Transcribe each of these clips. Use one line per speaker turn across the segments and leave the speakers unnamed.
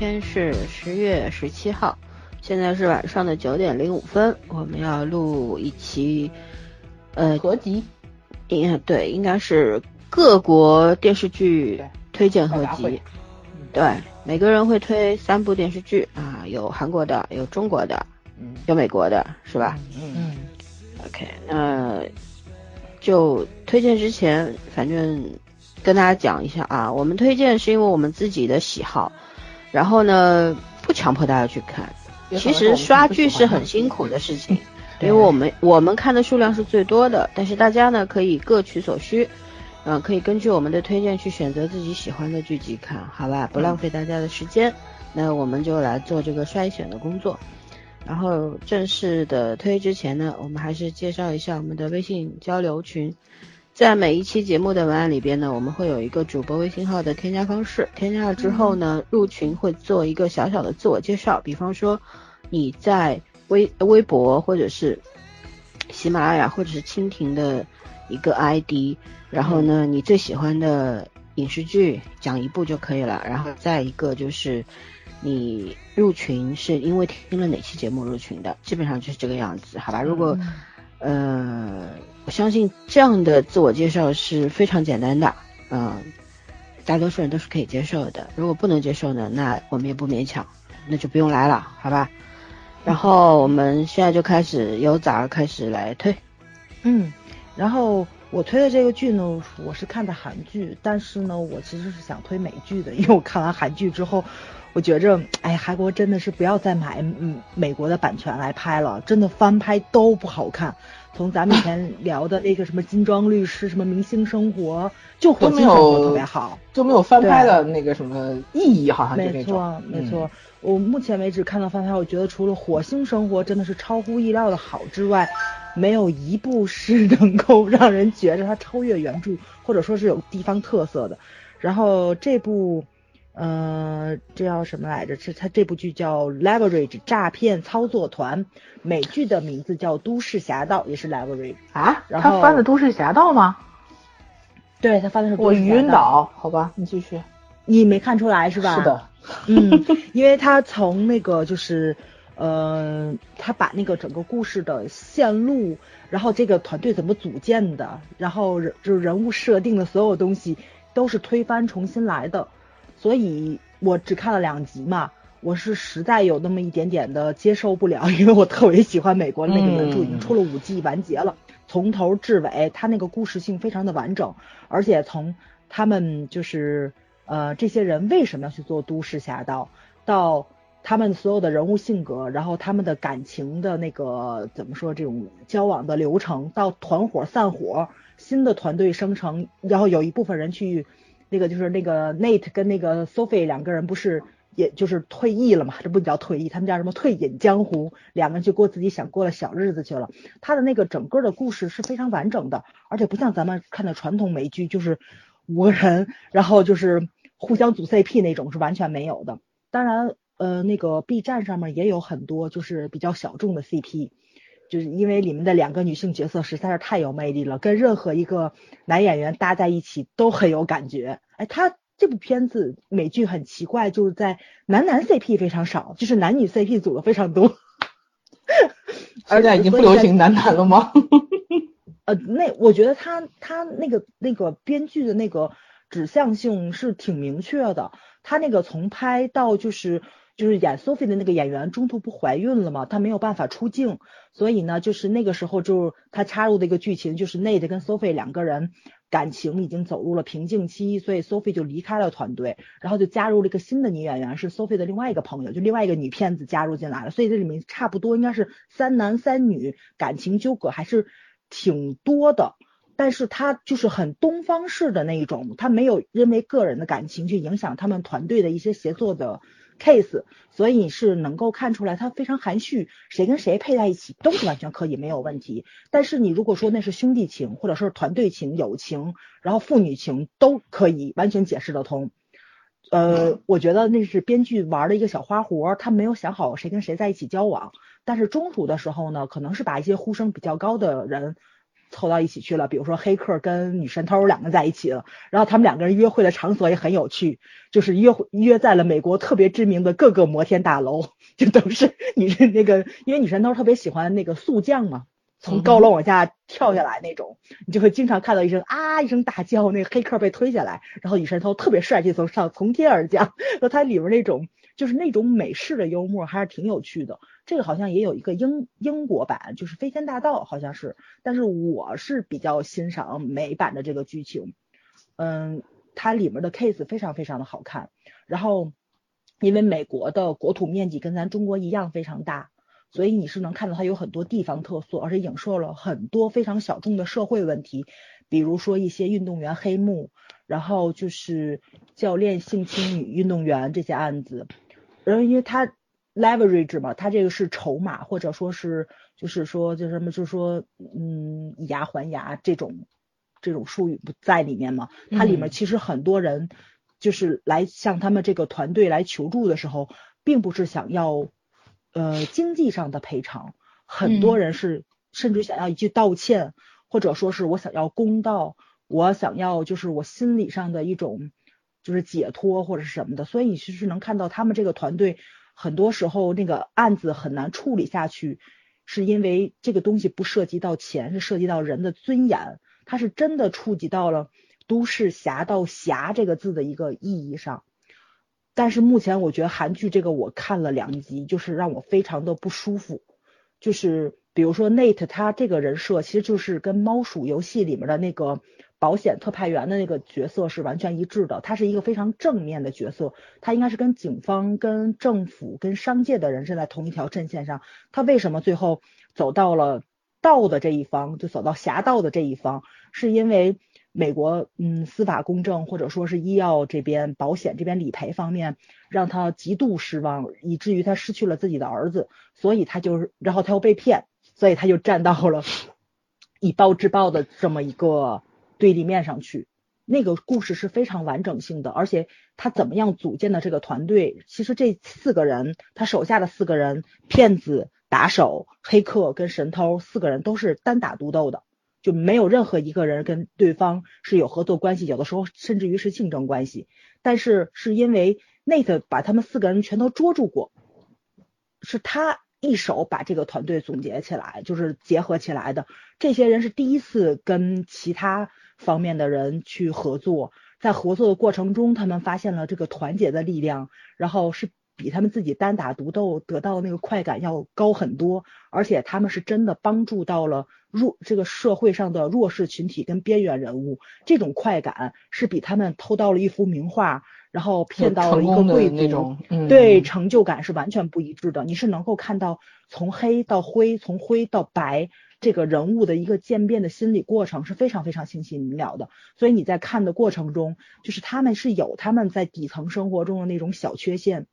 天是十月十七号，现在是晚上的九点零五分，我们要录一期，呃，
合集，
应对，应该是各国电视剧推荐合集，对，每个人会推三部电视剧啊，有韩国的，有中国的，嗯，有美国的，是吧？
嗯
，OK，那就推荐之前，反正。跟大家讲一下啊，我们推荐是因为我们自己的喜好，然后呢不强迫大家去看。其实刷剧是很辛苦的事情，因为我们我们看的数量是最多的，但是大家呢可以各取所需，嗯，可以根据我们的推荐去选择自己喜欢的剧集看，好吧？不浪费大家的时间，那我们就来做这个筛选的工作。然后正式的推之前呢，我们还是介绍一下我们的微信交流群。在每一期节目的文案里边呢，我们会有一个主播微信号的添加方式。添加了之后呢，入群会做一个小小的自我介绍，比方说你在微微博或者是喜马拉雅或者是蜻蜓的一个 ID，然后呢，你最喜欢的影视剧讲一部就可以了。然后再一个就是你入群是因为听了哪期节目入群的，基本上就是这个样子，好吧？如果呃。我相信这样的自我介绍是非常简单的，嗯，大多数人都是可以接受的。如果不能接受呢，那我们也不勉强，那就不用来了，好吧？然后我们现在就开始由咋儿开始来推，
嗯，然后我推的这个剧呢，我是看的韩剧，但是呢，我其实是想推美剧的，因为我看完韩剧之后，我觉着，哎，韩国真的是不要再买嗯美国的版权来拍了，真的翻拍都不好看。从咱们以前聊的那个什么金装律师，什么明星生活，就火星生活特别好，
就没有翻拍的那个什么意义，好像
没错没错。我目前为止看到翻拍，我觉得除了火星生活真的是超乎意料的好之外，没有一部是能够让人觉着它超越原著，或者说是有地方特色的。然后这部。呃，这叫什么来着？是它这部剧叫《Leverage》诈骗操作团，美剧的名字叫《都市侠盗》，也是 Leverage
啊。然后他翻的《都市侠盗》吗？
对他翻的是。
我晕倒，好吧，你继续。
你没看出来是吧？
是的。
嗯，因为他从那个就是，呃，他把那个整个故事的线路，然后这个团队怎么组建的，然后人就是人物设定的所有东西，都是推翻重新来的。所以我只看了两集嘛，我是实在有那么一点点的接受不了，因为我特别喜欢美国那个原著，已经出了五季完结了，从头至尾，它那个故事性非常的完整，而且从他们就是呃这些人为什么要去做都市侠盗，到他们所有的人物性格，然后他们的感情的那个怎么说这种交往的流程，到团伙散伙，新的团队生成，然后有一部分人去。那个就是那个 Nate 跟那个 Sophie 两个人不是也就是退役了嘛？这不叫退役，他们叫什么？退隐江湖，两个人去过自己想过的小日子去了。他的那个整个的故事是非常完整的，而且不像咱们看的传统美剧，就是五个人然后就是互相组 CP 那种是完全没有的。当然，呃，那个 B 站上面也有很多就是比较小众的 CP。就是因为里面的两个女性角色实在是太有魅力了，跟任何一个男演员搭在一起都很有感觉。哎，他这部片子美剧很奇怪，就是在男男 CP 非常少，就是男女 CP 组的非常多。
现在已经不流行男男了吗？
呃，那我觉得他他那个那个编剧的那个指向性是挺明确的，他那个从拍到就是。就是演 Sophie 的那个演员中途不怀孕了吗？她没有办法出镜，所以呢，就是那个时候就是她插入的一个剧情，就是 Nate 跟 Sophie 两个人感情已经走入了瓶颈期，所以 Sophie 就离开了团队，然后就加入了一个新的女演员，是 Sophie 的另外一个朋友，就另外一个女骗子加入进来了，所以这里面差不多应该是三男三女，感情纠葛还是挺多的，但是他就是很东方式的那一种，他没有因为个人的感情去影响他们团队的一些协作的。case，所以是能够看出来他非常含蓄，谁跟谁配在一起都是完全可以没有问题。但是你如果说那是兄弟情，或者是团队情、友情，然后父女情都可以完全解释得通。呃，我觉得那是编剧玩的一个小花活，他没有想好谁跟谁在一起交往。但是中途的时候呢，可能是把一些呼声比较高的人凑到一起去了，比如说黑客跟女神偷两个在一起了，然后他们两个人约会的场所也很有趣，就是约会约在了美国特别知名的各个摩天大楼，就都是女那个，因为女神偷特别喜欢那个速降嘛。从高楼往下跳下来那种，你就会经常看到一声啊一声大叫，那个黑客被推下来，然后女神偷特别帅气从上从天而降，那它里面那种就是那种美式的幽默还是挺有趣的。这个好像也有一个英英国版，就是《飞天大盗》好像是，但是我是比较欣赏美版的这个剧情，嗯，它里面的 case 非常非常的好看，然后因为美国的国土面积跟咱中国一样非常大。所以你是能看到它有很多地方特色，而且影射了很多非常小众的社会问题，比如说一些运动员黑幕，然后就是教练性侵女运动员这些案子。然后因为它 leverage 嘛，它这个是筹码，或者说是就是说就什么就是说嗯以牙还牙这种这种术语不在里面嘛。它里面其实很多人就是来向他们这个团队来求助的时候，并不是想要。呃，经济上的赔偿，很多人是甚至想要一句道歉，或者说是我想要公道，我想要就是我心理上的一种就是解脱或者是什么的。所以你其实能看到他们这个团队很多时候那个案子很难处理下去，是因为这个东西不涉及到钱，是涉及到人的尊严，它是真的触及到了都市侠盗侠这个字的一个意义上。但是目前我觉得韩剧这个我看了两集，就是让我非常的不舒服。就是比如说 Nate 他这个人设，其实就是跟猫鼠游戏里面的那个保险特派员的那个角色是完全一致的。他是一个非常正面的角色，他应该是跟警方、跟政府、跟商界的人是在同一条阵线上。他为什么最后走到了道的这一方，就走到侠盗的这一方，是因为。美国嗯，司法公正或者说是医药这边保险这边理赔方面，让他极度失望，以至于他失去了自己的儿子，所以他就是，然后他又被骗，所以他就站到了 以暴制暴的这么一个对立面上去。那个故事是非常完整性的，而且他怎么样组建的这个团队，其实这四个人，他手下的四个人，骗子、打手、黑客跟神偷四个人都是单打独斗的。就没有任何一个人跟对方是有合作关系，有的时候甚至于是竞争关系。但是是因为 Nate 把他们四个人全都捉住过，是他一手把这个团队总结起来，就是结合起来的。这些人是第一次跟其他方面的人去合作，在合作的过程中，他们发现了这个团结的力量，然后是。比他们自己单打独斗得到那个快感要高很多，而且他们是真的帮助到了弱这个社会上的弱势群体跟边缘人物，这种快感是比他们偷到了一幅名画，然后骗到了一个贵族，对成就感是完全不一致的。你是能够看到从黑到灰，从灰到白这个人物的一个渐变的心理过程是非常非常清晰明了的。所以你在看的过程中，就是他们是有他们在底层生活中的那种小缺陷。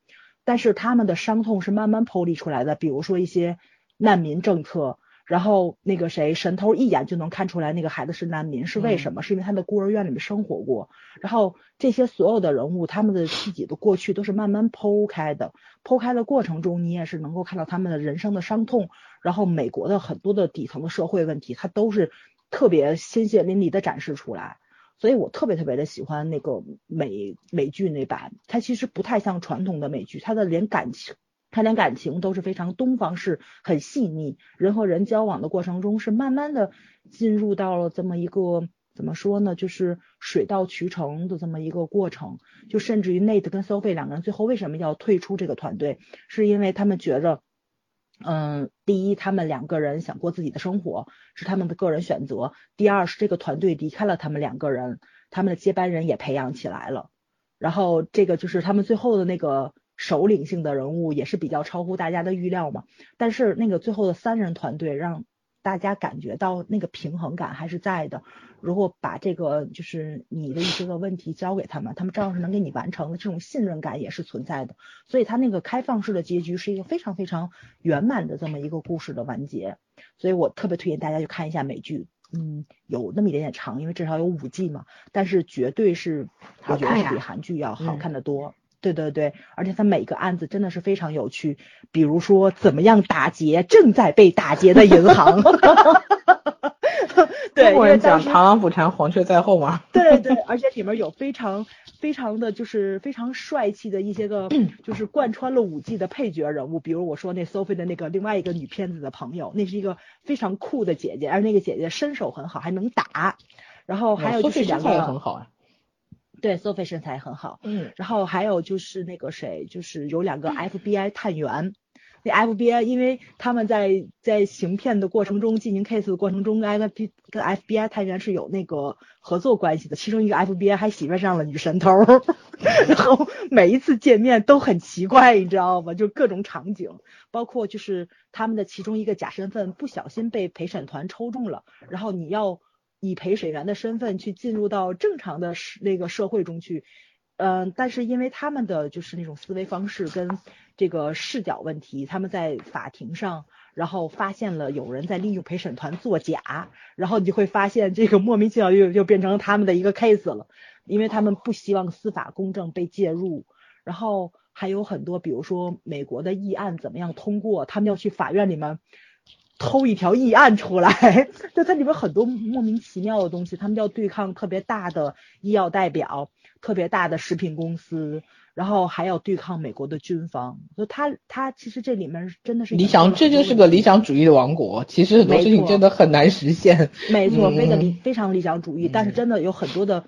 但是他们的伤痛是慢慢剖离出来的，比如说一些难民政策，然后那个谁神偷一眼就能看出来那个孩子是难民是为什么？是因为他在孤儿院里面生活过。然后这些所有的人物，他们的自己的过去都是慢慢剖开的，剖开的过程中，你也是能够看到他们的人生的伤痛。然后美国的很多的底层的社会问题，它都是特别鲜血淋漓的展示出来。所以我特别特别的喜欢那个美美剧那版，它其实不太像传统的美剧，它的连感情，它连感情都是非常东方式，很细腻，人和人交往的过程中是慢慢的进入到了这么一个怎么说呢，就是水到渠成的这么一个过程，就甚至于 Nate 跟 Sophie 两个人最后为什么要退出这个团队，是因为他们觉着。嗯，第一，他们两个人想过自己的生活，是他们的个人选择。第二是这个团队离开了他们两个人，他们的接班人也培养起来了。然后这个就是他们最后的那个首领性的人物，也是比较超乎大家的预料嘛。但是那个最后的三人团队让。大家感觉到那个平衡感还是在的。如果把这个就是你的一些个问题交给他们，他们照样是能给你完成的，这种信任感也是存在的。所以他那个开放式的结局是一个非常非常圆满的这么一个故事的完结。所以我特别推荐大家去看一下美剧，嗯，有那么一点点长，因为至少有五季嘛，但是绝对是我觉得是比韩剧要好看的多。对对对，而且他每个案子真的是非常有趣，比如说怎么样打劫正在被打劫的银行，对，
中国人讲螳螂捕蝉，黄雀在后嘛。
对对，而且里面有非常非常的就是非常帅气的一些个，就是贯穿了五季的配角人物，比如我说那 Sophie 的那个另外一个女骗子的朋友，那是一个非常酷的姐姐，而那个姐姐身手很好，还能打。然后还有就是两个，
好啊。
对 Sophie 身材很好。
嗯，
然后还有就是那个谁，就是有两个 FBI 探员。那 FBI 因为他们在在行骗的过程中，进行 case 的过程中，FBI 跟 FBI 探员是有那个合作关系的。其中一个 FBI 还喜欢上了女神头，然后每一次见面都很奇怪，你知道吗？就各种场景，包括就是他们的其中一个假身份不小心被陪审团抽中了，然后你要以陪审员的身份去进入到正常的那个社会中去，嗯、但是因为他们的就是那种思维方式跟这个视角问题，他们在法庭上，然后发现了有人在利用陪审团作假，然后你就会发现这个莫名其妙又又变成他们的一个 case 了，因为他们不希望司法公正被介入，然后还有很多，比如说美国的议案怎么样通过，他们要去法院里面偷一条议案出来，就它里边很多莫名其妙的东西，他们要对抗特别大的医药代表、特别大的食品公司，然后还要对抗美国的军方，所以他他其实这里面真的是
理想，这就是个理想主义的王国。其实很多事情真的很难实现。
没错，
嗯
非常理非常理想主义，但是
嗯
真的有很多的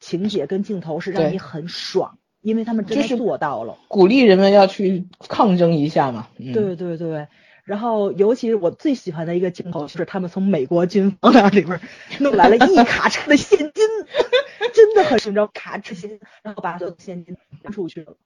情节跟镜头是让你很爽，因为他们真的
就是
做到了。
鼓励人们要去抗争一下嘛。嗯、
对对对，然后尤其是我最喜欢的一个镜头，就是他们从美国军方那里边弄来了一卡车的现金，真的很你知道卡车现金，然后把所有的现金拿出去了。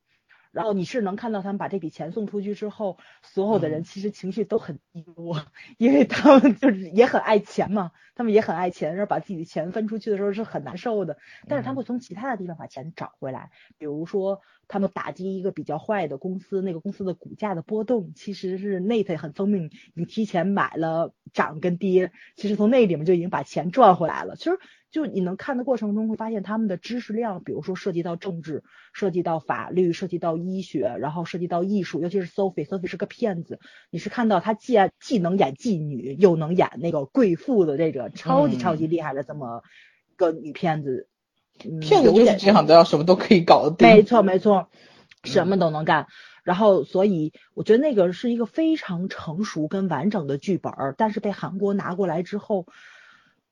然后你是能看到他们把这笔钱送出去之后，所有的人其实情绪都很低落，因为他们就是也很爱钱嘛，他们也很爱钱，然后把自己的钱分出去的时候是很难受的。但是他们会从其他的地方把钱找回来，比如说他们打击一个比较坏的公司，那个公司的股价的波动，其实是 Nate 很聪明，你提前买了涨跟跌，其实从那里面就已经把钱赚回来了。其实就你能看的过程中会发现他们的知识量，比如说涉及到政治，涉及到法律，涉及到医学，然后涉及到艺术，尤其是 Sophie，Sophie 是个骗子，你是看到她既既能演妓女，又能演那个贵妇的这个超级
嗯
超级厉害的这么个女骗子。嗯
骗子就是这样的，什么都可以搞得定。
没错没错，什么都能干。然后，所以我觉得那个是一个非常成熟跟完整的剧本儿，但是被韩国拿过来之后，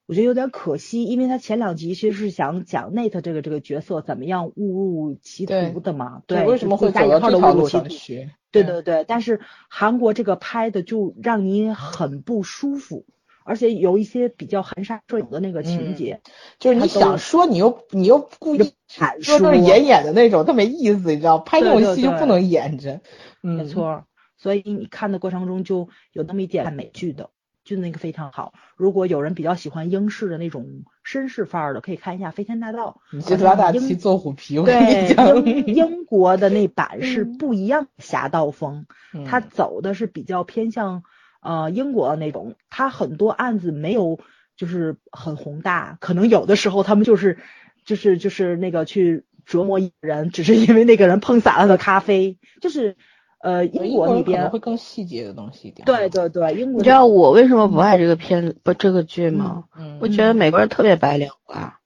我觉得有点可惜，因为他前两集其实是想讲 Nate 这个这个角色怎么样误入歧途的嘛，
对，为什么会
加引
走到这条路
号的误入歧途。
上？
对对对，但是韩国这个拍的就让你很不舒服，而且有一些比较含沙射影的那个情
嗯
节，
就是你想说，你又你又故意
阐
说都是演演的那种，特没意思，你知道？拍这种戏就不能演着。嗯，
没错，所以你看的过程中就有那么一点美剧的，就那个非常好。如果有人比较喜欢英式的那种绅士范儿的，可以看一下《飞天大盗
你这抓大旗做虎皮，》。我跟你
对，
讲。
英英国的那版是
嗯
不一样侠盗风，
嗯
它走的是比较偏向呃英国的那种，他很多案子没有就是很宏大，可能有的时候他们就是就是就是那个去折磨一个人，只是因为那个人碰洒了的咖啡，就是呃英国那边
会更细节的东西一点。
对对对，英国
你知道我为什么不爱这个片不这个剧吗？
嗯，
我觉得美国人特别白莲花，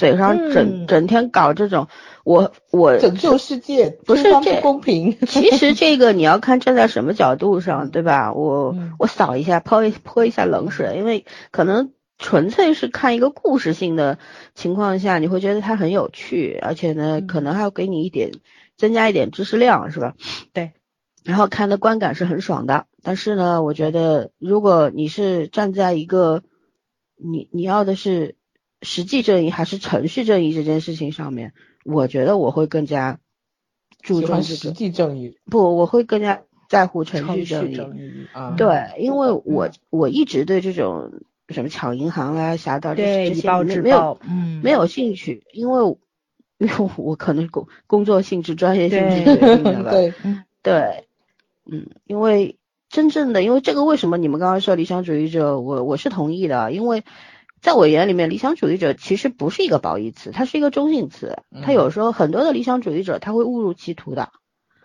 嘴上整
嗯
整天搞这种，我我
拯救世界，
不是这
不公平。
其实这个你要看站在什么角度上，对吧？我
嗯
我扫一下，泼一泼一下冷水，因为可能纯粹是看一个故事性的情况下，你会觉得它很有趣，而且呢，
嗯
可能还要给你一点增加一点知识量，是吧？
对。
然后看的观感是很爽的，但是呢，我觉得如果你是站在一个你你要的是实际正义还是程序正义这件事情上面，我觉得我会更加注重实。
际正义
不，我会更加在乎程
程序
序正义。
正义，
啊。
对，因为我
嗯
我一直对这种什么抢银行啦、侠盗这
对，
这些没没有，
嗯，
没有兴趣，因为因为我可能工工作性质、专业性质
对
决定的吧。
对，
对，嗯，因为真正的，因为这个为什么你们刚刚说理想主义者，我我是同意的，因为在我眼里面，理想主义者其实不是一个褒义词，它是一个中性词。它
嗯
有时候很多的理想主义者他会误入歧途的，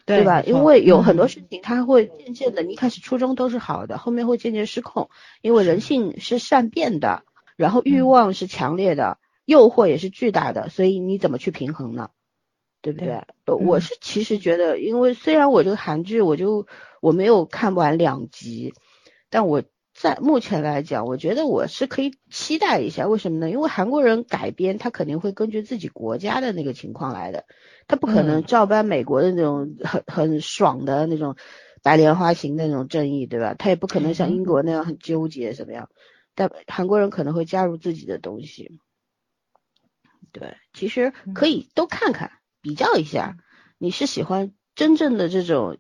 对
吧？因为有很多
嗯
事情他会渐渐的，你一开始初衷都是好的，后面会渐渐失控，因为人性是善变的。然后欲望是强烈的，诱惑也是巨大的，所以你怎么去平衡呢？对不对？我是其实觉得，因为虽然我这个韩剧我就我没有看完两集，但我在目前来讲，我觉得我是可以期待一下。为什么呢？因为韩国人改编，他肯定会根据自己国家的那个情况来的，他不可能照搬美国的那种很很爽的那种白莲花型的那种正义，对吧？他也不可能像英国那样很纠结怎么样。但韩国人可能会加入自己的东西。对，其实可以都看看。比较一下，你是喜欢真正的这种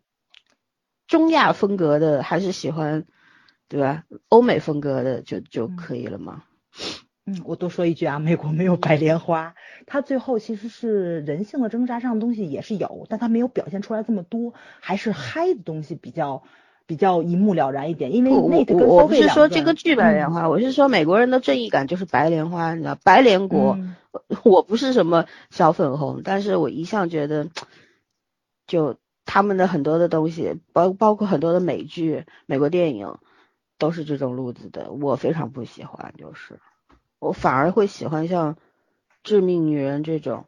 中亚风格的，还是喜欢对吧？欧美风格的就就可以了嘛？
嗯，我多说一句啊，美国没有白莲花，它最后其实是人性的挣扎上的东西也是有，但它没有表现出来这么多，还是嗨的东西比较比较一目了然一点。因为那个
我不是说这个剧白莲花，我是说美国人的正义感就是白莲花，你知道白莲国。我不是什么小粉红，但是我一向觉得，就他们的很多的东西，包包括很多的美剧、美国电影，都是这种路子的，我非常不喜欢。就是我反而会喜欢像《致命女人》这种，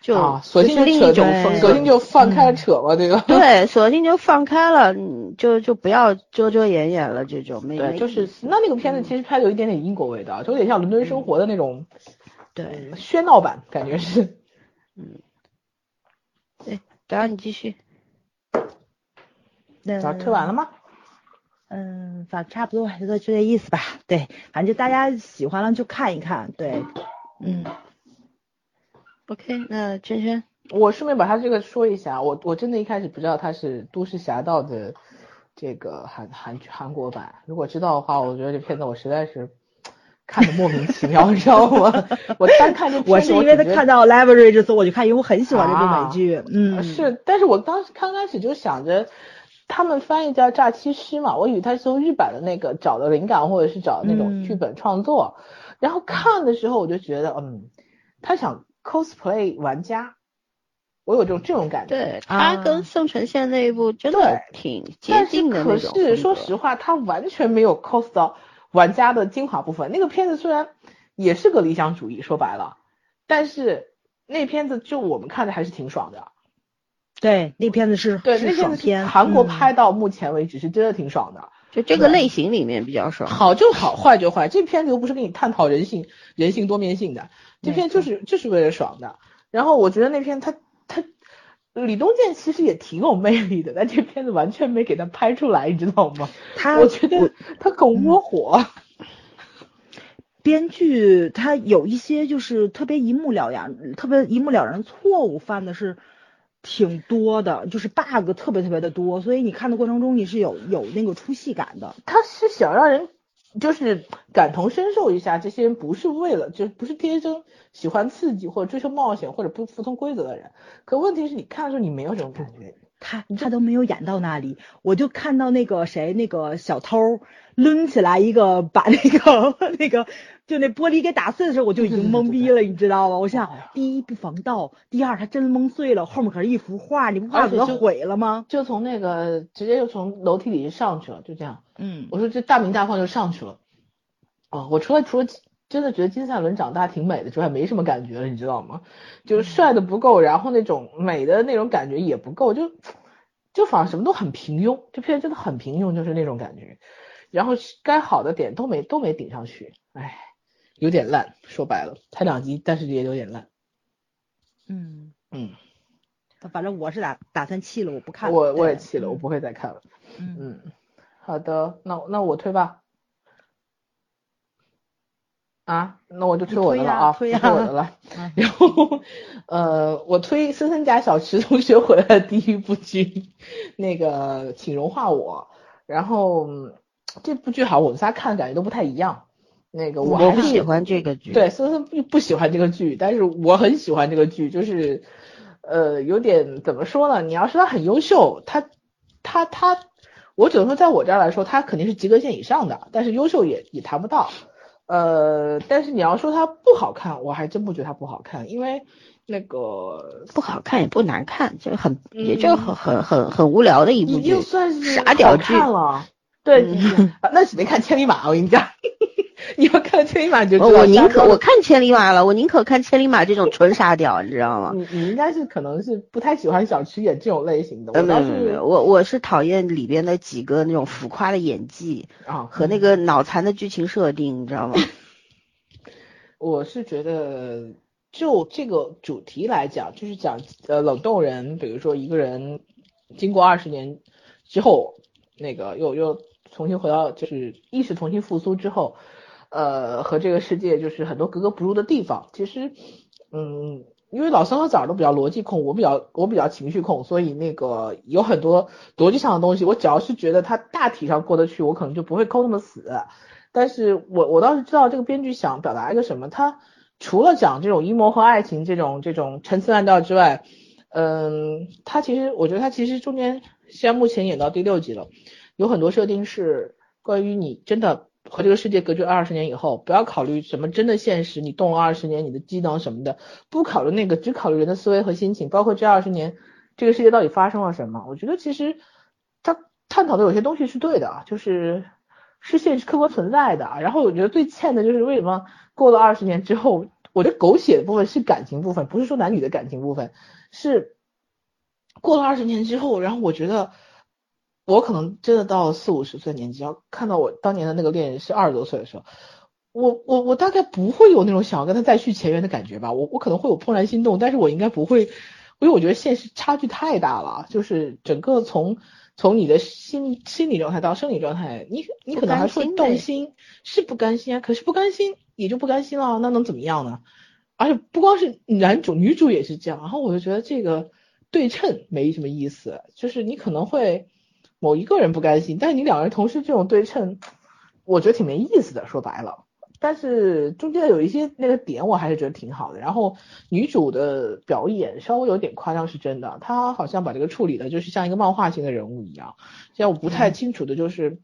就
索性
另一种风格，
索性就放开了扯嘛，对吧？
对，索性就放开了，就就不要遮遮掩掩了。这种没
对，就是那那个片子其实拍的有一点点英国味道，就有点像伦敦生活的那种。
对，
喧闹版感觉是，
嗯，对，然后你继续，
那
早吃完了吗？
嗯，反正差不多，就就这意思吧。对，反正就大家喜欢了就看一看。对，嗯
，OK，那圈圈，
我顺便把他这个说一下，我我真的一开始不知道他是都市侠盗的这个韩韩韩国版，如果知道的话，我觉得这片子我实在是。看的莫名其妙，你知道吗？我单看这，
我是因为他看到 Leverage 之后我就看，因为我很喜欢这部美剧。嗯，
是，但是我当时刚开始就想着，他们翻译叫诈欺师嘛，我以为他是从日版的那个找的灵感，或者是找那种剧本创作。然后看的时候我就觉得，嗯，他想 cosplay 玩家，我有这种这种感觉。
对他跟宋承宪那一部真的挺接近的
可是说实话，他完全没有 cos 到。玩家的精华部分，那个片子虽然也是个理想主义，说白了，但是那片子就我们看着还是挺爽的。
对，那片子是
对那片子韩国拍到目前为止是真的挺爽的，
就这个类型里面比较爽。
好就好，坏就坏，这片子又不是跟你探讨人性、人性多面性的，这片就是就是为了爽的。然后我觉得那片他他。李东健其实也挺有魅力的，但这片子完全没给他拍出来，你知道吗？
他
我觉得他很窝火。
编剧他有一些就是特别一目了然、特别一目了然错误犯的是挺多的，就是 bug 特别特别的多，所以你看的过程中你是有有那个出戏感的。
他是想让人。就是感同身受一下，这些人不是为了，就不是天生喜欢刺激或者追求冒险或者不服从规则的人。可问题是你看的时候你没有这种感觉，
他他都没有演到那里，我就看到那个谁那个小偷抡起来一个把那个 那个就那玻璃给打碎的时候，我就已经懵逼了，你知道吗？我想第一不防盗，第二它真蒙碎了，后面可是一幅画，你不怕毁了吗？
就从那个直接就从楼梯里就上去了，就这样。
嗯，
我说这大名大放就上去了，哦，我除了除了真的觉得金赛纶长大挺美的之外，没什么感觉了，你知道吗？就是帅的不够，然后那种美的那种感觉也不够，就就反正什么都很平庸，这片真的很平庸，就是那种感觉。然后该好的点都没都没顶上去，唉，有点烂，说白了，才两集，但是也有点烂。
嗯
嗯，
反正我是打打算弃了，我不看了。
我我也弃了，我不会再看了。
嗯嗯。
好的，那那我推吧。啊，那我就推我的了啊，推我的了。然后，呃，我推森森家小池同学回来的第一部剧，那个请融化我。然后这部剧好像我们仨看的感觉都不太一样。那个我还
不喜欢这个剧，
对，森森不不喜欢这个剧，但是我很喜欢这个剧，就是呃有点怎么说呢？你要说他很优秀，他他他。我只能说，在我这儿来说，他肯定是及格线以上的，但是优秀也也谈不到。呃，但是你要说他不好看，我还真不觉得他不好看，因为那个
不好看也不难看，就很也就很很很很无聊的一部剧，
已经算是
傻屌剧
了。对，那只能看千里马，我跟你讲，你要看千里马就知道。
我我宁可我看千里马了，我宁可看千里马这种纯沙雕，你知道吗？
你你应该是可能是不太喜欢小池演这种类型的。
没有，我我是讨厌里边的几个那种浮夸的演技
啊
和那个脑残的剧情设定，你知道吗？
我是觉得。就这个主题来讲，就是讲呃冷冻人，比如说一个人经过二十年之后，那个又又重新回到，就是意识重新复苏之后，呃和这个世界就是很多格格不入的地方。其实，嗯，因为老三和崽都比较逻辑控，我比较我比较情绪控，所以那个有很多逻辑上的东西，我只要是觉得它大体上过得去，我可能就不会抠那么死。但是我我倒是知道这个编剧想表达一个什么，他。除了讲这种阴谋和爱情这种这种陈词滥调之外，嗯，他其实我觉得他其实中间现在目前演到第六集了，有很多设定是关于你真的和这个世界隔绝二十年以后，不要考虑什么真的现实，你动了二十年你的机能什么的，不考虑那个，只考虑人的思维和心情，包括这二十年这个世界到底发生了什么。我觉得其实他探讨的有些东西是对的啊，就是是现实客观存在的。然后我觉得最欠的就是为什么。过了二十年之后，我觉得狗血的部分是感情部分，不是说男女的感情部分，是过了二十年之后，然后我觉得我可能真的到了四五十岁年纪，要看到我当年的那个恋人是二十多岁的时候，我我我大概不会有那种想要跟他再续前缘的感觉吧，我我可能会有怦然心动，但是我应该不会，因为我觉得现实差距太大了，就是整个从。从你的心心理状态到生理状态，你你可能还会动心，是不甘心啊。可是不甘心也就不甘心了，那能怎么样呢？而且不光是男主，女主也是这样。然后我就觉得这个对称没什么意思，就是你可能会某一个人不甘心，但是你两个人同时这种对称，我觉得挺没意思的。说白了。但是中间有一些那个点，我还是觉得挺好的。然后女主的表演稍微有点夸张，是真的。她好像把这个处理的就是像一个漫画型的人物一样。现在我不太清楚的就是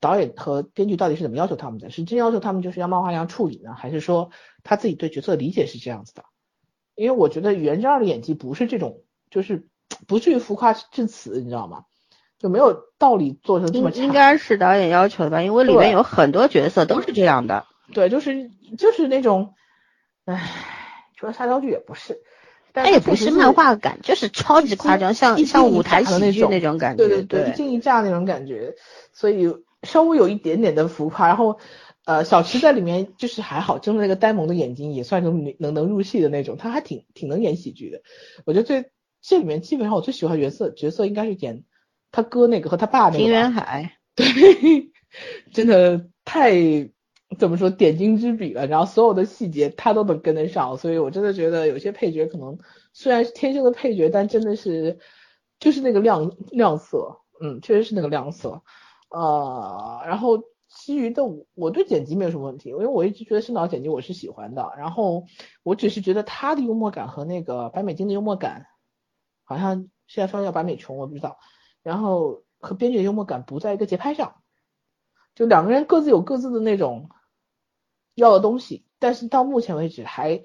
导演和编剧到底是怎么要求他们的，是真要求他们就是要漫画一样处理呢，还是说他自己对角色理解是这样子的？因为我觉得袁之二的演技不是这种，就是不至于浮夸至此，你知道吗？就没有道理做成这么。
应该是导演要求的吧？因为里面有很多角色都是这样的。
对，就是就是那种，唉，除了沙雕剧也不是，它
也不是漫画感，就是超级夸张，像像舞台喜剧那种感
觉，对
对
对，一惊一乍那种感觉，所以稍微有一点点的浮夸。然后，呃，小池在里面就是还好，睁着那个呆萌的眼睛，也算能能能入戏的那种，他还挺挺能演喜剧的。我觉得最这里面基本上我最喜欢角色角色应该是演他哥那个和他爸那个 对，真的太。怎么说点睛之笔了，然后所有的细节他都能跟得上，所以我真的觉得有些配角可能虽然是天生的配角，但真的是就是那个亮亮色，嗯，确实是那个亮色，呃，然后其余的我对剪辑没有什么问题，因为我一直觉得深岛剪辑我是喜欢的，然后我只是觉得他的幽默感和那个白美金的幽默感好像现在说叫白美琼我不知道，然后和编剧的幽默感不在一个节拍上，就两个人各自有各自的那种。要的东西，但是到目前为止还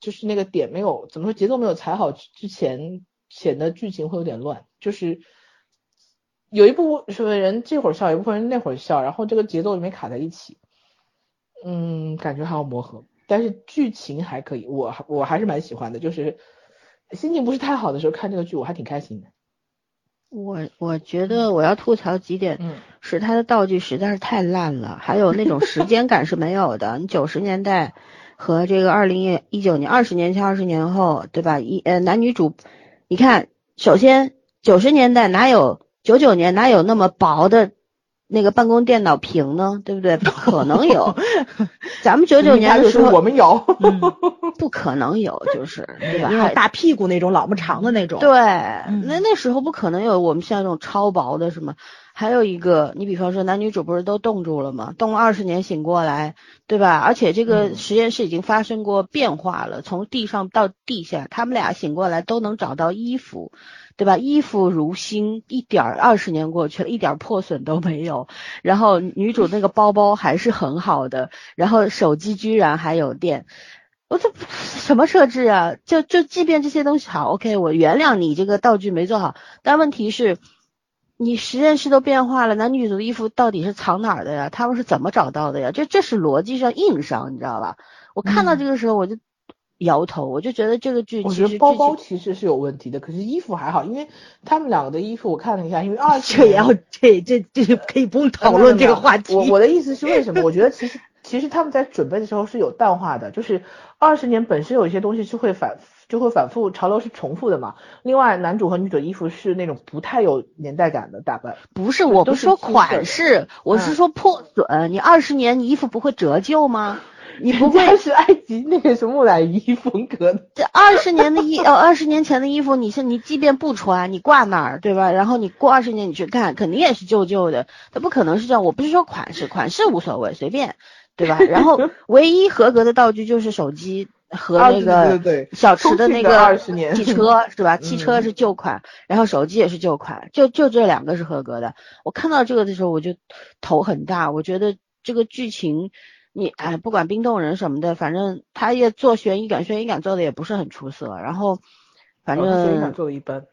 就是那个点没有怎么说节奏没有踩好之前，显得剧情会有点乱，就是有一部分人这会儿笑，一部分人那会儿笑，然后这个节奏里面卡在一起，嗯，感觉还要磨合，但是剧情还可以，我我还是蛮喜欢的，就是心情不是太好的时候看这个剧，我还挺开心的。
我我觉得我要吐槽几点，
嗯，
是他的道具实在是太烂了，还有那种时间感是没有的。你九十年代和这个二零一九年，二十年前、二十年后，对吧？一呃男女主，你看，首先九十年代哪有九九年哪有那么薄的？那个办公电脑屏呢，对不对？不可能有。咱们九九年的时候，
我们有，
不可能有，就是 对吧？
大屁股那种，老么长的那种。
对，那那时候不可能有我们现在这种超薄的，什么？还有一个，你比方说男女主不是都冻住了吗？冻了二十年醒过来，对吧？而且这个实验室已经发生过变化了，从地上到地下，他们俩醒过来都能找到衣服。对吧？衣服如新，一点儿二十年过去了，一点破损都没有。然后女主那个包包还是很好的，然后手机居然还有电。我这什么设置啊？就就即便这些东西好，OK，我原谅你这个道具没做好。但问题是，你实验室都变化了，男女主的衣服到底是藏哪儿的呀？他们是怎么找到的呀？这这是逻辑上硬伤，你知道吧？我看到这个时候我就摇头，我就觉得这个剧
我觉得包包其实是有问题的，可是衣服还好，因为他们两个的衣服我看了一下，因为二十
这也要这这这可以不用讨论这个话题。
我我的意思是为什么？我觉得其实其实他们在准备的时候是有淡化的，就是二十年本身有一些东西是会反就会反复，潮流是重复的嘛。另外，男主和女主的衣服是那种不太有年代感的打扮，
不是，我不是说款式，我是
嗯
说破损。你二十年，你衣服不会折旧吗？你不会
是埃及那个什么木乃伊风格的，
这二十年的衣呃二十年前的衣服，你是你即便不穿，你挂那儿对吧？然后你过二十年你去看，肯定也是旧旧的，它不可能是这样。我不是说款式，款式无所谓，随便，对吧？然后 唯一合格的道具就是手机和那个小池的那个汽车是吧？汽车
嗯
是旧款，然后手机也是旧款，就就这两个是合格的。我看到这个的时候我就头很大，我觉得这个剧情。你哎，不管冰冻人什么的，反正他也做悬疑感，悬疑感做的也不是很出色。然后，反
哦他所以
正
做的一般。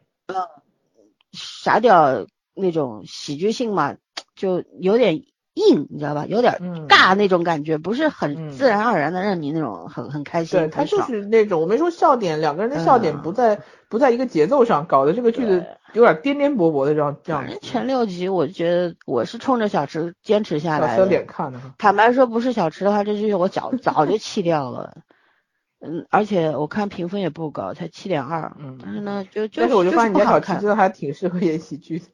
傻屌那种喜剧性嘛，就有点硬，你知道吧？有点
嗯
尬那种感觉，不是很
嗯
自然而然的让你那种很很开心。
对他就是那种，我没说笑点，两个人的笑点
嗯
不在、不在一个节奏上，搞得这个剧
对
的有点颠颠簸簸的这样这样
反正。前六集我觉得我是冲着小池坚持下来的。
脸看的，
坦白说，不是小池的话，这剧我早早就弃掉了。嗯，而且我看评分也不高，才七点二。
嗯
但是呢，就就
但是我就发现你家小池
不好看
真的还挺适合演喜剧的，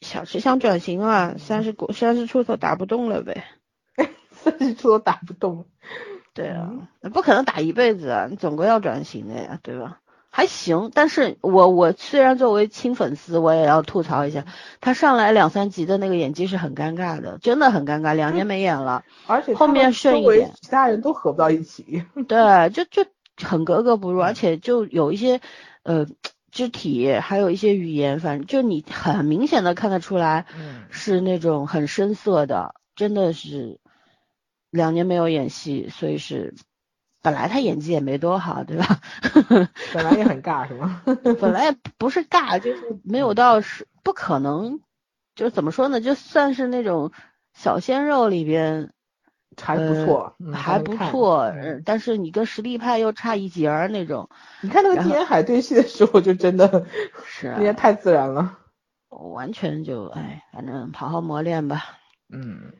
小池想转型啊，三十过三十出头打不动了呗。
三十出头打不动。
对啊，不可能打一辈子啊，你总归要转型的呀，对吧？还行，但是我我虽然作为亲粉丝，我也要吐槽一下，他上来两三集的那个演技是很尴尬的，真的很尴尬，两年没演了，
而且
后面顺一点
其他人都合不到一起。
对，就就很格格不入，而且就有一些呃肢体，还有一些语言，反正就你很明显的看得出来
嗯，
是那种很深色的，真的是两年没有演戏，所以是本来他演技也没多好，对吧？
本来也很尬是吗？
本来也不是尬，就是没有到是不可能，就是怎么说呢，就算是那种小鲜肉里边
还不错，
还不错，呃但是你跟实力派又差一截儿那种，
你看那个天海对戏的时候，就真的
是啊
那些太自然了。
完全就哎，反正好好磨练吧。
嗯，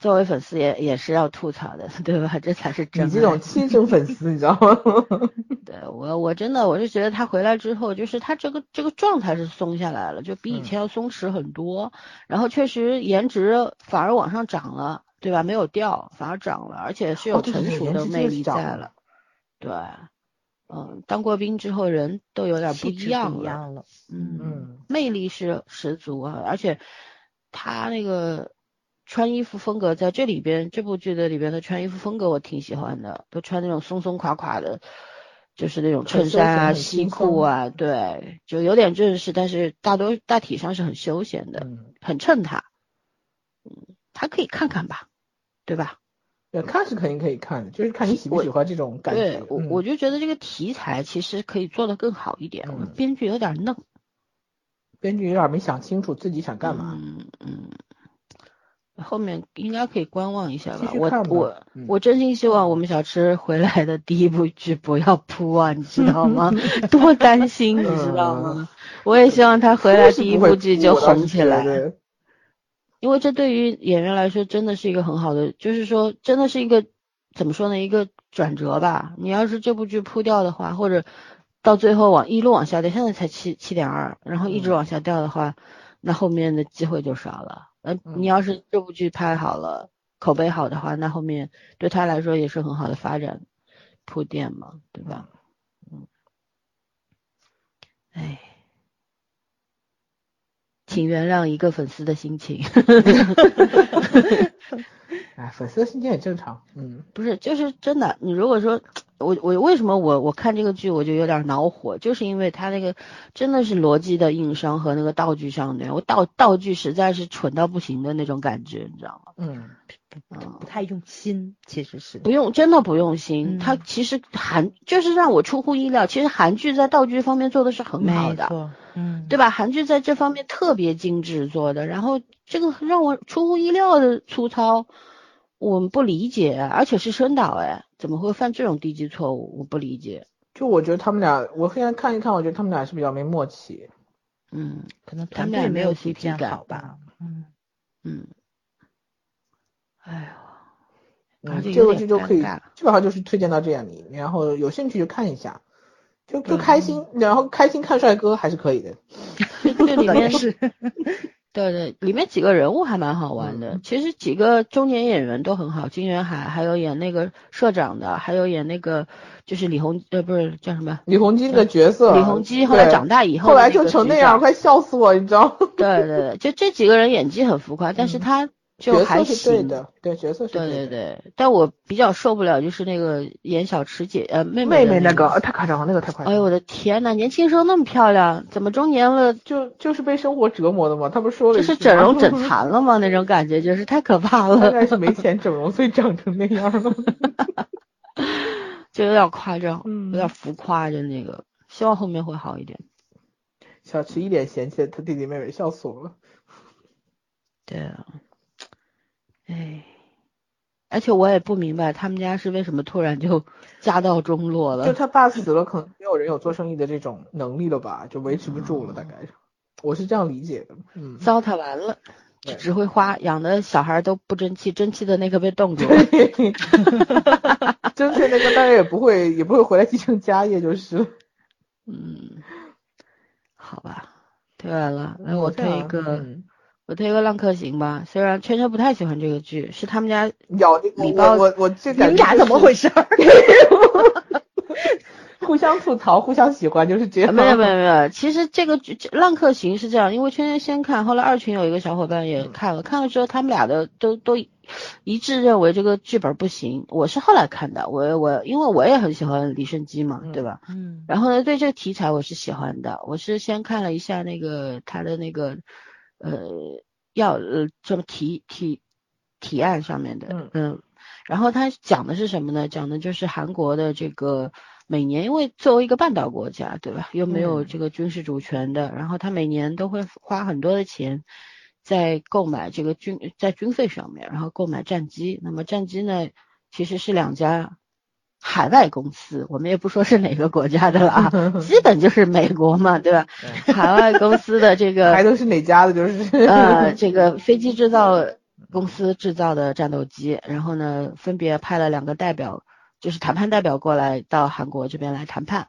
作为粉丝也也是要吐槽的，对吧？这才是真
你这种
爱
亲生粉丝，你知道吗？
对我我真的我是觉得他回来之后，就是他这个这个状态是松下来了，就比以前要松弛很多。然后确实颜值反而往上涨了，对吧？没有掉，反而涨了，而且是有成熟的魅力在了。对，嗯，当过兵之后人都有点不一样
一样了。
嗯，
嗯
魅力是十足啊，而且他那个穿衣服风格在这里边这部剧的里边的穿衣服风格我挺喜欢的，都穿那种松松垮垮的，就是那种衬衫啊、西裤啊，对，就有点正式，但是大多大体上是很休闲的，
嗯，
很衬他。嗯，他可以看看吧，对吧？
对，看是肯定可以看的，就是看你喜不喜欢这种感觉
对。我
嗯
我就觉得这个题材其实可以做得更好一点，
嗯
编剧有点嫩。
编剧有点没想清楚自己想干嘛。
嗯嗯，后面应该可以观望一下吧。我我
嗯
我真心希望我们小吃回来的第一部剧不要扑啊，你知道吗？多担心，你知道吗？我也希望他回来第一部剧就红起来，因为这对于演员来说真的是一个很好的，就是说真的是一个怎么说呢，一个转折吧。你要是这部剧扑掉的话，或者到最后往一路往下掉，现在才七七点二，然后一直
嗯
往下掉的话，那后面的机会就少了。呃，
嗯
你要是这部剧拍好了，口碑好的话，那后面对他来说也是很好的发展铺垫嘛，对吧？嗯，哎，请原谅一个粉丝的心情。
哎哎，粉丝心情也正常，嗯，
不是，就是真的。你如果说我我为什么我我看这个剧我就有点恼火，就是因为他那个真的是逻辑的硬伤和那个道具上的，我道道具实在是蠢到不行的那种感觉，你知道吗？
嗯，
不太用心，其实是
不用，真的不用心。
嗯
他其实韩就是让我出乎意料，其实韩剧在道具方面做的是很好的，
没错，嗯，
对吧？韩剧在这方面特别精致做的，然后这个让我出乎意料的粗糙，我们不理解，而且是申导，哎，怎么会犯这种低级错误？我不理解。
就我觉得他们俩，我现在看一看，我觉得他们俩是比较没默契。
嗯
可能
他们俩没有
团队没有
CP 感
好吧，嗯，
嗯，哎呦，
嗯，这个剧就可以基本上就是推荐到这样里，然后有兴趣就看一下，就就
嗯
开心，然后开心看帅哥还是可以的。
这里面
是，
对对，里面几个人物还蛮好玩的。
嗯
其实几个中年演员都很好，金元海，还有演那个社长的，还有演那个就是李红呃不是叫什么
李弘基这个角色，
李弘基，后来长大以后
后来就成那样，快笑死我，你知道吗？
对对对，就这几个人演技很浮夸，但是
嗯
他就
角
还
色是对。的，对角色是
对
对的。
对对，但我比较受不了就是那个演小池姐呃妹
妹妹那个呃太夸张了，那个太夸张了。
哎呦我的天呐，年轻时候那么漂亮，怎么中年了
就就是被生活折磨的嘛，他不是说了
就是整容 整残了吗？那种感觉就是太可怕
大
了，
概是没钱整容，所以长成那样了。
就有点夸张，
嗯
有点浮夸，就那个。希望后面会好一点。
小池一脸嫌弃他弟弟妹妹，笑死我了。
对啊，哎，而且我也不明白他们家是为什么突然就 家道中落了。
就他爸死了，可能没有人有做生意的这种能力了吧，就维持不住了，大概是。我是这样理解的。嗯，
糟蹋完了，就只会花，养的小孩都不争气，争气的那个被冻住了。
真的那个当然也不会，也不会回来继承家业，就是。
嗯，好吧，推完了，来我推一个，
嗯
我推个《浪客行》吧。虽然圈圈不太喜欢这个剧，是他们家
咬这个
礼包
我我我这
你们俩怎么回事儿？
互相吐槽，互相喜欢，就是这样。
啊没有没有没有，其实这个剧《浪客行》是这样，因为圈圈先看，后来二群有一个小伙伴也
嗯
看了，看了之后他们俩的都都一致认为这个剧本不行。我是后来看的，我我因为我也很喜欢李胜基嘛，对吧？
嗯
然后呢，对这个题材我是喜欢的，我是先看了一下那个他的那个呃要呃这么提提提案上面的，
嗯
然后他讲的是什么呢？讲的就是韩国的这个每年，因为作为一个半岛国家，对吧？又没有
嗯
这个军事主权的，然后他每年都会花很多的钱在购买这个军在军费上面，然后购买战机。那么战机呢，其实是两家海外公司，我们也不说是哪个国家的了啊，基本就是美国嘛，对吧？海外公司的这个
还都是哪家的，就是
呃，这个飞机制造公司制造的战斗机，然后呢，分别派了两个代表，就是谈判代表过来到韩国这边来谈判。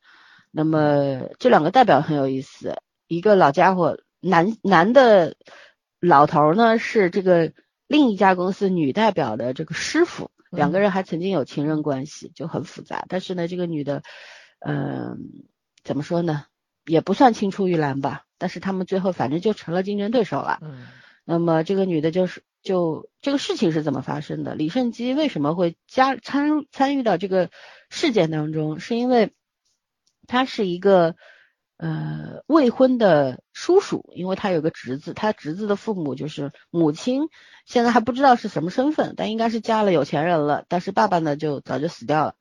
那么这两个代表很有意思，一个老家伙，男男的老头呢是这个另一家公司女代表的这个师傅，两个人还曾经有情人关系，就很复杂。但是呢，这个女的，嗯、怎么说呢，也不算青出于蓝吧，但是他们最后反正就成了竞争对手了。
嗯
那么这个女的就是就这个事情是怎么发生的？李胜基为什么会加参参与到这个事件当中？是因为他是一个呃未婚的叔叔，因为他有个侄子，他侄子的父母就是母亲现在还不知道是什么身份，但应该是嫁了有钱人了，但是爸爸呢就早就死掉了。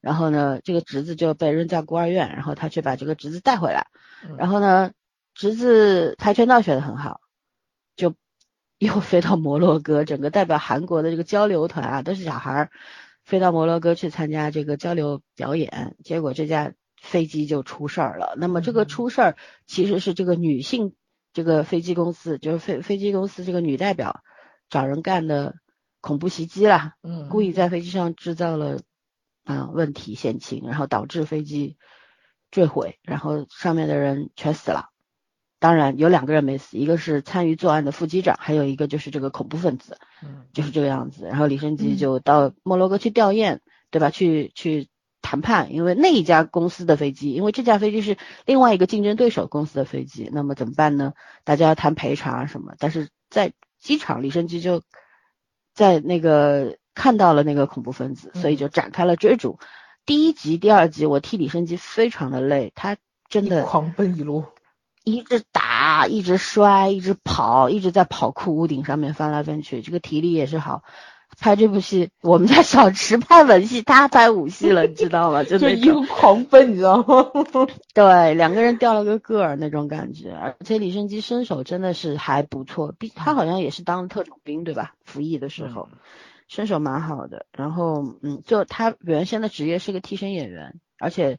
然后呢，这个侄子就被扔在孤儿院，然后他却把这个侄子带回来，
嗯
然后呢，侄子跆拳道学得很好，就 又飞到摩洛哥，整个代表韩国的这个交流团啊，都是小孩儿，飞到摩洛哥去参加这个交流表演，结果这架飞机就出事儿了。那么这个
嗯
出事儿其实是这个女性这个飞机公司，就是飞飞机公司这个女代表找人干的恐怖袭击啦，
嗯，
故意在飞机上制造了啊、问题险情，然后导致飞机坠毁，然后上面的人全死了。当然有两个人没死，一个是参与作案的副机长，还有一个就是这个恐怖分子，
嗯
就是这个样子。然后李胜基
嗯
就到摩洛哥去吊唁，对吧？去去谈判，因为那一家公司的飞机，因为这架飞机是另外一个竞争对手公司的飞机，那么怎么办呢？大家要谈赔偿啊什么，但是在机场李胜基就在那个看到了那个恐怖分子，所以就展开了追逐。第一集、第二集，我替李生基非常的累，他真的
狂奔一路，
一直打，一直摔，一直跑，一直在跑酷屋顶上面翻来翻去，这个体力也是好。拍这部戏，我们家小池拍文戏，他拍武戏了，你知道吗？
就 一路狂奔，你知道吗？
对，两个人掉了个个儿那种感觉，而且李胜基身手真的是还不错，毕他好像也是当特种兵对吧？服役的时候，身手蛮好的。然后，嗯，就他原先的职业是个替身演员，而且。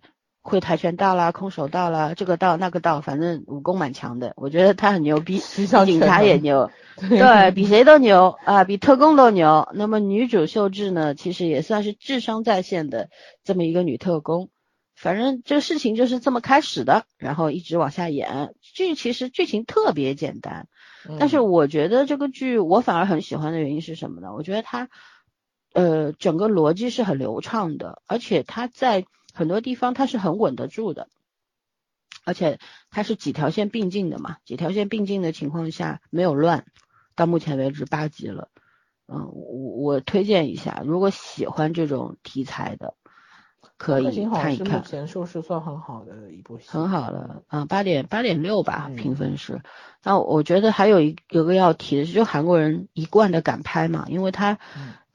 会跆拳道啦，空手道啦，这个道那个道，反正武功蛮强的。我觉得他很牛逼，警察也牛，对比谁都牛啊，比特工都牛。那么女主秀智呢，其实也算是智商在线的这么一个女特工。反正这个事情就是这么开始的，然后一直往下演。剧其实剧情特别简单，但是我觉得这个剧我反而很喜欢的原因是什么呢？我觉得它呃整个逻辑是很流畅的，而且它在。很多地方它是很稳得住的，而且它是几条线并进的嘛，几条线并进的情况下没有乱。到目前为止八级了，嗯，我我推荐一下，如果喜欢这种题材的，可以看一看。
目前收视算很好的一部戏，
很好了，啊，八点八点六吧，评分是。那我觉得还有一有个要提的是，就韩国人一贯的敢拍嘛，因为他。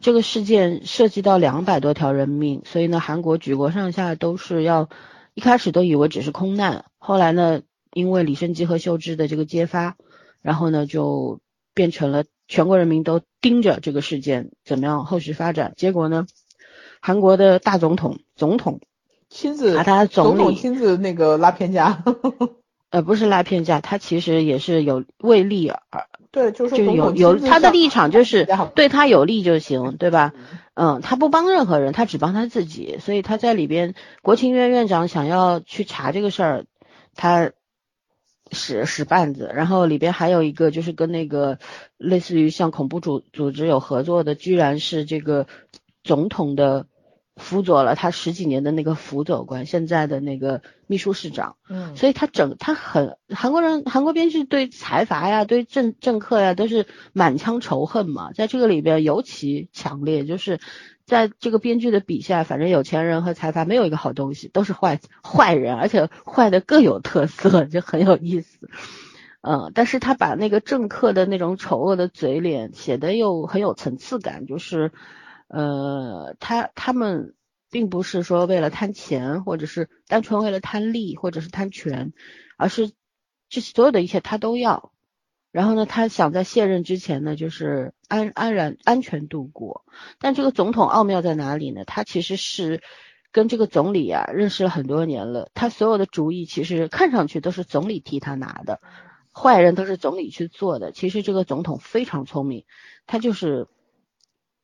这个事件涉及到两百多条人命，所以呢，韩国举国上下都是要一开始都以为只是空难，后来呢，因为李胜基和秀智的这个揭发，然后呢，就变成了全国人民都盯着这个事件怎么样后续发展。结果呢，韩国的大总统总统
亲自
把他总
统亲自那个拉偏架，
呃，不是拉偏架，他其实也是有为利而。
对，就是
就有有他的立场，就是对他有利就行，对吧？嗯，他不帮任何人，他只帮他自己，所以他在里边，国情院院长想要去查这个事儿，他使使绊子，然后里边还有一个就是跟那个类似于像恐怖组组织有合作的，居然是这个总统的。辅佐了他十几年的那个辅佐官，现在的那个秘书市长，
嗯，
所以他整他很韩国人，韩国编剧对财阀呀，对政政客呀，都是满腔仇恨嘛，在这个里边尤其强烈，就是在这个编剧的笔下，反正有钱人和财阀没有一个好东西，都是坏坏人，而且坏的各有特色，就很有意思，嗯，但是他把那个政客的那种丑恶的嘴脸写的又很有层次感，就是。呃，他他们并不是说为了贪钱，或者是单纯为了贪利，或者是贪权，而是这所有的一切他都要。然后呢，他想在卸任之前呢，就是安安然安全度过。但这个总统奥妙在哪里呢？他其实是跟这个总理啊认识了很多年了，他所有的主意其实看上去都是总理替他拿的，坏人都是总理去做的。其实这个总统非常聪明，他就是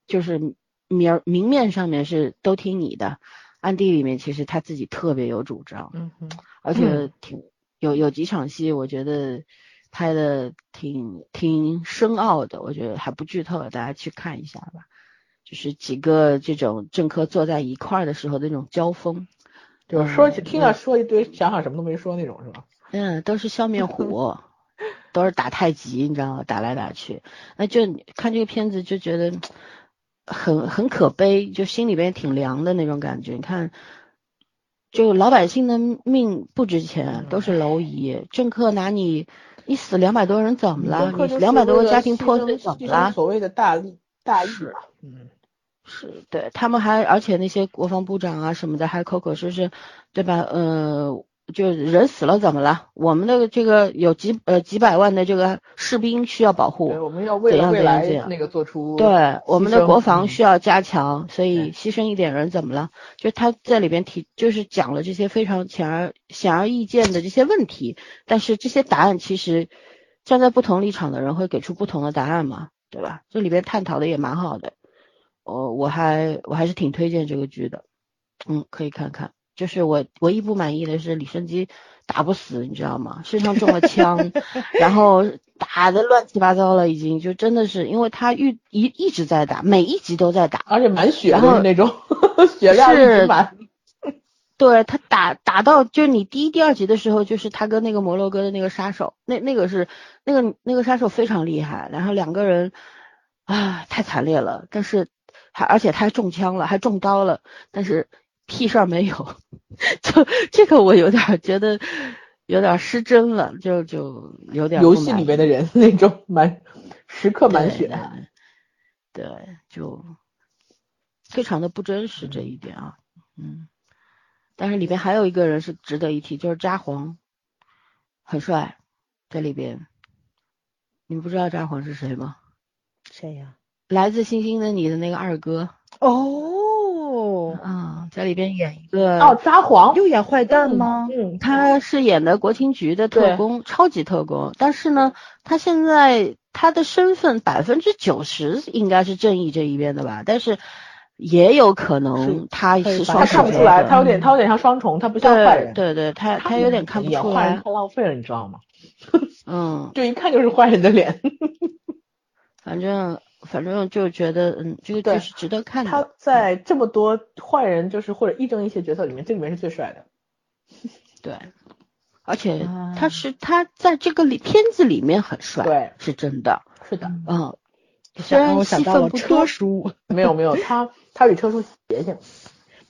就是。明明面上面是都听你的，暗地里面其实他自己特别有主张，
嗯哼，
而且挺有有几场戏，我觉得拍的挺挺深奥的，我觉得还不剧透，大家去看一下吧。就是几个这种政客坐在一块儿的时候的那种交锋，
就是说起听了说一堆，想想什么都没说那种，是吧？
嗯，都是笑面虎，都是打太极，你知道吗？打来打去，那就看这个片子就觉得。很很可悲，就心里边挺凉的那种感觉。你看，就老百姓的命不值钱，都是蝼蚁。政客拿你，你死两百多人怎么了？你两百多个家庭破碎怎么了？
所谓的大利大义
嗯，是对他们还，而且那些国防部长啊什么的还口口声声，对吧？呃。就人死了怎么了？我们的这个有几呃几百万的这个士兵需要保护，
我们要为了未来那个做出
对我们的国防需要加强，所以牺牲一点人怎么了？就他在里边提，就是讲了这些非常显而显而易见的这些问题，但是这些答案其实站在不同立场的人会给出不同的答案嘛，对吧？这里边探讨的也蛮好的，我我还我还是挺推荐这个剧的，嗯，可以看看。就是我唯一不满意的是李胜基打不死，你知道吗？身上中了枪，然后打的乱七八糟了，已经就真的是，因为他一一一直在打，每一集都在打，
而且满血的那种，血量是满。
对他打打到就是你第一、第二集的时候，就是他跟那个摩洛哥的那个杀手，那那个是那个那个杀手非常厉害，然后两个人啊，太惨烈了，但是还而且他还中枪了，还中刀了，但是屁事儿没有，就这个我有点觉得有点失真了，就就有点
游戏里面的人那种满时刻满血，
对，就非常的不真实这一点啊，嗯，但是里边还有一个人是值得一提，就是札幌，很帅，在里边，你们不知道札幌是谁吗？
谁呀？
来自星星的你的那个二哥
哦，
啊，在里边演一个
哦，撒谎
又演坏蛋吗？
嗯，
他是演的国情局的特工，超级特工。但是呢，他现在他的身份百分之九十应该是正义这一边的吧，但是也有可能他是双
他看不出来，他有点他有点像双重，他不像坏人。
对对，他他有点看不出来。
坏人太浪费了，你知道吗？
嗯，
就一看就是坏人的脸。
反正反正就觉得，嗯，这个剧是值得看的。
他在这么多坏人，就是或者亦正亦邪角色里面，这里面是最帅的。
对，而且他是他在这个里片子里面很帅，
对，
是真的，
是的，
嗯。虽然戏份不
车叔，
没有没有，他他比车叔邪性。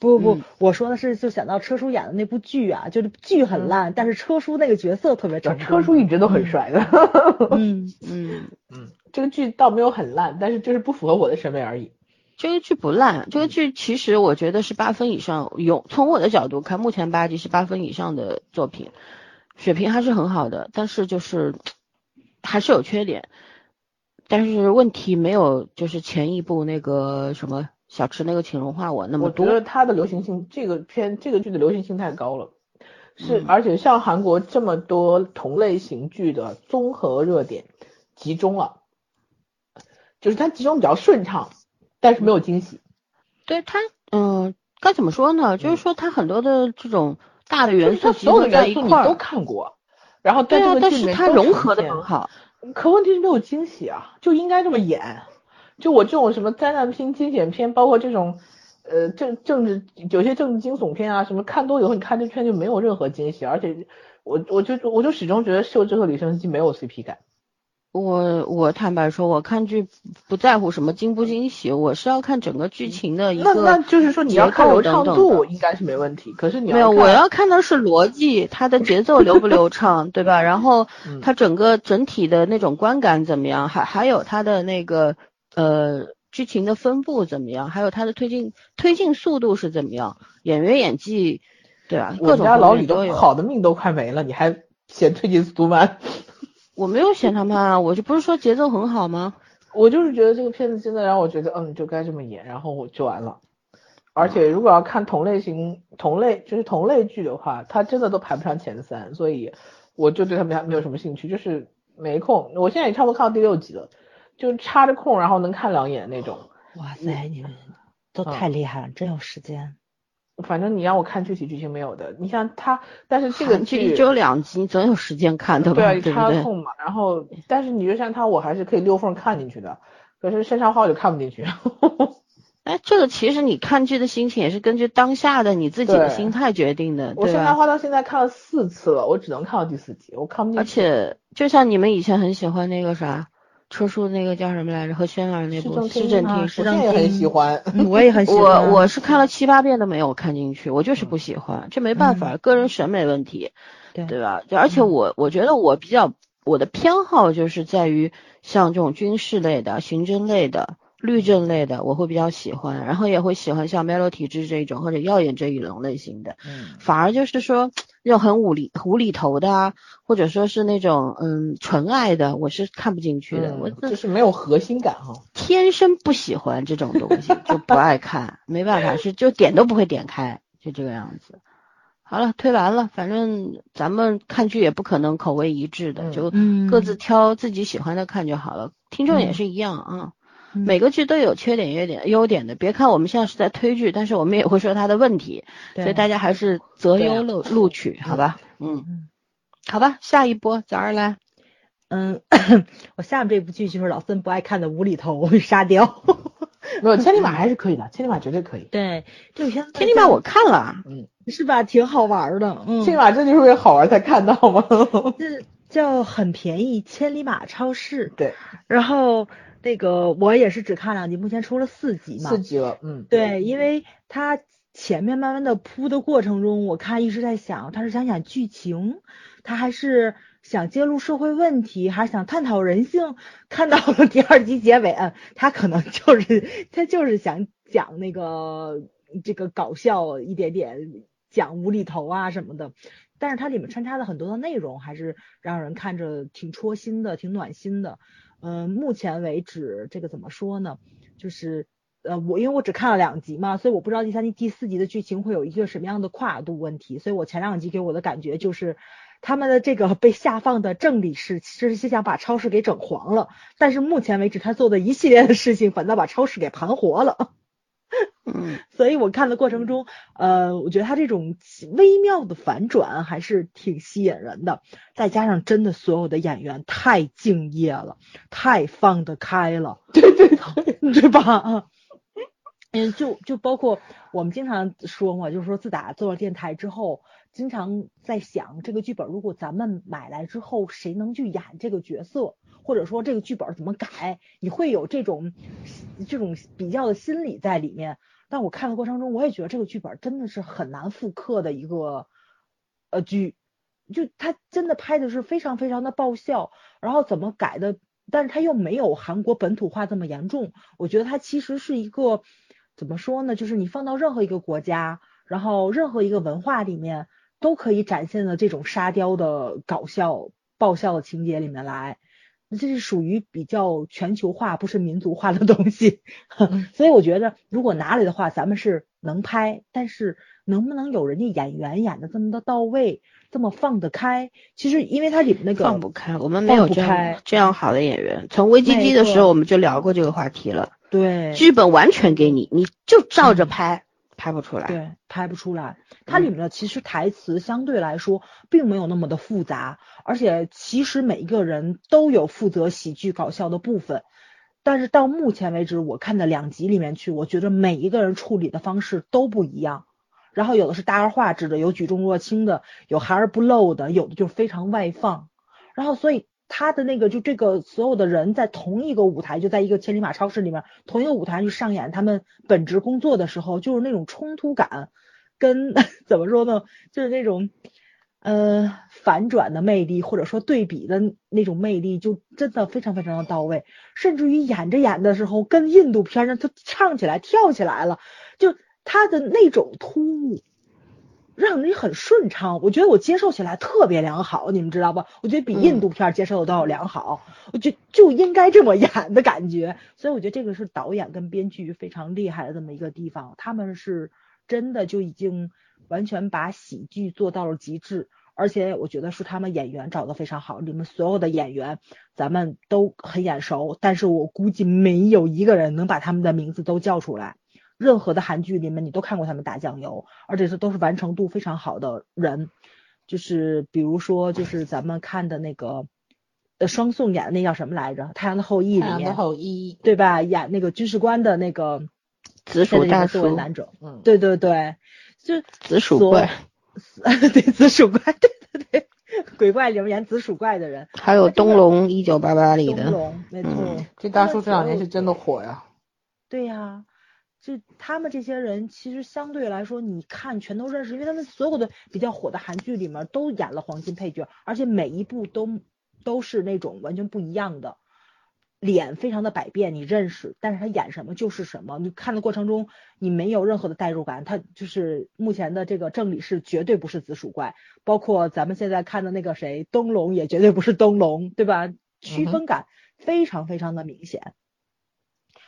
不不不，我说的是就想到车叔演的那部剧啊，就是剧很烂，但是车叔那个角色特别成功。
车叔一直都很帅的。
嗯嗯
嗯，这个剧倒没有很烂，但是就是不符合我的审美而已。
这个剧不烂，这个剧其实我觉得是八分以上，有从我的角度看，目前八集是八分以上的作品，水平还是很好的，但是就是还是有缺点，但是问题没有就是前一部那个什么。小池那个请融化我那么
多，我觉得它的流行性，这个片这个剧的流行性太高了，是而且像韩国这么多同类型剧的综合热点集中了，就是它集中比较顺畅，但是没有惊喜。
对它，嗯，该怎么说呢？就是说它很多的这种大的元素，
所有的元素你都看过，然后
对
啊，
但是它融合的很好，
可问题是没有惊喜啊，就应该这么演。就我这种什么灾难片、惊险片，包括这种，呃政政治有些政治惊悚片啊，什么看多以后，你看这片就没有任何惊喜，而且我我就我就始终觉得秀智和李胜基没有 CP 感。
我我坦白说，我看剧不在乎什么惊不惊喜，我是要看整个剧情的一个。
那那就是说你要看流畅度应该是没问题，可是你
没有，我要看的是逻辑，它的节奏流不流畅，对吧？然后它整个整体的那种观感怎么样？还还有它的那个。呃，剧情的分布怎么样？还有它的推进推进速度是怎么样？演员演技，对吧？
我家老李都好的命都快没了，你还嫌推进速度慢？
我没有嫌他慢啊，我就不是说节奏很好吗？
我就是觉得这个片子真的让我觉得，嗯，就该这么演，然后我就完了。而且如果要看同类型、同类就是同类剧的话，它真的都排不上前三，所以我就对他们家没有什么兴趣，就是没空。我现在也差不多看到第六集了。就插着空，然后能看两眼那种。
哇塞，你们都太厉害了，真有时间。
反正你让我看具体剧情没有的。你像他，但是这个
剧只有两集，你总有时间看的吧？
对，插空嘛。然后，但是你就像他，我还是可以溜缝看进去的。可是深山花我就看不进去。
哎，这个其实你看剧的心情也是根据当下的你自己的心态决定的。
我深山花到现在看了四次了，我只能看到第四集，我看不进
去。而且，就像你们以前很喜欢那个啥。车叔那个叫什么来着？和轩儿那部《
市
政厅》，
我也很喜欢，
我也很喜欢。
我我是看了七八遍都没有看进去，我就是不喜欢，这没办法，个人审美问题，
对
对吧？而且我我觉得我比较我的偏好就是在于像这种军事类的、刑侦类的。律政类的我会比较喜欢，然后也会喜欢像 Melo 体质这种或者耀眼这一种类型的。
嗯，
反而就是说那种很无厘无厘头的啊，或者说是那种嗯纯爱的，我是看不进去的。我
就是没有核心感哈。
天生不喜欢这种东西，就不爱看，没办法，是就点都不会点开，就这个样子。好了，推完了，反正咱们看剧也不可能口味一致的，就各自挑自己喜欢的看就好了。听众也是一样啊。每个剧都有缺点、优点、优点的。别看我们现在是在推剧，但是我们也会说它的问题，所以大家还是择优录录取，好吧？嗯，好吧，下一波早上来。
嗯，我下面这部剧就是老孙不爱看的无厘头沙雕。
没有 千里马还是可以的，千里马绝对可以。
对，这部片
千里马我看了，
嗯，
是吧？挺好玩的。嗯，
千里马这就是为了好玩才看到吗？
这叫很便宜，千里马超市。
对，
然后。那个我也是只看两集，目前出了四集嘛。
四集了，嗯，
对，因为他前面慢慢的铺的过程中，我看一直在想，他是想讲剧情，他还是想揭露社会问题，还是想探讨人性？看到了第二集结尾，嗯，他可能就是他就是想讲那个这个搞笑一点点，讲无厘头啊什么的。但是它里面穿插了很多的内容，还是让人看着挺戳心的，挺暖心的。嗯，目前为止，这个怎么说呢？就是呃，我因为我只看了两集嘛，所以我不知道第三集、第四集的剧情会有一个什么样的跨度问题。所以我前两集给我的感觉就是，他们的这个被下放的郑理事其实是想把超市给整黄了，但是目前为止他做的一系列的事情，反倒把超市给盘活了。
嗯，
所以我看的过程中，呃，我觉得他这种微妙的反转还是挺吸引人的。再加上真的所有的演员太敬业了，太放得开了，
对对对，
对吧？嗯，就就包括我们经常说嘛，就是说自打做了电台之后，经常在想这个剧本如果咱们买来之后，谁能去演这个角色？或者说这个剧本怎么改，你会有这种这种比较的心理在里面。但我看的过程中，我也觉得这个剧本真的是很难复刻的一个呃剧，就他真的拍的是非常非常的爆笑，然后怎么改的，但是他又没有韩国本土化这么严重。我觉得它其实是一个怎么说呢，就是你放到任何一个国家，然后任何一个文化里面都可以展现的这种沙雕的搞笑爆笑的情节里面来。这是属于比较全球化，不是民族化的东西，所以我觉得如果拿来的话，咱们是能拍，但是能不能有人家演员演的这么的到位，这么放得开？其实因为它里面那个
放不开，我们没有这样这样好的演员。从危机机的时候我们就聊过这个话题了，
对，
剧本完全给你，你就照着拍。拍不出来，
对，拍不出来。它里面的其实台词相对来说并没有那么的复杂，而且其实每一个人都有负责喜剧搞笑的部分。但是到目前为止，我看的两集里面去，我觉得每一个人处理的方式都不一样。然后有的是大而化之的，有举重若轻的，有含而不露的，有的就非常外放。然后所以。他的那个就这个所有的人在同一个舞台，就在一个千里马超市里面，同一个舞台去上演他们本职工作的时候，就是那种冲突感，跟 怎么说呢，就是那种呃反转的魅力，或者说对比的那种魅力，就真的非常非常的到位。甚至于演着演的时候，跟印度片上他唱起来跳起来了，就他的那种突兀。让你很顺畅，我觉得我接受起来特别良好，你们知道吧？我觉得比印度片接受的都要良好，我觉就应该这么演的感觉。所以我觉得这个是导演跟编剧非常厉害的这么一个地方，他们是真的就已经完全把喜剧做到了极致，而且我觉得是他们演员找的非常好，里面所有的演员咱们都很眼熟，但是我估计没有一个人能把他们的名字都叫出来。任何的韩剧里面，你都看过他们打酱油，而且是都是完成度非常好的人，就是比如说，就是咱们看的那个，呃，双宋演的那叫什么来着，《太阳的后裔》里面，
太阳的后裔，
对吧？演那个军事官的那个
紫薯大
叔男主，嗯，对对对，就
紫薯怪，
对紫薯怪，对对对，鬼怪里面演紫薯怪的人，
还有东龙一九八八里的，
东龙，没错，
这大叔这两年是真的火呀，
对呀。就他们这些人，其实相对来说，你看全都认识，因为他们所有的比较火的韩剧里面都演了黄金配角，而且每一部都都是那种完全不一样的脸，非常的百变，你认识，但是他演什么就是什么，你看的过程中你没有任何的代入感，他就是目前的这个郑理是绝对不是紫薯怪，包括咱们现在看的那个谁灯笼也绝对不是灯笼，对吧？区分感非常非常的明显，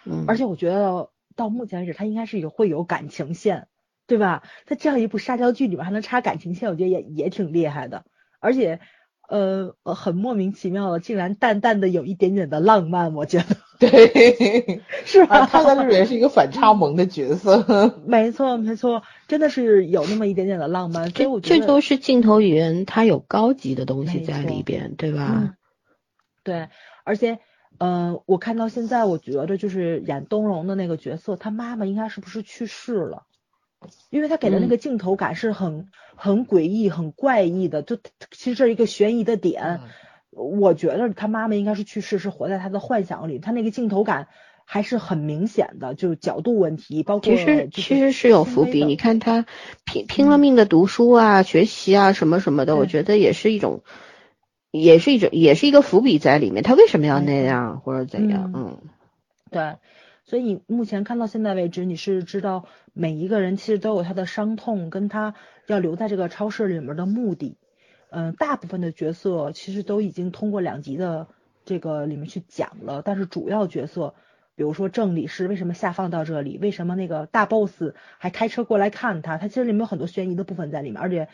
嗯，
而且我觉得。到目前为止，他应该是有会有感情线，对吧？在这样一部沙雕剧里面还能插感情线，我觉得也也挺厉害的。而且，呃，很莫名其妙的，竟然淡淡的有一点点的浪漫，我觉得。
对，
是吧？
他在里面是一个反差萌的角色。
没错，没错，真的是有那么一点点的浪漫。所以我
觉得这都是镜头语言，它有高级的东西在里边，对吧？
对，而且。嗯，我看到现在，我觉得就是演东龙的那个角色，他妈妈应该是不是去世了？因为他给的那个镜头感是很很诡异、很怪异的，就其实这是一个悬疑的点。我觉得他妈妈应该是去世，是活在他的幻想里。他那个镜头感还是很明显的，就是角度问题，包括
其实其实是有伏笔，你看他拼拼了命的读书啊、学习啊什么什么的，我觉得也是一种，也是一种，也是一个伏笔在里面。他为什么要那样或者怎样？嗯，
对，所以你目前看到现在为止，你是知道每一个人其实都有他的伤痛，跟他要留在这个超市里面的目的。嗯，大部分的角色其实都已经通过两集的这个里面去讲了，但是主要角色，比如说郑理事为什么下放到这里，为什么那个大 boss 还开车过来看他，他其实里面有很多悬疑的部分在里面，而且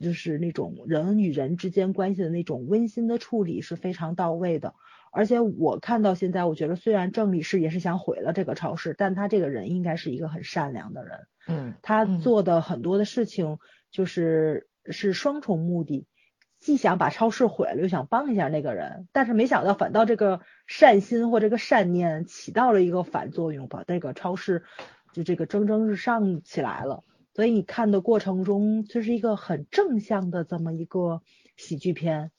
就是那种人与人之间关系的那种温馨的处理是非常到位的。而且我看到现在，我觉得虽然郑理事也是想毁了这个超市，但他这个人应该是一个很善良的人。
嗯
他
嗯
做的很多的事情就是是双重目的，既想把超市毁了，又想帮一下那个人，但是没想到反倒这个善心或这个善念起到了一个反作用，把这个超市就这个蒸蒸日上起来了。所以你看的过程中，这是一个很正向的这么一个喜剧片，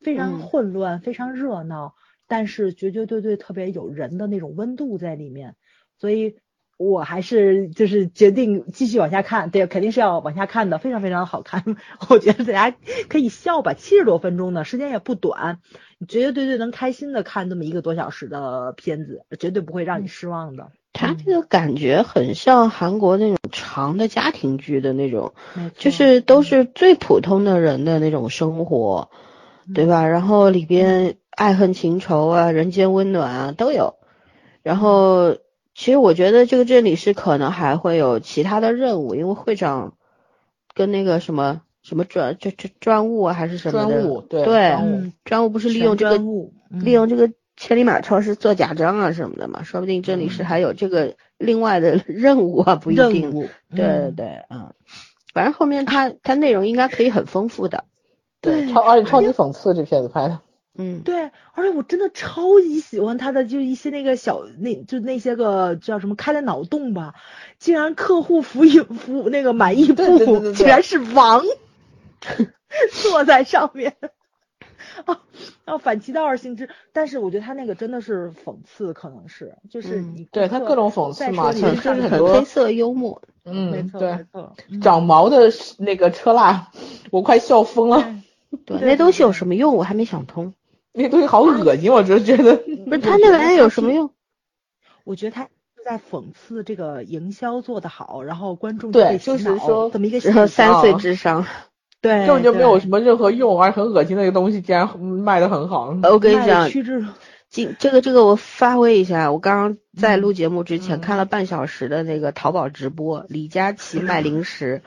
非常
嗯
混乱，非常热闹，但是绝绝对对特别有人的那种温度在里面。所以我还是就是决定继续往下看，对，肯定是要往下看的，非常非常好看。我觉得大家可以笑吧，七十多分钟呢，时间也不短，你绝绝对对能开心的看这么一个多小时的片子，绝对不会让你失望的。
他这个感觉很像韩国那种长的家庭剧的那种，就是都是最普通的人的那种生活，对吧？然后里边爱恨情仇啊、人间温暖啊都有。然后其实我觉得这个这里是可能还会有其他的任务，因为会长跟那个什么什么专这这专务啊还是什么的。
专务对
对
专务。
不是利用这个利用这个千里马超市做假章啊什么的嘛，说不定这里是还有这个另外的 任务啊，不一
任
定。
务，
对对
嗯
对，嗯，反正后面它它内容应该可以很丰富的。
对
超而且超级讽刺这片子拍的，
嗯，
对，而且我真的超级喜欢他的，就一些那个小那就那些个叫什么开的脑洞吧，竟然客户服务服务那个满意度竟然是王 坐在上面。啊，然后反其道而行之，但是我觉得他那个真的是讽刺，可能是就是
嗯
你
对他各种讽刺嘛就是很多
黑色幽默。
没
嗯，
错
对
没，错，嗯
长毛的那个车蜡，我快笑疯了，
对，
对
那东西有什么用？我还没想通。
那东西好恶心，我就觉得。
不是他那玩意儿有什么用？
我觉得他是在讽刺这个营销做得好，然后观众
对就是说
这么一个
然后三岁智商。
对，
根本就没有什么任何用，而很恶心的一个东西，竟然卖的很好。
呃我跟你讲，今这个这个我发挥一下，我刚刚在录节目之前
嗯
看了半小时的那个淘宝直播，李佳琦卖零食，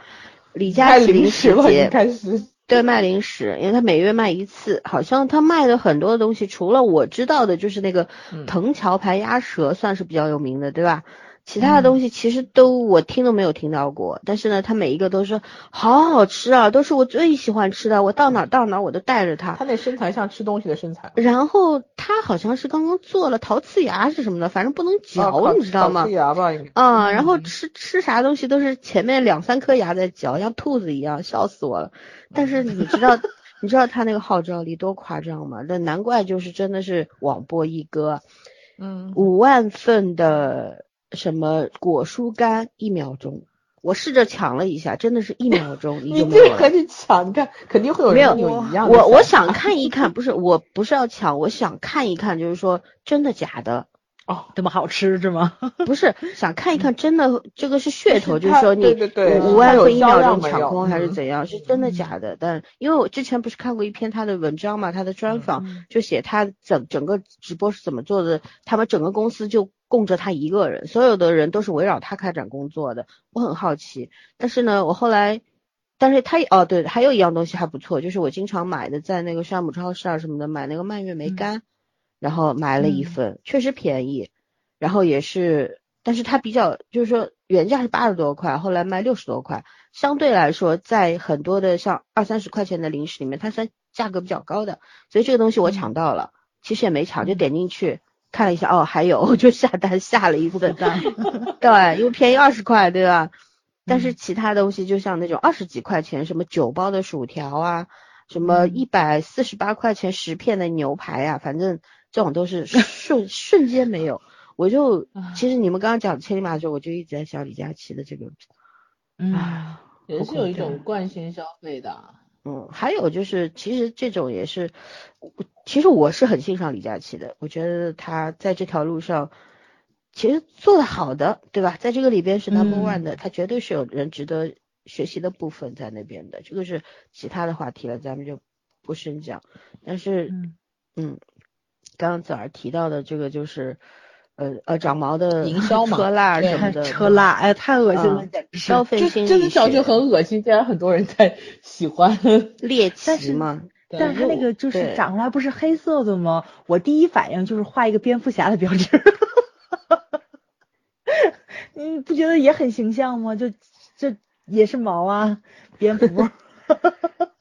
李佳琦零
食
节
开始。
对卖零食，因为他每月卖一次，好像他卖的很多东西，除了我知道的就是那个
嗯
藤桥牌鸭舌算是比较有名的，对吧？其他的东西其实都我听都没有听到过，但是呢，他每一个都说好好吃啊，都是我最喜欢吃的，我到哪儿到哪儿我都带着它。
他那身材像吃东西的身材，
然后他好像是刚刚做了陶瓷牙是什么的，反正不能嚼，
啊
你知道吗
陶瓷？牙吧，应该
啊、然后
嗯
吃吃啥东西都是前面两三颗牙在嚼，像兔子一样，笑死我了。但是你知道，你知道他那个号召力多夸张吗？那难怪就是真的是网播一哥，
嗯，
五万份的什么果蔬干一秒钟，我试着抢了一下，真的是一秒钟你
你
就没有了。
这个去抢，你看肯定会有
没有
人有一样的
我我
想
想看一看，不是我不是要抢，我想看一看，就是说真的假的。
哦，
这么好吃是吗？
不是想看一看，真的这个是噱头，就是说你五五万
它有
一秒钟抢空还是
嗯
怎样，是真的假的？但因为我之前不是看过一篇他的文章嘛，他的专访
嗯
就写他整整个直播是怎么做的，他们整个公司就供着他一个人，所有的人都是围绕他开展工作的，我很好奇。但是呢，我后来。但是他哦对，还有一样东西还不错，就是我经常买的，在那个山姆超市啊什么的买那个蔓越莓
嗯
干，然后买了一
嗯。
份，确实便宜，然后也是，但是它比较就是说原价是八十多块，后来卖六十多块，相对来说在很多的像二三十块钱的零食里面，它算价格比较高的，所以这个东西我抢到了，其实也没抢，就
嗯。
点进去看了一下，哦还有，我就下单下了一份，
单
对，因为便宜二十块，对吧？但是
嗯。
其他东西就像那种二十几块钱，什么九包的薯条啊，什么
嗯。
一百四十八块钱十片的牛排啊，反正这种都是瞬 瞬间没有。我就其实你们刚刚讲千里马的时候，我就一直在想李佳琦的这个，
嗯，
也是有一种惯性消费的啊。
嗯，还有就是，其实这种也是，其实我是很欣赏李佳琦的，我觉得他在这条路上，其实做的好的，对吧？在这个里边是 number
嗯
one 的，他绝对是有人值得学习的部分在那边的，这个是其他的话题了，咱们就不深讲。但是，
嗯
嗯，刚刚子儿提到的这个就是，呃呃，长毛的
营销 嘛
车蜡什么的，
车蜡，哎，太恶心了，
嗯
简直是
消费
就
心理
真的早就很恶心，竟然很多人在喜欢。
猎奇嘛，
对
但是它那个就是长出来不是黑色的吗？我第一反应就是画一个蝙蝠侠的标志，你不觉得也很形象吗？就这也是毛啊，蝙蝠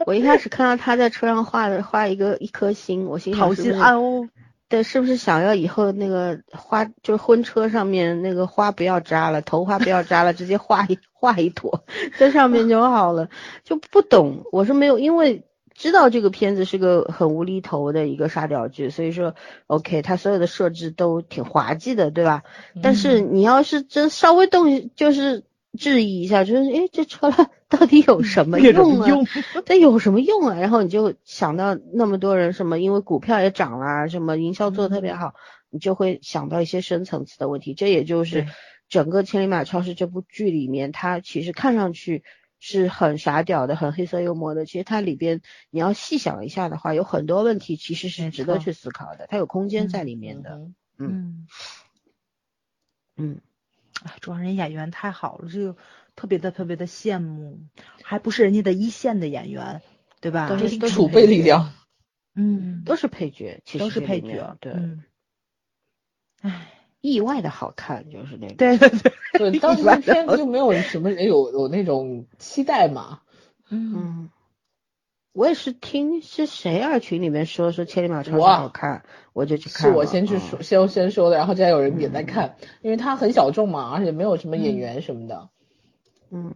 我一开始看到他在车上画的画一个一颗星，我心想
好心
是不是
暗欧，
对，是不是想要以后那个花就是婚车上面那个花不要扎了，头花不要扎了，直接画一画一朵在上面就好了，就不懂，我是没有，因为知道这个片子是个很无厘头的一个沙雕剧，所以说 OK，它所有的设置都挺滑稽的，对吧？但是
嗯
你要是真稍微动，就是质疑一下，就是诶，这车了 到底有什么用啊？
么用？
这有什么用啊？然后你就想到那么多人什么，因为股票也涨啦，什么营销做的特别好，你就会想到一些深层次的问题。这也就是整个《千里马超市》这部剧里面，它其实看上去是很傻屌的、很黑色幽默的，其实它里边你要细想一下的话，有很多问题其实是值得去思考的，它有空间在里面的。
嗯
嗯，
嗯，
哎，主要人演员太好了，就特别的特别的羡慕，还不是人家的一线的演员，对吧？
都是
储备力量。
嗯，
都是配角，其实
都是配角，
对，
嗯，唉，
意外的好看，就是那个。
对对对，
对，当时
意外的
片子就没有什么人有有那种期待嘛。
嗯
嗯，我也是听是谁二群里面说说《千里马超好看，我就去看是。
我先去
嗯
说，先先说的，然后现在有人也在看，因为它很小众嘛，而且没有什么演员什么的。
嗯，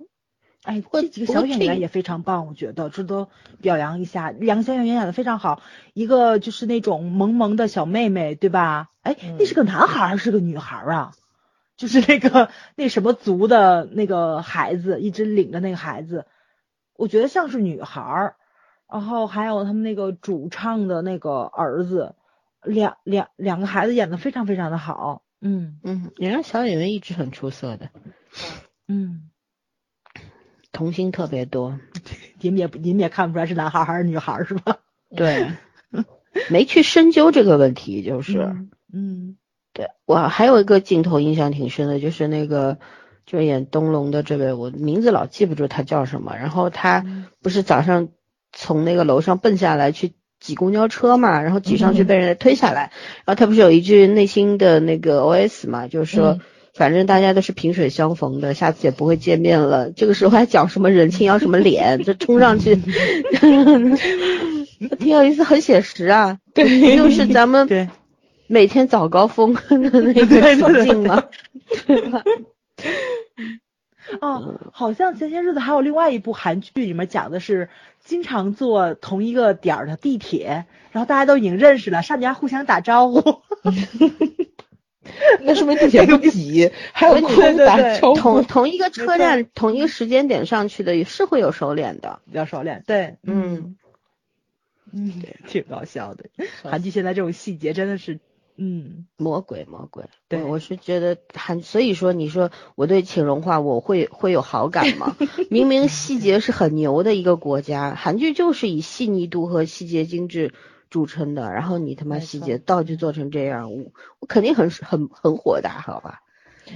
哎，
会
这几个小演员也非常棒，我觉得这都表扬一下。两个小演员演的非常好，一个就是那种萌萌的小妹妹，对吧？哎，那是个男孩儿还是个女孩儿啊？就是那个 那什么族的那个孩子，一直领着那个孩子，我觉得像是女孩儿。然后还有他们那个主唱的那个儿子，两两两个孩子演的非常非常的好。嗯
嗯，人家小演员一直很出色的，
嗯，
童星特别多。
你们也你们也看不出来是男孩儿还是女孩儿是吧？
对，没去深究这个问题，就是。
嗯嗯
对我还有一个镜头印象挺深的，就是那个就演东龙的这位，我名字老记不住他叫什么。然后他
嗯
不是早上从那个楼上蹦下来去挤公交车嘛，然后挤上去
嗯
被人推下来，然后他不是有一句内心的那个 OS 嘛，就是说。
嗯
反正大家都是萍水相逢的，下次也不会见面了。这个时候还讲什么人情要什么脸，这冲上去，挺有意思，很写实啊。
对
就是咱们
对
每天早高峰的那个处境嘛，对吧？
哦，好像前些日子还有另外一部韩剧，里面讲的是经常坐同一个点儿的地铁，然后大家都已经认识了，上家互相打招呼。
那说明地铁不挤，还有
对
空打
同。同一个车站、同一个时间点上去的，也是会有熟脸的。
比较熟脸，对，
嗯，
嗯，挺搞笑的。韩剧现在这种细节真的是，嗯，
魔鬼，魔鬼。
对
我我是觉得韩，所以说你说我对请融化我会会有好感吗？明明细节是很牛的一个国家，韩剧就是以细腻度和细节精致著称的，然后你他妈细节道具做成这样，我我肯定很很很火大，好吧？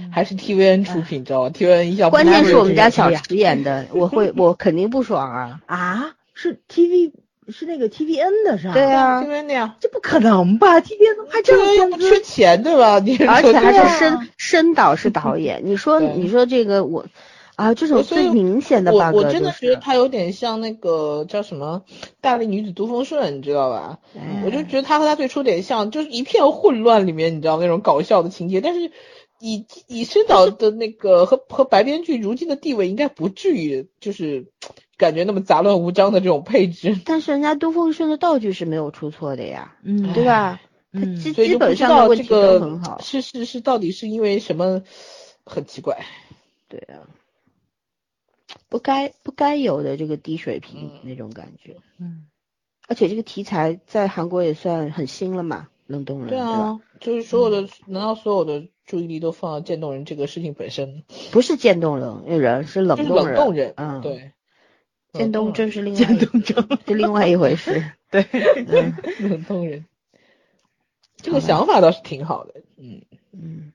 还是 TVN 出品，知道吗？TVN 一下
关键是我们家小池演的，我会我肯定不爽啊。
啊，是 TV 是那个 TVN 的是吧？
对，啊
，TVN 的呀
这不可能吧？TVN 能拍这种
，TVN 又不缺钱，对吧？你
而且还
对啊
是深深导是导演，你说你说这个我啊，这种最明显的 bug
我我真的觉得他有点像那个叫什么《大力女子都风顺》，你知道吧？
哎
我就觉得他和他最初有点像，就是一片混乱里面，你知道那种搞笑的情节，但是以以申导的那个和和白编剧如今的地位，应该不至于就是感觉那么杂乱无章的这种配置。
但是人家都奉顺的道具是没有出错的呀，
嗯
对吧？基
所以就
基本上的问题都
个
很好。
是是是，到底是因为什么？很奇怪。
对啊，不该不该有的这个低水平、
嗯
那种感觉，
嗯
而且这个题材在韩国也算很新了嘛，冷冻人？
对啊，就是所有的，难道所有的注意力都放到渐冻人这个事情本身？
不是渐冻人人，是冷冻
人，
嗯，，
对，
渐冻
症
症是另外
渐
一
冻症，
是另外一回事。
对，
嗯
冷冻人，这个想法倒是挺好的。嗯，
嗯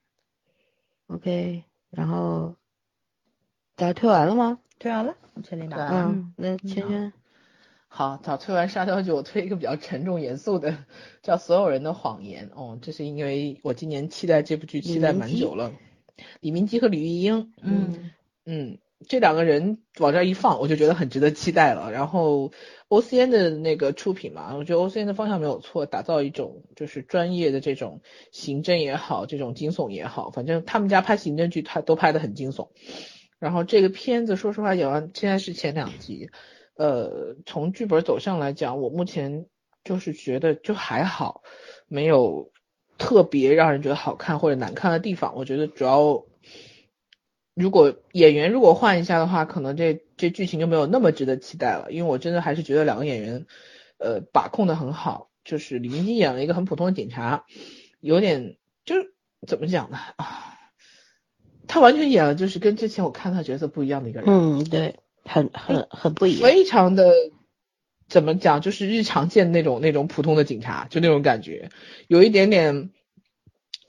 ，OK，然后大家推完了吗？
推完了，全领导。
嗯，那圈圈，
好，早推完沙雕剧，我推一个比较沉重严肃的，叫《所有人的谎言》。哦，这是因为我今年期待这部剧期待蛮久了。李明基和吕玉英，
嗯
嗯，这两个人往这一放，我就觉得很值得期待了。然后 OCN 的那个出品嘛，我觉得 OCN 的方向没有错，打造一种就是专业的这种刑侦也好，这种惊悚也好，反正他们家拍刑侦剧，他都拍的很惊悚。然后这个片子，说实话，演完现在是前两集，呃，从剧本走向来讲，我目前就是觉得就还好，没有特别让人觉得好看或者难看的地方。我觉得主要，如果演员如果换一下的话，可能这这剧情就没有那么值得期待了。因为我真的还是觉得两个演员，呃，把控的很好。就是李明基演了一个很普通的警察，有点就是怎么讲呢啊，他完全演了就是跟之前我看他角色不一样的一个人。
嗯，对，很很很不一样。
非常的怎么讲，就是日常见那种那种普通的警察，就那种感觉，有一点点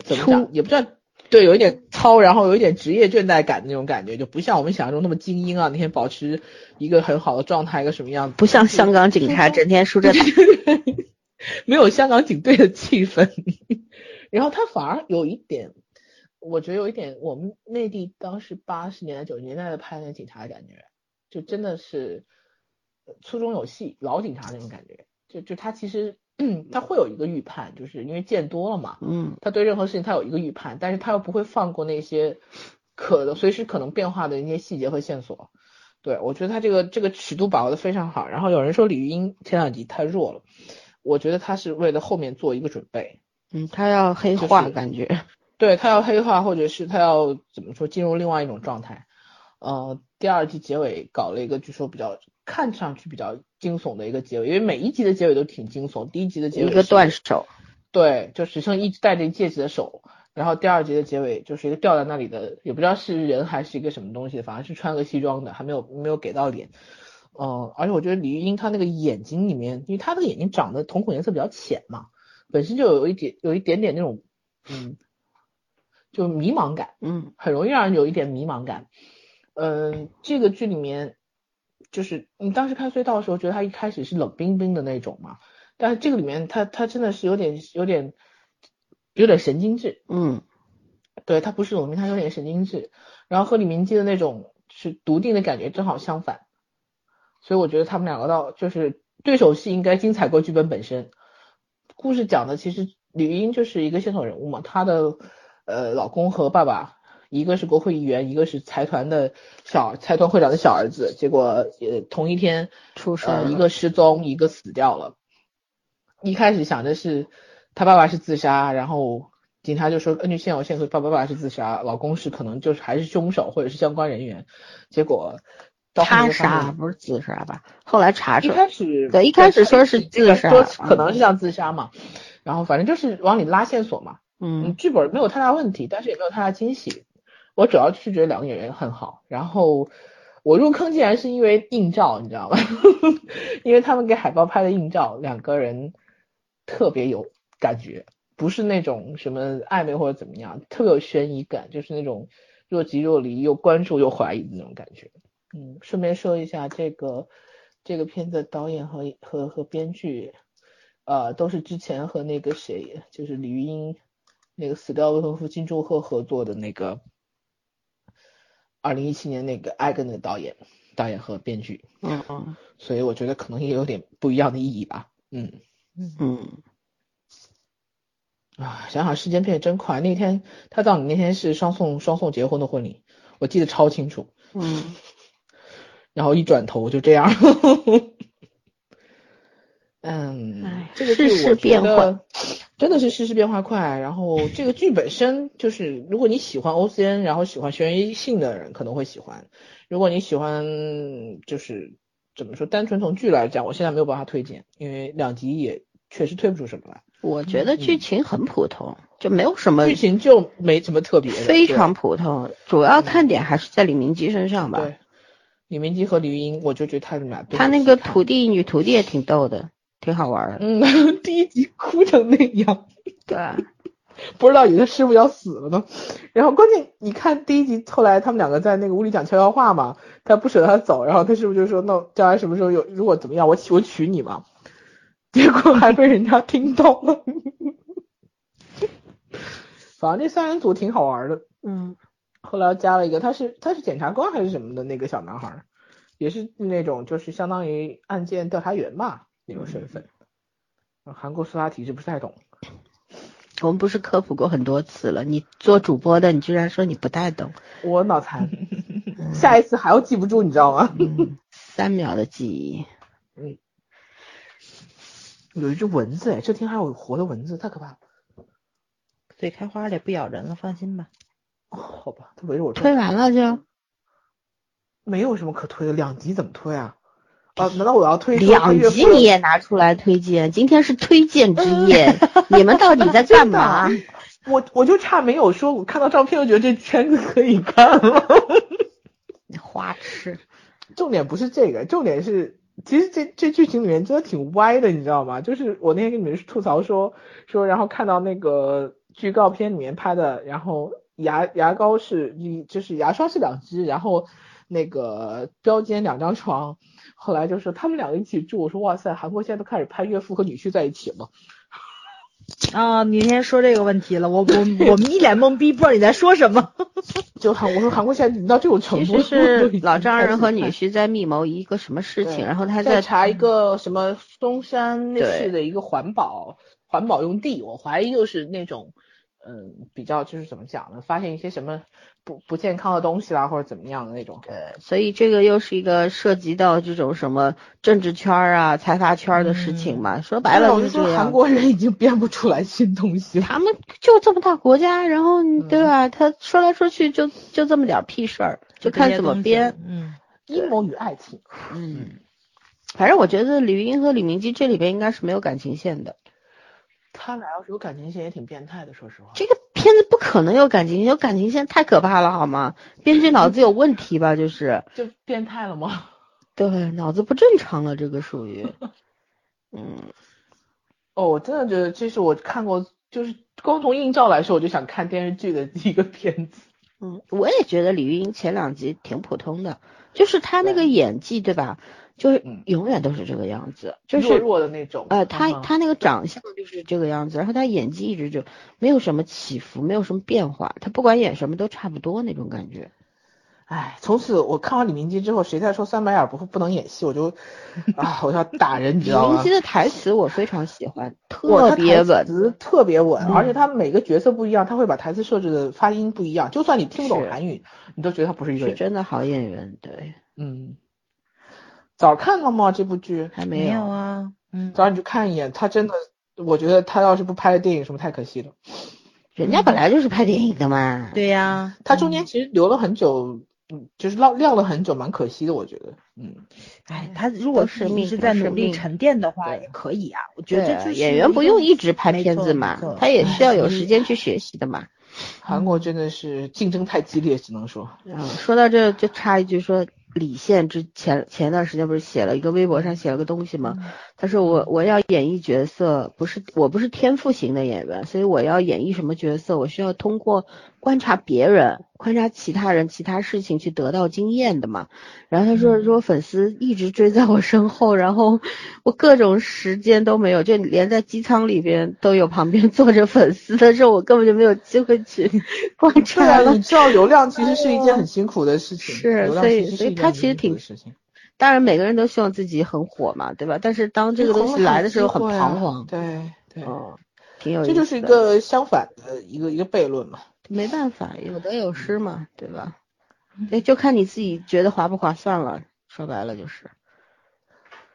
怎么讲，也不叫对，有一点糙，然后有一点职业倦怠感的那种感觉，就不像我们想象中那么精英啊，那天保持一个很好的状态，一个什么样子，
不像香港警察整天梳着打。
没有香港警队的气氛，然后他反而有一点。我觉得有一点，我们内地当时八十年代、九十年代的拍那警察的感觉，就真的是呃粗中有细，老警察那种感觉。就就他其实他会有一个预判，就是因为见多了嘛，
嗯
他对任何事情他有一个预判，但是他又不会放过那些可能随时可能变化的那些细节和线索。对我觉得他这个这个尺度把握的非常好。然后有人说李玉英前两集太弱了，我觉得他是为了后面做一个准备。
嗯，他要黑化
就是
感觉。
对他要黑化，或者是他要怎么说进入另外一种状态。呃，第二季结尾搞了一个据说比较看上去比较惊悚的一个结尾，因为每一集的结尾都挺惊悚。第一集的结尾
一个断手，
对，就只剩一直戴着戒指的手，然后第二集的结尾就是一个吊在那里的，也不知道是人还是一个什么东西，反正是穿个西装的，还没有没有给到脸。嗯、而且我觉得李玉英她那个眼睛里面，因为她那个眼睛长得瞳孔颜色比较浅嘛，本身就有一点有一点点那种嗯，就迷茫感。
嗯
很容易让人有一点迷茫感。嗯，这个剧里面，就是你当时看隧道的时候，觉得他一开始是冷冰冰的那种嘛，但是这个里面他他真的是有点有点有点神经质，
嗯。
对他不是冷冰，他有点神经质，然后和李明基的那种是笃定的感觉正好相反，所以我觉得他们两个到就是对手戏应该精彩过剧本本身。故事讲的其实李玉英就是一个线索人物嘛，她的呃老公和爸爸，一个是国会议员，一个是财团的小财团会长的小儿子，结果也同一天呃
出事了
一个失踪，一个死掉了。一开始想的是他爸爸是自杀，然后警察就说根据现有线索，爸爸爸是自杀，老公是可能就是还是凶手或者是相关人员。结果到
他杀不是自杀吧？后来查
一
出
开始
对一开始说是自杀
说可能是像自杀嘛，然后反正就是往里拉线索嘛。嗯，
嗯
剧本没有太大问题，但是也没有太大惊喜。我主要是觉得两个演员很好，然后我入坑竟然是因为硬照，你知道吗？因为他们给海报拍的硬照，两个人特别有感觉，不是那种什么暧昧或者怎么样，特别有悬疑感，就是那种若即若离，又关注又怀疑的那种感觉。嗯，顺便说一下，这个这个片子导演和和和编剧，呃，都是之前和那个谁，就是李玉英那个死掉未婚夫金钟赫合作的那个，二零一七年那个《艾根》的导演、导演和编剧，
嗯嗯
所以我觉得可能也有点不一样的意义吧。嗯，
嗯，
啊，想想时间变得真快，那天他到你那天是双宋双宋结婚的婚礼，我记得超清楚。
嗯
然后一转头就这样。嗯
唉，
这个剧
世事
我觉
变
得
化
真的是世事变化快。然后这个剧本身就是，如果你喜欢 OCN，然后喜欢悬疑性的人可能会喜欢。如果你喜欢就是怎么说，单纯从剧来讲，我现在没有办法推荐，因为两集也确实推不出什么来，
我觉得剧情很普通，就没有什么
剧情就没什么特别的，
非常普通，主要看点还是在李明基身上吧。
对。李明基和李玉英，我就觉得他们俩
他那个徒弟女徒弟也挺逗的，挺好玩的。
嗯，第一集哭成那样，
对啊，
不知道以为他师傅要死了呢。然后关键你看第一集，后来他们两个在那个屋里讲悄悄话嘛，他不舍得他走，然后他师傅就说：“那将来什么时候有如果怎么样，我娶我娶你嘛。”结果还被人家听到了。反正这三人组挺好玩的。
嗯，
后来加了一个，他是他是检察官还是什么的那个小男孩儿，也是那种就是相当于案件调查员吧那种身份。韩国司法体制不是太懂。
我们不是科普过很多次了，你做主播的，你居然说你不太懂，
我脑残，下一次还要记不住，你知道吗？
嗯，三秒的记忆，嗯
有一只蚊子哎，这天还有活的蚊子，太可怕了。
嘴开花了也不咬人了，放心吧。
哦，好吧，它围着我转
推完了就
没有什么可推的，两级怎么推啊？啊，难道我要推
两集你也拿出来推荐，今天是推荐之夜，你们到底在干嘛？
我我就差没有说，我看到照片就觉得这片子可以看了。
花痴，
重点不是这个，重点是其实这这剧情里面真的挺歪的，你知道吗？就是我那天跟你们吐槽说说，然后看到那个预告片里面拍的，然后牙牙膏是一就是牙刷是两只，然后那个标间两张床，后来就是他们两个一起住，我说哇塞，韩国现在都开始拍岳父和女婿在一起了。
啊，你先说这个问题了，我我我们一脸懵逼，不知道你在说什么。
就韩我说韩国现在已经到这种程度，
其实
都已经
是老丈人和女婿在密谋一个什么事情，然后他
在查一个什么松山那市的一个环保环保用地，我怀疑就是那种，嗯，比较就是怎么讲呢，发现一些什么不不健康的东西啦，或者怎么样的那种。
对，所以这个又是一个涉及到这种什么政治圈儿啊、财阀圈儿的事情嘛。说白了
我就是说韩国人已经编不出来新东西了。
他们就这么大国家，然后对吧？他说来说去就就这么点屁事儿，就看怎么编。
嗯，
阴谋与爱情，
嗯，反正我觉得李玉英和李明基这里边应该是没有感情线的。
他俩要是有感情线也挺变态的，说实话。
这个片子不可能有感情线，有感情线太可怕了，好吗？编剧脑子有问题吧？就是
就变态了吗？
对脑子不正常了，这个属于。嗯，
哦，我真的觉得这是我看过，就是光从映照来说，我就想看电视剧的一个片子。
嗯，我也觉得李玉英前两集挺普通的，就是她那个演技，对吧？就是
嗯
永远都是这个样子，就是
弱的那种。
呃，
他
他那个长相就是这个样子，然后他演技一直就没有什么起伏，没有什么变化，他不管演什么都差不多那种感觉。
哎，从此我看完李明基之后，谁再说三白眼不不能演戏，我就 啊，我要打人，你知
李
道吗
明基？的台词我非常喜欢，特别稳。
词特别稳，
嗯
而且他每个角色不一样，他会把台词设置的发音不一样，就算你听不懂韩语，你都觉得他不是一个人。
是真的好演员，对，
嗯，早看了吗？这部剧
还
没
有
有啊，嗯，
早上你去看一眼，他真的，我觉得他要是不拍电影什么太可惜了。
人家本来就是拍电影的嘛。
对呀，
他中间其实留了很久，嗯，就是晾晾了很久，蛮可惜的，我觉得。嗯，
哎，他如果
是命
是一直在努力沉淀的话，也可以啊。我觉得就是
演员不用一直拍片子嘛，他也需要有
哎
时间去学习的嘛。
韩国真的是竞争太激烈，只能说。
嗯，说到这就插一句说，李现之前前段时间不是写了一个微博上写了个东西吗？他说我我要演绎角色，不是我不是天赋型的演员，所以我要演绎什么角色，我需要通过观察别人、观察其他人、其他事情去得到经验的嘛。然后他说说粉丝一直追在我身后，然后我各种时间都没有，就连在机舱里边都有旁边坐着粉丝的时候，我根本就没有机会去观
对啊，
察了
你。知道流量其实是一件很辛苦的事情，
是所以所以他其实挺。当然，每个人都希望自己很火嘛，对吧？但是当这个东西来的时候，很彷徨。
对对，
嗯，挺有意思。
这就是一个相反的一个一个悖论嘛。
没办法，有得有失嘛，对吧？那就看你自己觉得划不划算了。说白了就是。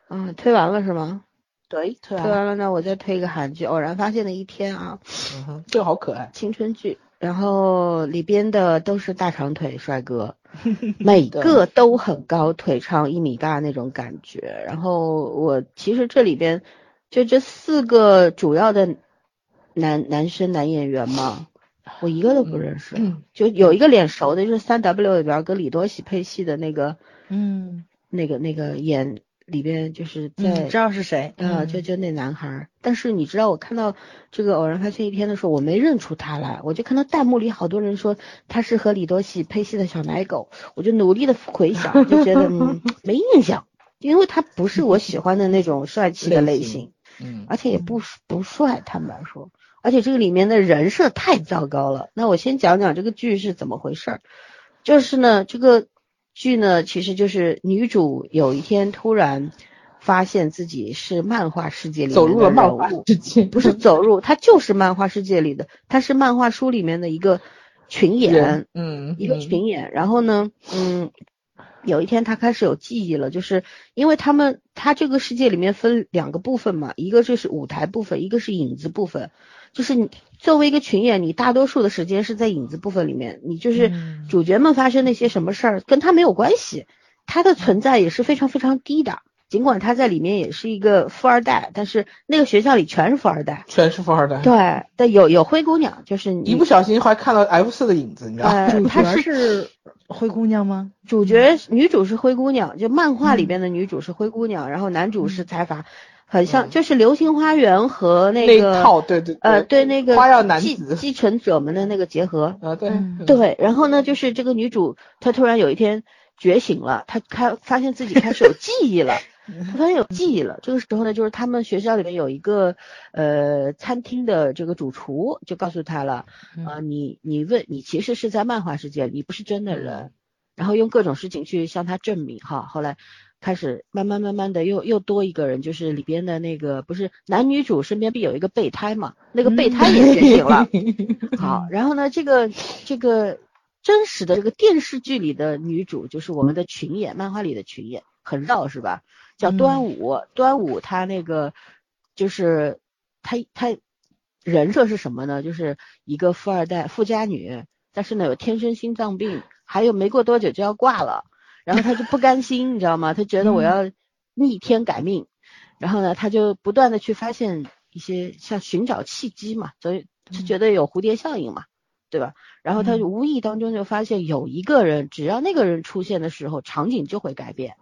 嗯，推完了是吗？
对，推完了。
推完了，那我再推一个韩剧《偶然发现的一天》啊，
嗯哼，这个好可爱。
青春剧，然后里边的都是大长腿帅哥，每个都很高，腿长一米八那种感觉。然后我其实这里边就这四个主要的男男生男演员嘛，我一个都不认识，
嗯
就有一个脸熟的，就是三 W 里边跟李多喜配戏的那个，
嗯，
那个那个演里边就是在。
嗯知道是谁？
啊，就就那男孩儿，但是你知道，我看到这个偶然发现一篇的时候，我没认出他来，我就看到弹幕里好多人说他是和李多喜配戏的小奶狗，我就努力的回想，就觉得嗯 没印象，因为他不是我喜欢的那种帅气的类
类型
型，
嗯
而且也不不帅，坦白说，而且这个里面的人设太糟糕了。那我先讲讲这个剧是怎么回事儿，就是呢，这个剧呢，其实就是女主有一天突然发现自己是漫画世界里面
走入了漫画世界，
不是走入，她就是漫画世界里的，她是漫画书里面的一个群演，，
嗯，
一个
嗯
群演。然后呢，嗯，有一天她开始有记忆了，就是因为他们她这个世界里面分两个部分嘛，一个就是舞台部分，一个是影子部分。就是你作为一个群演，你大多数的时间是在影子部分里面，你就是
嗯
主角们发生那些什么事儿跟他没有关系，他的存在也是非常非常低的。尽管他在里面也是一个富二代，但是那个学校里全是富二代。
全是富二代。
对，但有有灰姑娘，就是你
一不小心还看到 F 四的影子，你知道吗？
呃，
主角
她是
是灰姑娘吗？
主角女主是灰姑娘，就漫画里边的女主是灰姑娘，然后男主是财阀，很像
嗯
就是《流星花园》和那
那
个
那套，对对
呃对那个
花样男
继
子
继承者们的那个结合。
啊，对
嗯
对，然后呢，就是这个女主她突然有一天觉醒了，她开发现自己开始有记忆了。她发现有记忆了，这个时候呢，就是他们学校里面有一个呃餐厅的这个主厨就告诉她了，啊、你你问你其实是在漫画世界，你不是真的人，然后用各种事情去向他证明哈。后来开始慢慢慢慢的又又多一个人，就是里边的那个不是男女主身边必有一个备胎嘛，那个备胎也觉醒了。好，然后呢，这个这个真实的这个电视剧里的女主就是我们的群演，漫画里的群演，很绕是吧？叫端午，端午她那个就是她她人设是什么呢？就是一个富二代富家女，但是呢有天生心脏病，还有没过多久就要挂了，然后他就不甘心，你知道吗？他觉得我要逆天改命，然后呢，他就不断的去发现一些像寻找契机嘛，所以就觉得有蝴蝶效应嘛，对吧？然后他就无意当中就发现有一个人，只要那个人出现的时候，场景就会改变。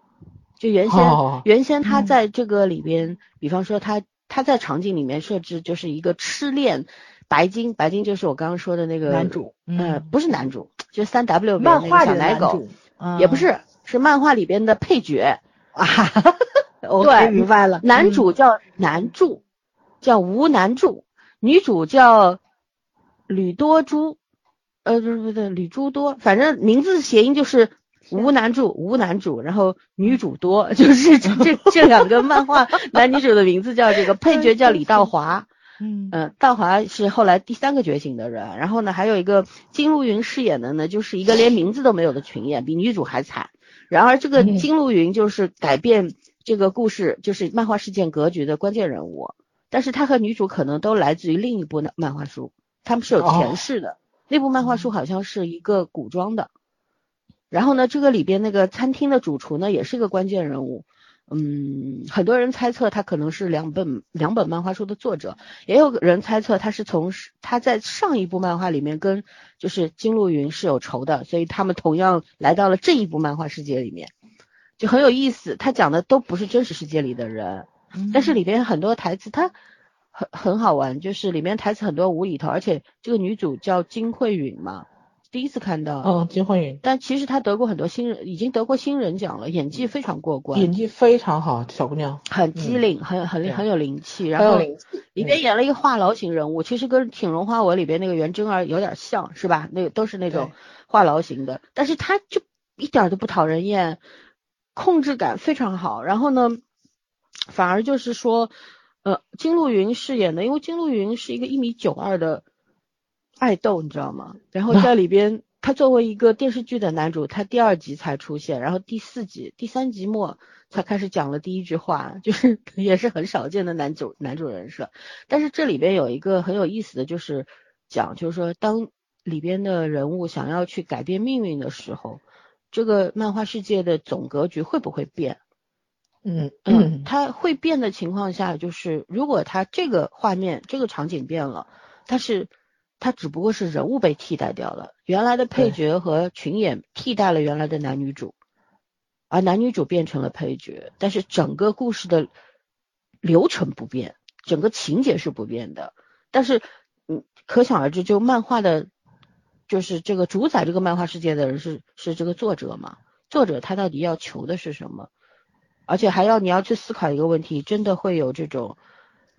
就原先、
哦
原先他
嗯
在这个里边，比方说他他在场景里面设置就是一个痴恋白金，白金就是我刚刚说的那个
男主，
呃，
嗯
不是男主，就三 W
漫画里的
个小奶狗，
男主，啊
也不是，是漫画里边的配角。
啊，我
对
明白了，
男主叫南柱，叫吴南柱，女主叫吕多珠，呃，不是不对，吕珠多，反正名字谐音就是吴南柱，吴男主，然后女主多，就是这这这两个漫画男女主的名字叫这个，配角叫李道华。
嗯
嗯，道华是后来第三个觉醒的人，然后呢，还有一个金露云饰演的呢，就是一个连名字都没有的群演，比女主还惨。然而这个
嗯
金露云就是改变这个故事，就是漫画事件格局的关键人物，但是他和女主可能都来自于另一部的漫画书，他们是有前世的。那部漫画书好像是一个古装的。然后呢，这个里边那个餐厅的主厨呢，也是一个关键人物。嗯，很多人猜测他可能是两本两本漫画书的作者，也有人猜测他是从他在上一部漫画里面跟就是金鹿云是有仇的，所以他们同样来到了这一部漫画世界里面，就很有意思。他讲的都不是真实世界里的人，但是里边很多台词他很很好玩，就是里面台词很多无厘头，而且这个女主叫金慧允嘛，第一次看到，
嗯，金慧云
但其实她得过很多新人，已经得过新人奖了，演技非常过关，
演技非常好，小姑娘。
很机灵，很很很有灵气，然后。里边演了一个话痨型人物，其实跟《挺容花纹》里边那个袁真儿有点像，是吧？那个都是那种话痨型的，但是他就一点都不讨人厌，控制感非常好。然后呢，反而就是说，呃，金鹿云饰演的，因为金鹿云是一个一米九二的爱豆，你知道吗？然后在里边他作为一个电视剧的男主，他第二集才出现，然后第四集、第三集末才开始讲了第一句话，就是 也是很少见的男主男主人设。但是这里边有一个很有意思的就是讲，就是说当里边的人物想要去改变命运的时候，这个漫画世界的总格局会不会变？
嗯
嗯，它会变的情况下，就是如果它这个画面、这个场景变了，但是它只不过是人物被替代掉了，原来的配角和群演替代了原来的男女主，而男女主变成了配角，但是整个故事的流程不变，整个情节是不变的。但是，嗯，可想而知，就漫画的，就是这个主宰这个漫画世界的人是是这个作者嘛？作者他到底要求的是什么？而且还要你要去思考一个问题，真的会有这种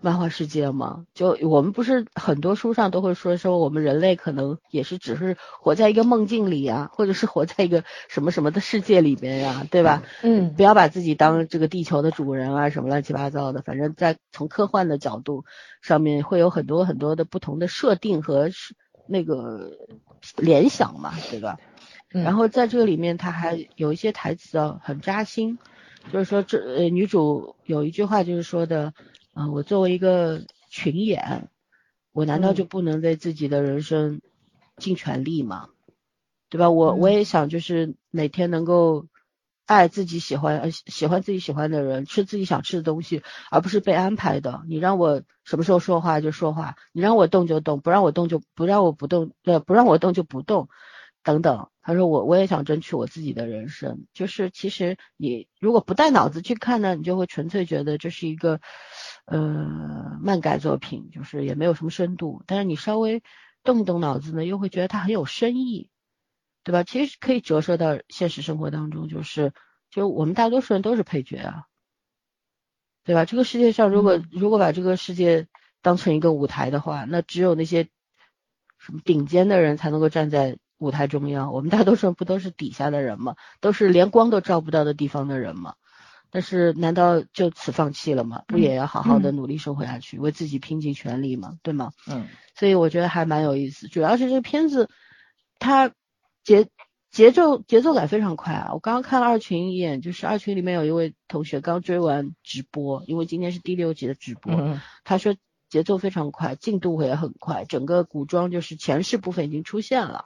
漫画世界吗？就我们不是很多书上都会说说我们人类可能也是只是活在一个梦境里啊，或者是活在一个什么什么的世界里边呀，对吧？
嗯，
不要把自己当这个地球的主人啊，什么乱七八糟的。反正，在从科幻的角度上面，会有很多很多的不同的设定和那个联想嘛，对吧？然后在这个里面，他还有一些台词啊，很扎心。就是说，这呃女主有一句话就是说的，嗯，我作为一个群演，我难道就不能为自己的人生尽全力吗？对吧？我我也想就是每天能够爱自己喜欢呃喜欢自己喜欢的人，吃自己想吃的东西，而不是被安排的。你让我什么时候说话就说话，你让我动就动，不让我动就不让我不动，呃，不让我动就不动。等等，他说我我也想争取我自己的人生，就是其实你如果不带脑子去看呢，你就会纯粹觉得这是一个呃漫改作品，就是也没有什么深度。但是你稍微动一动脑子呢，又会觉得它很有深意，对吧？其实可以折射到现实生活当中，就是就我们大多数人都是配角啊，对吧？这个世界上如果如果把这个世界当成一个舞台的话，那只有那些什么顶尖的人才能够站在。舞台中央，我们大多数人不都是底下的人吗？都是连光都照不到的地方的人吗？但是难道就此放弃了吗？不也要好好的努力生活下去，为自己拼尽全力吗？对吗？
嗯。
所以我觉得还蛮有意思，主要是这个片子它节节奏节奏感非常快啊！我刚刚看了二群一眼，就是二群里面有一位同学刚追完直播，因为今天是第六集的直播，他说节奏非常快，进度也很快，整个古装就是前世部分已经出现了。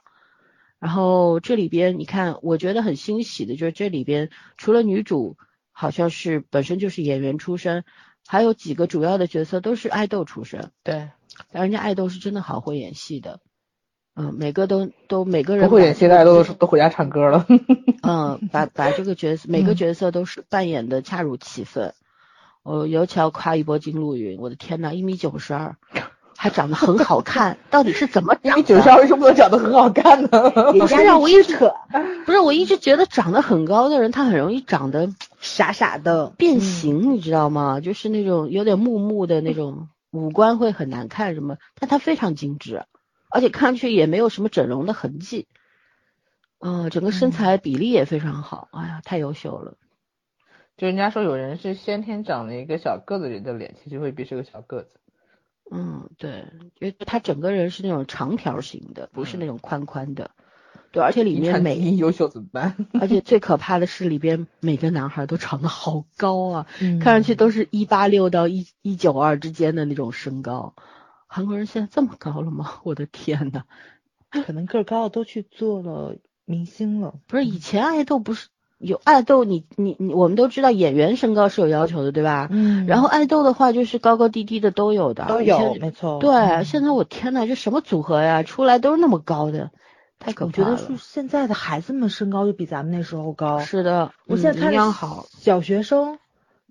然后这里边你看，我觉得很欣喜的就是这里边除了女主好像是本身就是演员出身，还有几个主要的角色都是爱豆出身。
对，但
人家爱豆是真的好会演戏的，嗯，每个都都每个人
不会演戏的爱豆都都回家唱歌了。
嗯，把把这个角色每个角色都是扮演的恰如其分。我尤其要夸一波金露云，我的天呐，一米九十二。还长得很好看，到底是怎么长？
你九霄为什么能长得很好看呢？
不是让我一直不是我一直觉得长得很高的人，他很容易长得
傻傻的
变形，你知道吗？就是那种有点木木的那种五官会很难看什么，但他非常精致，而且看上去也没有什么整容的痕迹，嗯，整个身材比例也非常好，哎呀，太优秀了。
就人家说有人是先天长了一个小个子人的脸，其实未必是个小个子。
嗯，对，因为他整个人是那种长条形的，不是那种宽宽的。对，而且里面每
优秀怎么办？
而且最可怕的是里边每个男孩都长得好高啊，看上去都是一八六到一一九二之间的那种身高。韩国人现在这么高了吗？我的天呐，
可能个高的都去做了明星了。
不是以前爱豆不是。有爱豆，你你你，我们都知道演员身高是有要求的，对吧？
嗯。
然后爱豆的话，就是高高低低的都有的，
都有，没错。
对，现在我天呐，这什么组合呀？出来都是那么高的，太可
怕了。我觉得是现在的孩子们身高就比咱们那时候高。
是的，
我现在看
好
小学生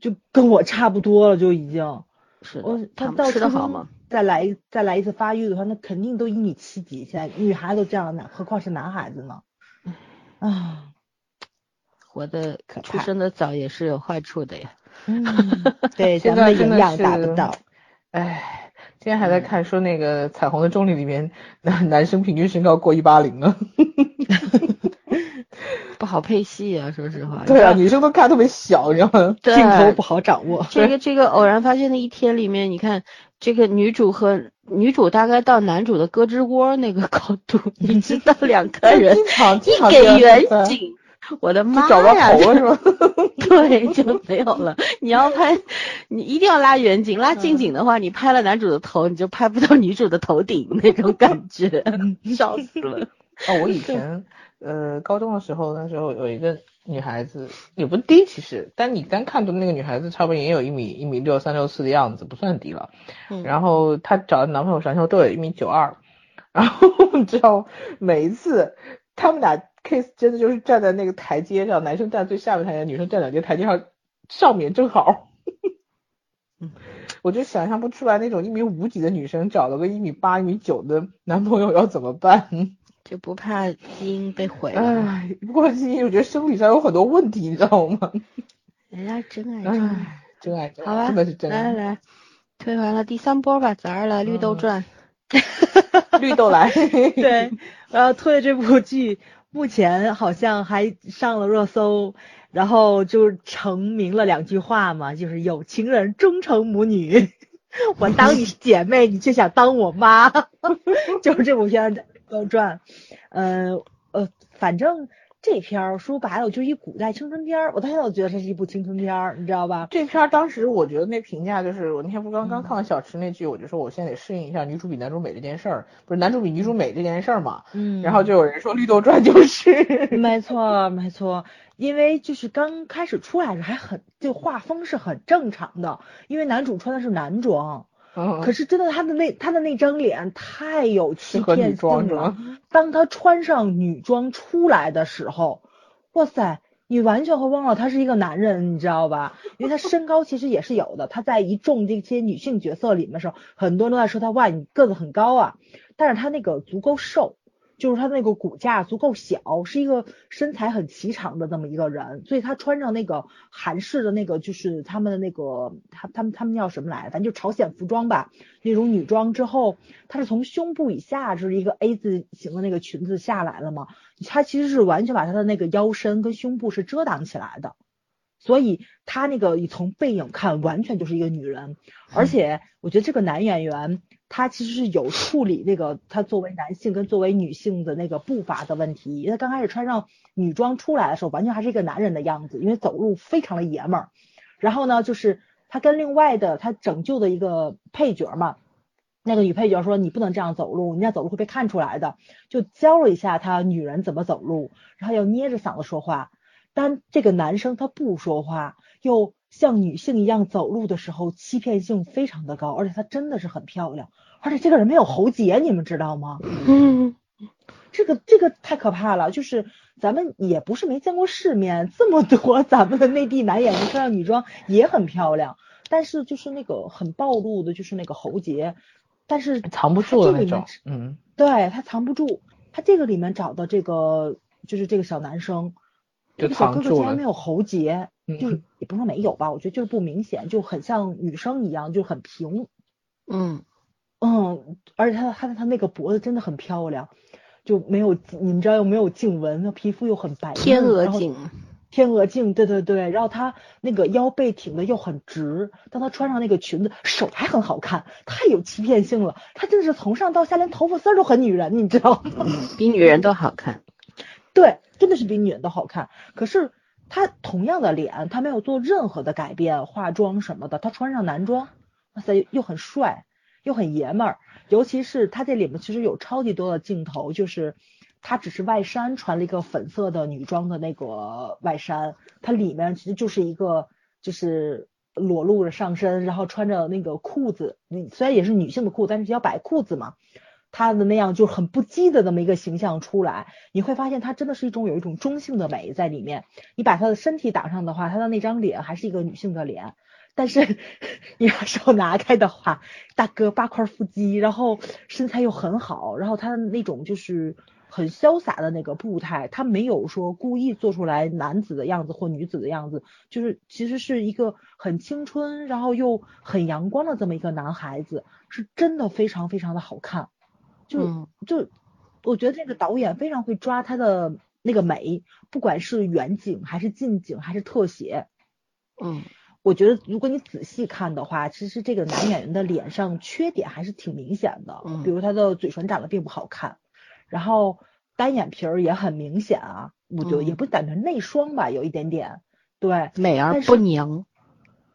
就跟我差不多了，就已经。
是
我他到
吃的好吗？
再来再来一次发育的话，那肯定都一米七几。现在女孩都这样呢，何况是男孩子呢？啊。
活的出生的早也是有坏处的呀。
嗯，对，咱们营养达不到。
哎，今天还在看说那个《彩虹的重力》里面男男生平均身高过一八零了。
不好配戏啊，说实话。
对啊，女生都看特别小，你知道吗？
镜头不好掌握。
这个这个偶然发现的一天里面，你看这个女主和女主大概到男主的胳肢窝那个高度，你知道两个人
经常经
一
常
给远景，我的妈
就找不到！头了是吧？
对，就没有了。你要拍，你一定要拉远景，拉近景的话，你拍了男主的头，你就拍不到女主的头顶那种感觉，笑死了。
哦，我以前呃高中的时候，那时候有一个女孩子，也不低其实，但你单看的那个女孩子，差不多也有一米一米六三六四的样子，不算低了。
嗯
然后她找的男朋友啥时候都有一米九二，然后你知道每一次他们俩 kiss 真的就是站在那个台阶上，男生站最下面台阶，女生站两阶台阶上，上面正好。我就想象不出来那种一米五几的女生找了个一米八、一米九的男朋友要怎么办。
就不怕基因被毁了
不过基因我觉得生理上有很多问题，你知道吗？
人家真爱真爱。
真爱，真爱
好吧，
真的是真爱。
来来来，推完了第三波吧，咱儿来《绿豆传》
绿豆来，
对，我要推的这部剧目前好像还上了热搜，然后就成名了两句话嘛，就是有情人终成母女，我当你是姐妹，你却想当我妈，就是这部片子《绿豆传》，呃呃，反正这片儿说白了就是一古代青春片儿，我到现在都觉得这是一部青春片儿，你知道吧？
这片儿当时我觉得那评价就是，我那天不刚
嗯
刚看完小池那剧，我就说我现在得适应一下女主比男主美这件事儿，不是男主比女主美这件事儿嘛。
嗯
然后就有人说《绿豆传》就是，
没错，没错，因为就是刚开始出来时还很，就画风是很正常的，因为男主穿的是男装，
嗯，
可是真的他的那他的那张脸太有欺骗性了？当他穿上女装出来的时候，哇塞，你完全会忘了他是一个男人，你知道吧？因为他身高其实也是有的，他在一众这些女性角色里面的时候，很多人都在说他哇，你个子很高啊，但是他那个足够瘦。就是他那个骨架足够小，是一个身材很颀长的这么一个人，所以他穿上那个韩式的那个，就是他们的那个，他他们他们叫什么来？反正就朝鲜服装吧，那种女装之后，他是从胸部以下就是一个 A 字形的那个裙子下来了嘛，他其实是完全把她的那个腰身跟胸部是遮挡起来的，所以她那个你从背影看完全就是一个女人，而且我觉得这个男演员他其实是有处理那个他作为男性跟作为女性的那个步伐的问题，因为他刚开始穿上女装出来的时候，完全还是一个男人的样子，因为走路非常的爷们儿。然后呢，就是他跟另外的他拯救的一个配角嘛，那个女配角说你不能这样走路，你这样走路会被看出来的，就教了一下他女人怎么走路，然后要捏着嗓子说话。但这个男生他不说话，又像女性一样走路的时候，欺骗性非常的高，而且她真的是很漂亮，而且这个人没有喉结，你们知道吗？
嗯，
这个这个太可怕了，就是咱们也不是没见过世面，这么多咱们的内地男演员穿上女装也很漂亮，但是就是那个很暴露的，就是那个喉结，但是
藏不住
对他藏不住，他这个里面找的这个就是这个小男生，
就
这个小哥哥
藏住了
竟然没有喉结，
嗯
就是也不是说没有吧，我觉得就是不明显，就很像女生一样，就很平，
嗯，
嗯，而且她她她那个脖子真的很漂亮，就没有你们知道又没有颈纹，那皮肤又很白，
天鹅颈，
天鹅颈，对对对，然后她那个腰背挺的又很直，当她穿上那个裙子，手还很好看，太有欺骗性了。她真的是从上到下连头发丝儿都很女人，你知道吗？
比女人都好看。
对，真的是比女人都好看。可是她同样的脸，她没有做任何的改变，化妆什么的，她穿上男装，哇塞，又很帅，又很爷们儿。尤其是她这里面其实有超级多的镜头，就是她只是外衫穿了一个粉色的女装的那个外衫，它里面其实就是一个就是。裸露着上身，然后穿着那个裤子，你虽然也是女性的裤，但是要摆裤子嘛，他的那样就很不羁的那么一个形象出来，你会发现他真的是一种有一种中性的美在里面。你把他的身体挡上的话，他的那张脸还是一个女性的脸，但是 你把手拿开的话，大哥八块腹肌，然后身材又很好，然后他的那种就是很潇洒的那个步态，他没有说故意做出来男子的样子或女子的样子，就是其实是一个很青春，然后又很阳光的这么一个男孩子，是真的非常非常的好看。就、
嗯
就我觉得这个导演非常会抓他的那个美，不管是远景还是近景还是特写。
嗯
我觉得如果你仔细看的话，其实这个男演员的脸上缺点还是挺明显的，
嗯
比如他的嘴唇长得并不好看，然后单眼皮儿也很明显啊，我觉得
嗯
也不感觉内双吧，有一点点，对
美而不娘。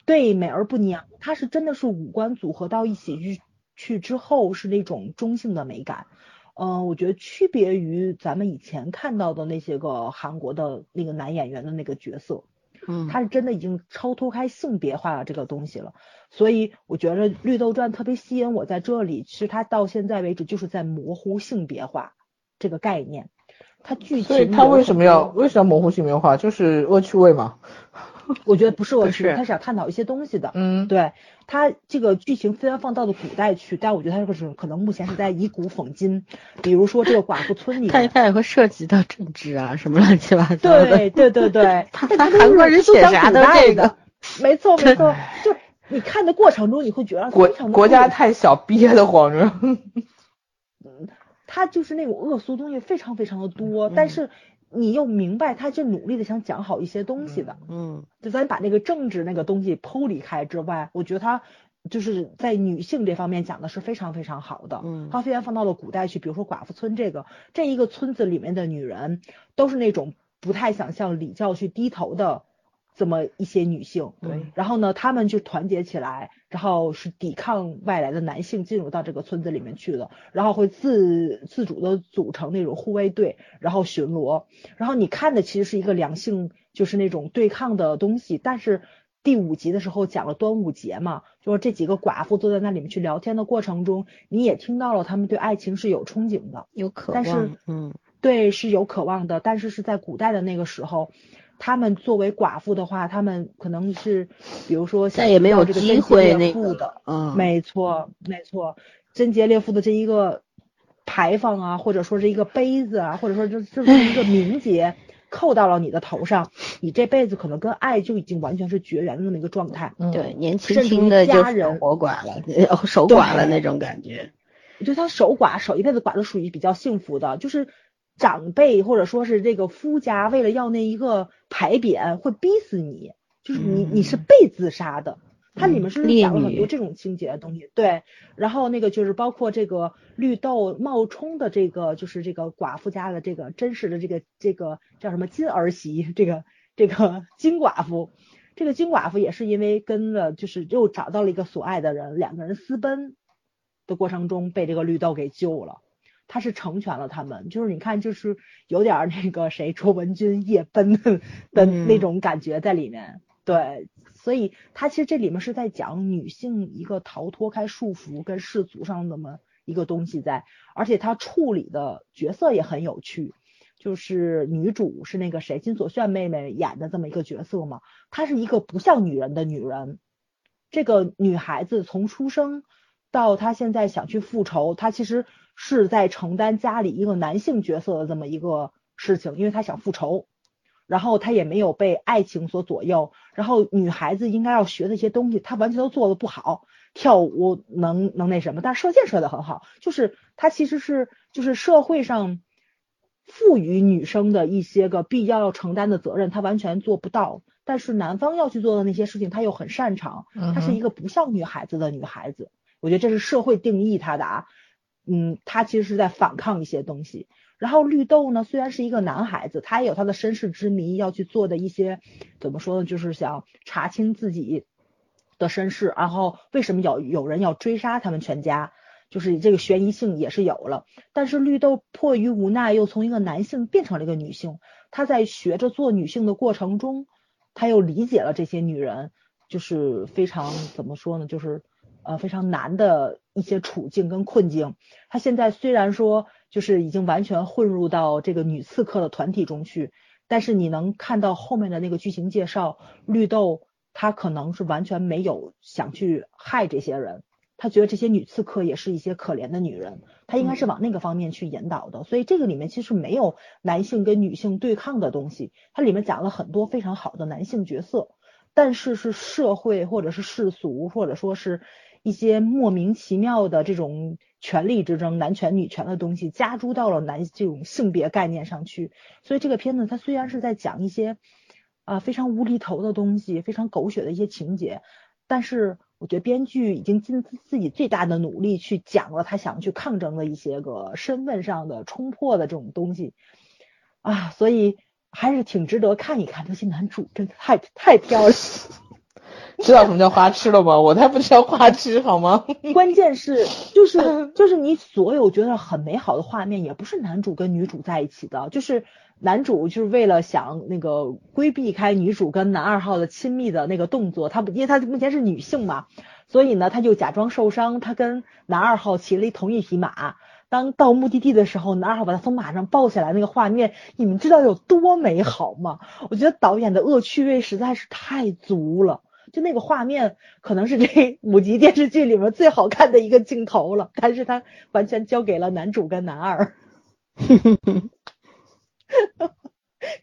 对，美而不娘，他是真的是五官组合到一起去去之后是那种中性的美感。嗯、我觉得区别于咱们以前看到的那些个韩国的那个男演员的那个角色，
嗯，
他是真的已经超脱开性别化了这个东西了。所以我觉得《绿豆传》特别吸引我在这里，其实他到现在为止就是在模糊性别化这个概念。他具体
所以他为什么要为什么要模糊性别化？就是恶趣味嘛。
我觉得不是恶
不
趣味，
是
他是想探讨一些东西的。
嗯，
对他这个剧情虽然放到了古代去，但我觉得他这个是可能目前是在以古讽今，比如说这个寡妇村里面，
它它也会涉及到政治啊，什么乱七八糟的。
对对对对，
他韩国人写啥都这个
的，没错没错，就你看的过程中你会觉得
国国家太小，憋得慌着。
他就是那种恶俗东西非常非常的多，但
嗯
是你又明白他是努力的想讲好一些东西的。
嗯
就咱把那个政治那个东西剖离开之外，我觉得他就是在女性这方面讲的是非常非常好的。
嗯
他虽然放到了古代去，比如说寡妇村这个，这一个村子里面的女人都是那种不太想向礼教去低头的这么一些女性。
对
然后呢，她们就团结起来，然后是抵抗外来的男性进入到这个村子里面去的，然后会自自主的组成那种护卫队，然后巡逻。然后你看的其实是一个良性就是那种对抗的东西，但是第五集的时候讲了端午节嘛，就是这几个寡妇坐在那里面去聊天的过程中，你也听到了他们对爱情是有憧憬的，
有渴
但是
望。嗯
对是有渴望的，但是是在古代的那个时候。他们作为寡妇的话，他们可能是，比如说
再也没有
这个贞洁烈
会那个
妇的，
嗯，
没错，没错，贞洁烈妇的这一个牌坊啊，或者说是一个杯子啊，或者说这这是一个名节扣到了你的头上，你这辈子可能跟爱就已经完全是绝缘的那么一个状态。
嗯
对，年轻轻的就
家人
守寡了，呃守寡了那种感觉。
我觉得他守寡守一辈子寡都属于比较幸福的，就是长辈或者说是这个夫家为了要那一个牌匾会逼死你，就是你你是
嗯
被自杀的。它里面是
烈
讲了很多这种情节的东西，对。然后那个就是包括这个绿豆冒充的这个就是这个寡妇家的这个真实的这个这个叫什么金儿媳，这个这个 金寡妇，这个金寡妇也是因为跟了就是又找到了一个所爱的人，两个人私奔的过程中被这个绿豆给救了。他是成全了他们，就是你看，就是有点儿那个谁卓文君夜奔的的那
嗯
种感觉在里面。对，所以他其实这里面是在讲女性一个逃脱开束缚跟世俗上的么一个东西在，而且他处理的角色也很有趣。就是女主是那个谁金所炫妹妹演的这么一个角色嘛，她是一个不像女人的女人。这个女孩子从出生到她现在想去复仇，她其实是在承担家里一个男性角色的这么一个事情，因为他想复仇，然后他也没有被爱情所左右，然后女孩子应该要学的一些东西，他完全都做的不好。跳舞能能那什么，但是射箭射的很好，就是他其实是就是社会上赋予女生的一些个必要要承担的责任，他完全做不到。但是男方要去做的那些事情，他又很擅长。
嗯
她是一个不像女孩子的女孩子，我觉得这是社会定义他的啊。嗯，他其实是在反抗一些东西。然后绿豆呢，虽然是一个男孩子，他也有他的身世之谜要去做的一些怎么说呢，就是想查清自己的身世，然后为什么有有人要追杀他们全家，就是这个悬疑性也是有了。但是绿豆迫于无奈，又从一个男性变成了一个女性。他在学着做女性的过程中，他又理解了这些女人，就是非常怎么说呢，就是呃非常难的一些处境跟困境。他现在虽然说就是已经完全混入到这个女刺客的团体中去，但是你能看到后面的那个剧情介绍，绿豆他可能是完全没有想去害这些人。他觉得这些女刺客也是一些可怜的女人，他应该是往那个方面去引导的。所以这个里面其实没有男性跟女性对抗的东西，它里面讲了很多非常好的男性角色，但是是社会或者是世俗或者说是一些莫名其妙的这种权力之争、男权女权的东西加诸到了男这种性别概念上去。所以这个片子它虽然是在讲一些。啊非常无厘头的东西，非常狗血的一些情节，但是我觉得编剧已经尽自己最大的努力去讲了他想去抗争的一些个身份上的冲破的这种东西啊，所以还是挺值得看一看。这些男主真的太太漂亮。
知道什么叫花痴了吗？我才不知道花痴好吗？
关键是就是 就是你所有觉得很美好的画面，也不是男主跟女主在一起的，就是男主就是为了想那个规避开女主跟男二号的亲密的那个动作，他不因为他目前是女性嘛，所以呢他就假装受伤，他跟男二号骑了一同一匹马，当到目的地的时候，男二号把他从马上抱下来，那个画面你们知道有多美好吗？我觉得导演的恶趣味实在是太足了。就那个画面，可能是这 五集电视剧里面最好看的一个镜头了，但是他完全交给了男主跟男二，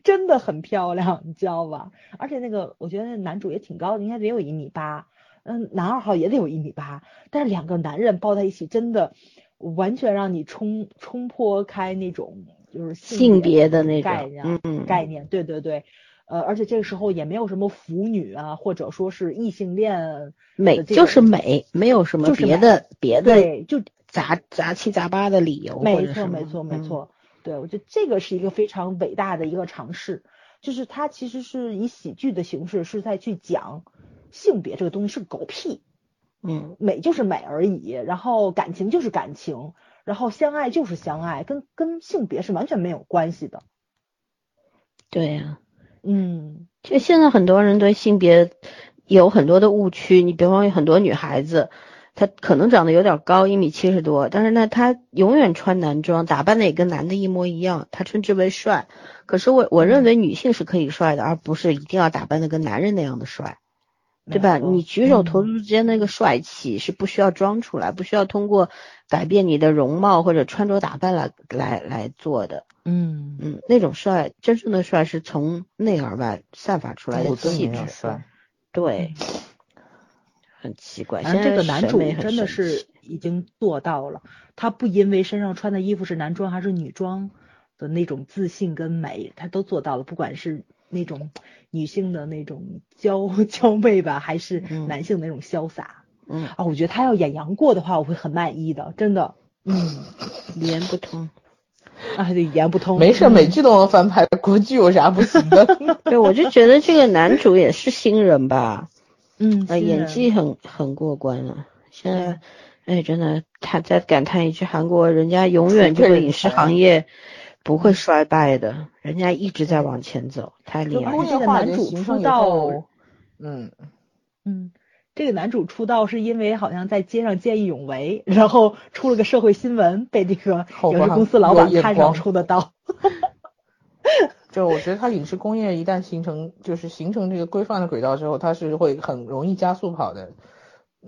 真的很漂亮，你知道吧？而且那个我觉得男主也挺高的，应该得有一米八，嗯，男二号也得有一米八，但是两个男人抱在一起，真的完全让你冲冲破开那种就是
性别的那
种概念，概念，对对对。呃，而且这个时候也没有什么腐女啊，或者说是异性恋，
美就是美，没有什么别的别的，
就
杂杂七杂八的理由。
没错，没错，没错。对，我觉得这个是一个非常伟大的一个尝试，就是它其实是以喜剧的形式是在去讲性别这个东西是狗屁，
嗯，
美就是美而已，然后感情就是感情，然后相爱就是相爱，跟跟性别是完全没有关系的。
对呀。
嗯，
就现在很多人对性别有很多的误区。你比方有很多女孩子，她可能长得有点高，一米七十多，但是呢，她永远穿男装，打扮的也跟男的一模一样，她称之为帅。可是我我认为女性是可以帅的，而不是一定要打扮的跟男人那样的帅。对吧？你举手投足之间那个帅气是不需要装出来，不需要通过改变你的容貌或者穿着打扮来来来做的。
嗯
嗯，那种帅，真正的帅是从内而外散发出来的气质。
帅，
对，很奇怪。
现在这个男主真的是已经做到了，他不因为身上穿的衣服是男装还是女装的那种自信跟美，他都做到了，不管是。那种女性的那种娇 娇媚吧，还是男性的那种潇洒？
嗯
啊，我觉得他要演杨过的话，我会很满意的，真的。
嗯，语言不通
啊，对，语言不通。
没事，美剧都能翻拍，国剧有啥不行的？
对，我就觉得这个男主也是新人吧。
嗯，
演技很很过关了。现在，哎，真的，他再感叹一句，韩国人家永远 这个影视行业。不会衰败的，人家一直在往前走，太厉害。
了。这个男主出道，
嗯
嗯，这个男主出道是因为好像在街上见义勇为，然后出了个社会新闻，被这个影视公司老板看上出的道。
就我觉得他影视工业一旦形成，就是形成这个规范的轨道之后，他是会很容易加速跑的。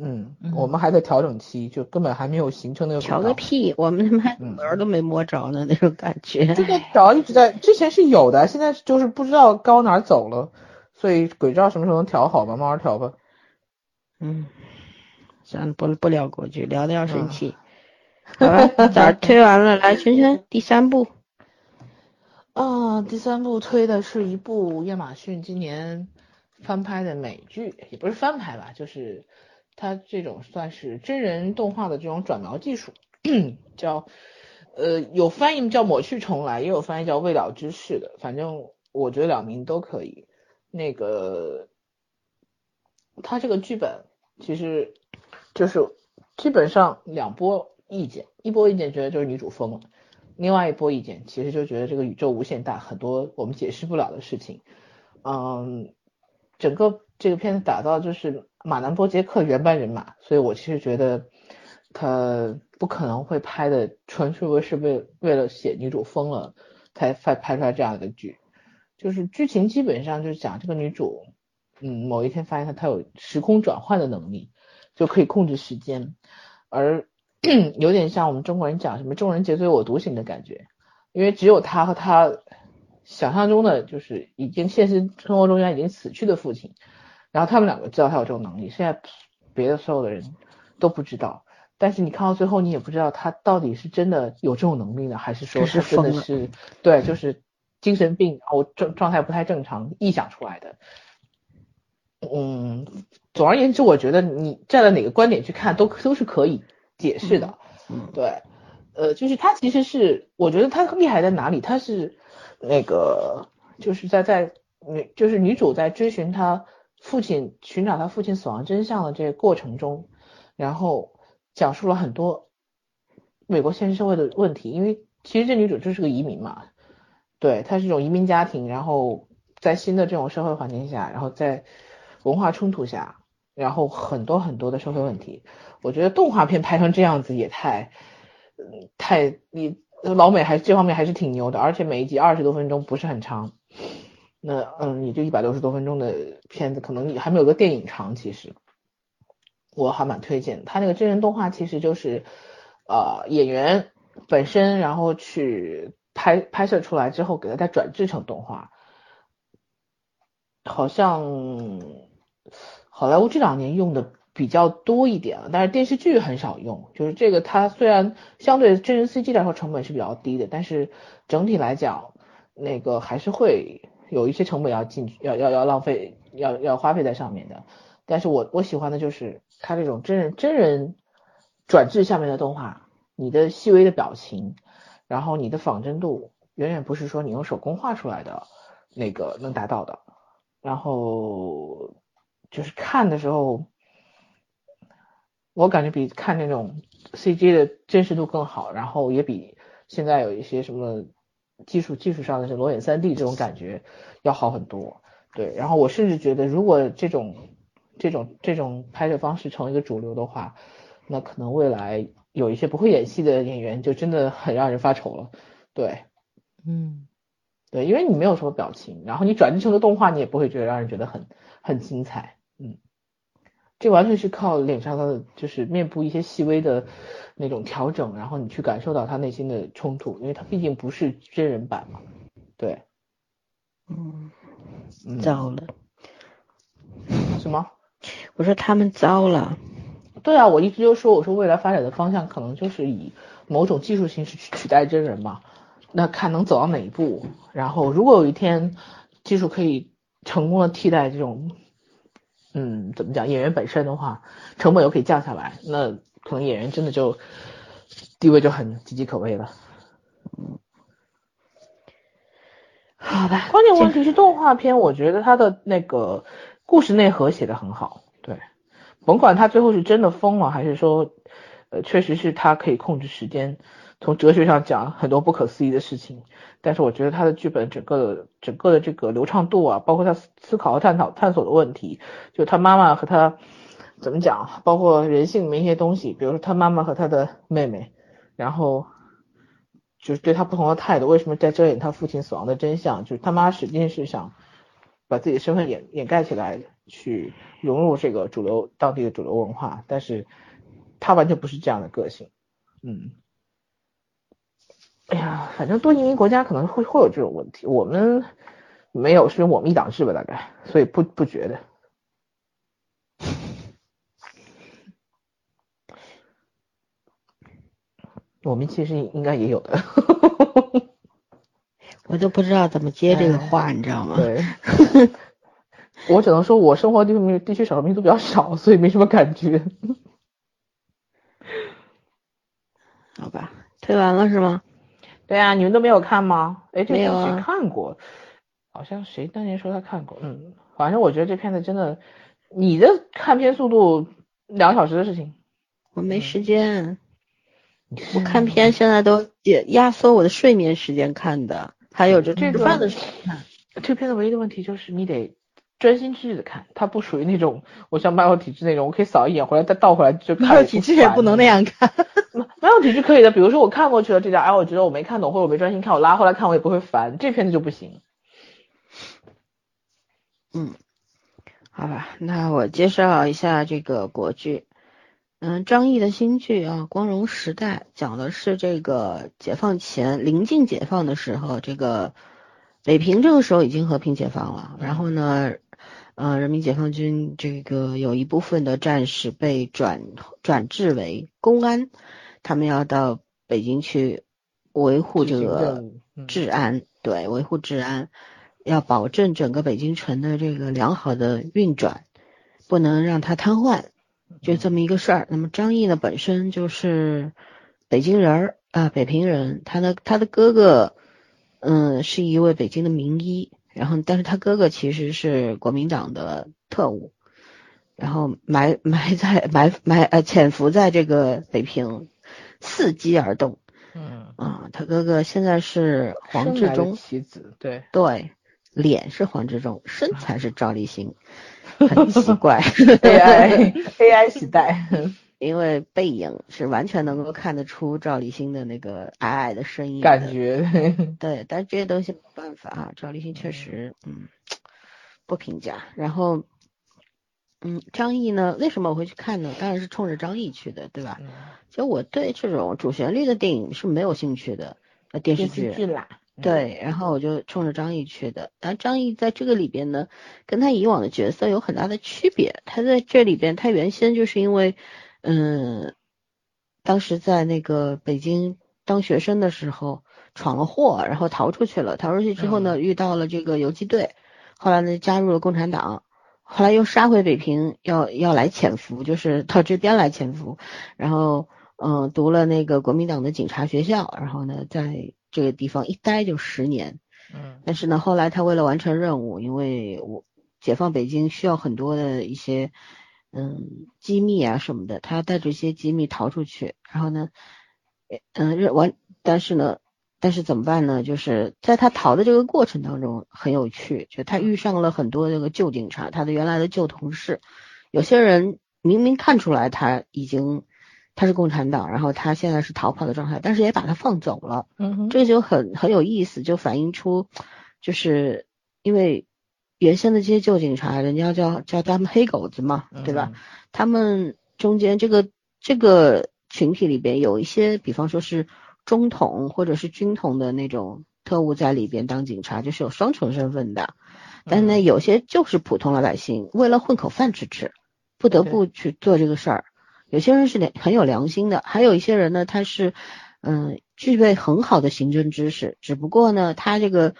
嗯，我们还在调整期，就根本还没有形成那个。
调个屁，我们他妈门都没摸着呢，那种感觉。
这个条一直在，之前是有的，现在就是不知道高哪走了，所以鬼知道什么时候能调好吧？慢慢调吧。
嗯，咱不不聊国剧，聊的要生气。好吧，咋推完了？来，圈圈，第三部。
啊，第三部推的是一部亚马逊今年翻拍的美剧，也不是翻拍吧，就是。它这种算是真人动画的这种转描技术，叫呃有翻译叫抹去重来，也有翻译叫未了之事的，反正我觉得两名都可以。那个他这个剧本其实就是基本上两波意见，一波意见觉得就是女主疯了，另外一波意见其实就觉得这个宇宙无限大，很多我们解释不了的事情。嗯，整个这个片子打造就是。马南波杰克原班人马，所以我其实觉得他不可能会拍的纯粹为是为为了写女主疯了才拍拍出来这样一个剧，就是剧情基本上就是讲这个女主，嗯，某一天发现她她有时空转换的能力，就可以控制时间，而 有点像我们中国人讲什么众人皆醉我独醒的感觉，因为只有她和她想象中的就是已经现实生活中间已经死去的父亲。然后他们两个知道他有这种能力，现在别的所有的人都不知道。但是你看到最后，你也不知道他到底是真的有这种能力呢，还是说他真的是对，就是精神病，然后状状态不太正常臆想出来的。嗯，总而言之，我觉得你站在哪个观点去看，都都是可以解释的。
嗯，
对，呃，就是他其实是，我觉得他厉害在哪里？他是那个，就是在在女，就是女主在追寻她父亲，寻找他父亲死亡真相的这个过程中，然后讲述了很多美国现实社会的问题。因为其实这女主就是个移民嘛，对，她是一种移民家庭，然后在新的这种社会环境下，然后在文化冲突下，然后很多很多的社会问题，我觉得动画片拍成这样子也太，太你老美还这方面还是挺牛的，而且每一集二十多分钟不是很长，那嗯也就一百六十多分钟的片子，可能还没有个电影长。其实我还蛮推荐他那个真人动画，其实就是呃演员本身，然后去拍拍摄出来之后，给它再转制成动画，好像。好莱坞这两年用的比较多一点了，但是电视剧很少用。就是这个，它虽然相对真人 CG 来说成本是比较低的，但是整体来讲，那个还是会有一些成本要进去，要要要浪费，要要花费在上面的。但是我我喜欢的就是它这种真人真人转制下面的动画，你的细微的表情，然后你的仿真度，远远不是说你用手工画出来的那个能达到的。然后。就是看的时候，我感觉比看那种 CG 的真实度更好，然后也比现在有一些什么技术技术上的是裸眼三 D 这种感觉要好很多。对，然后我甚至觉得，如果这种这种这种拍摄方式成为一个主流的话，那可能未来有一些不会演戏的演员就真的很让人发愁了。对，
嗯，
对，因为你没有什么表情，然后你转制成个动画，你也不会觉得让人觉得很很精彩。嗯，这完全是靠脸上的，就是面部一些细微的那种调整，然后你去感受到他内心的冲突，因为他毕竟不是真人版嘛。对，
嗯，糟了。
什么？
我说他们糟了。
对啊，我一直就说，我说未来发展的方向可能就是以某种技术形式去取代真人嘛。那看能走到哪一步？然后如果有一天技术可以成功的替代这种。嗯，怎么讲？演员本身的话，成本又可以降下来，那可能演员真的就地位就很岌岌可危了。
好吧。
关键问题是动画片，我觉得它的那个故事内核写的很好。对，甭管他最后是真的疯了，还是说，呃，确实是他可以控制时间。从哲学上讲，很多不可思议的事情。但是我觉得他的剧本整个的整个的这个流畅度啊，包括他思考和探讨探索的问题，就他妈妈和他怎么讲，包括人性里面一些东西，比如说他妈妈和他的妹妹，然后就是对他不同的态度，为什么在遮掩他父亲死亡的真相？就是他妈实际是想把自己的身份掩掩盖起来，去融入这个主流当地的主流文化，但是他完全不是这样的个性，嗯。哎呀，反正多移民国家可能会会有这种问题，我们没有，是我们一党制吧，大概，所以不不觉得。我们其实应该也有的，
我都不知道怎么接这个话，你知道吗？
对，我只能说我生活地方地区少数民族比较少，所以没什么感觉。
好吧，推完了是吗？
对啊，你们都没有看吗？哎，这
个
谁看过，好像谁当年说他看过，嗯，反正我觉得这片子真的，你的看片速度两小时的事情，
我没时间，我看片现在都也压缩我的睡眠时间看的，还有就吃饭的时候看。
这片子唯一的问题就是你得。专心致志的看，它不属于那种我像漫游体质那种，我可以扫一眼回来再倒回来就看。漫
游体质也不能那样看，
漫游体质可以的。比如说我看过去了这家，哎，我觉得我没看懂或者我没专心看，我拉回来看我也不会烦。这片子就不行。
嗯，好吧，那我介绍一下这个国剧，嗯，张译的新剧啊，《光荣时代》，讲的是这个解放前临近解放的时候，这个北平这个时候已经和平解放了，然后呢。呃，人民解放军这个有一部分的战士被转转制为公安，他们要到北京去维护这个治安，对，维护治安，要保证整个北京城的这个良好的运转，不能让它瘫痪，就这么一个事儿。那么张毅呢，本身就是北京人儿啊、北平人，他的他的哥哥，嗯，是一位北京的名医，然后但是他哥哥其实是国民党的特务，然后埋埋在埋埋呃潜伏在这个北平，伺机而动。
嗯，
啊，他哥哥现在是黄志忠，
棋子，对，
对，脸是黄志忠，身材是赵立新，很奇怪
AI AI 时代，
因为背影是完全能够看得出赵立新的那个矮矮的身影的
感觉，
对，但是这些东西没办法啊，赵立新确实，嗯，不评价。然后，嗯，张译呢，为什么我会去看呢？当然是冲着张译去的，对吧？
嗯
其实我对这种主旋律的电影是没有兴趣的，呃，电视
电视剧啦，嗯，
对，然后我就冲着张译去的。但张译在这个里边呢，跟他以往的角色有很大的区别。他在这里边，他原先就是因为，嗯，当时在那个北京当学生的时候闯了祸，然后逃出去了。逃出去之后呢，遇到了这个游击队，后来呢加入了共产党，后来又杀回北平，要要来潜伏，就是到这边来潜伏，然后嗯、读了那个国民党的警察学校，然后呢在这个地方一待就十年。
嗯
但是呢，后来他为了完成任务，因为我解放北京需要很多的一些嗯机密啊什么的，他带着一些机密逃出去，然后呢，嗯认完，但是呢，但是怎么办呢？就是在他逃的这个过程当中很有趣，就他遇上了很多这个旧警察，他的原来的旧同事，有些人明明看出来他已经他是共产党，然后他现在是逃跑的状态，但是也把他放走了。
嗯哼，
这就很很有意思，就反映出，就是因为原先的这些旧警察，人家叫叫他们黑狗子嘛，对吧？？他们中间这个这个群体里边有一些，比方说是中统或者是军统的那种特务在里边当警察，就是有双重身份的。但是呢，
嗯
有些就是普通老百姓，为了混口饭吃吃，不得不去做这个事儿。有些人是良很有良心的，还有一些人呢，他是嗯具备很好的刑侦知识，只不过呢，他这个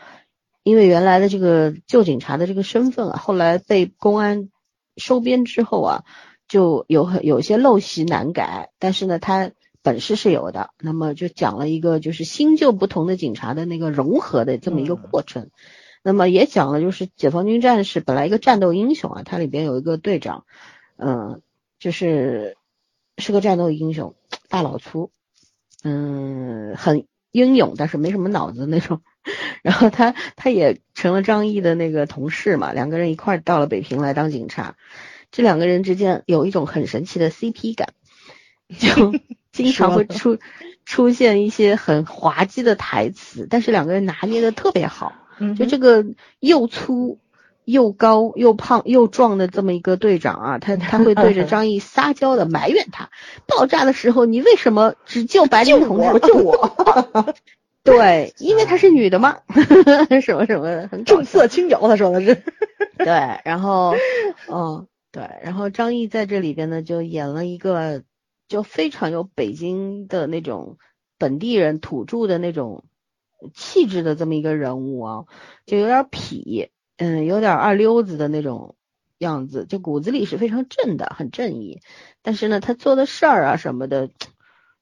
因为原来的这个旧警察的这个身份啊，后来被公安收编之后啊，就有很有一些陋习难改，但是呢，他本事是有的。那么就讲了一个就是新旧不同的警察的那个融合的这么一个
嗯
过程。那么也讲了，就是解放军战士本来一个战斗英雄啊，他里边有一个队长，嗯、就是是个战斗英雄，大老粗，嗯，很英勇，但是没什么脑子那种。然后他他也成了张译的那个同事嘛，两个人一块儿到了北平来当警察。这两个人之间有一种很神奇的 CP 感，就 经常会出出现一些很滑稽的台词，但是两个人拿捏的特别好。
嗯
就这个又粗又高又胖又壮的这么一个队长啊，他他会对着张译撒娇的埋怨他，爆炸的时候你为什么只救白灵同志不救我？对，因为她是女的嘛，什么什么的，很
重。色轻友，她说的是。
对，然后，嗯，对，然后张译在这里边呢，就演了一个就非常有北京的那种本地人土著的那种气质的这么一个人物啊，就有点痞，嗯，有点二溜子的那种样子，就骨子里是非常正的，很正义，但是呢，他做的事儿啊什么的，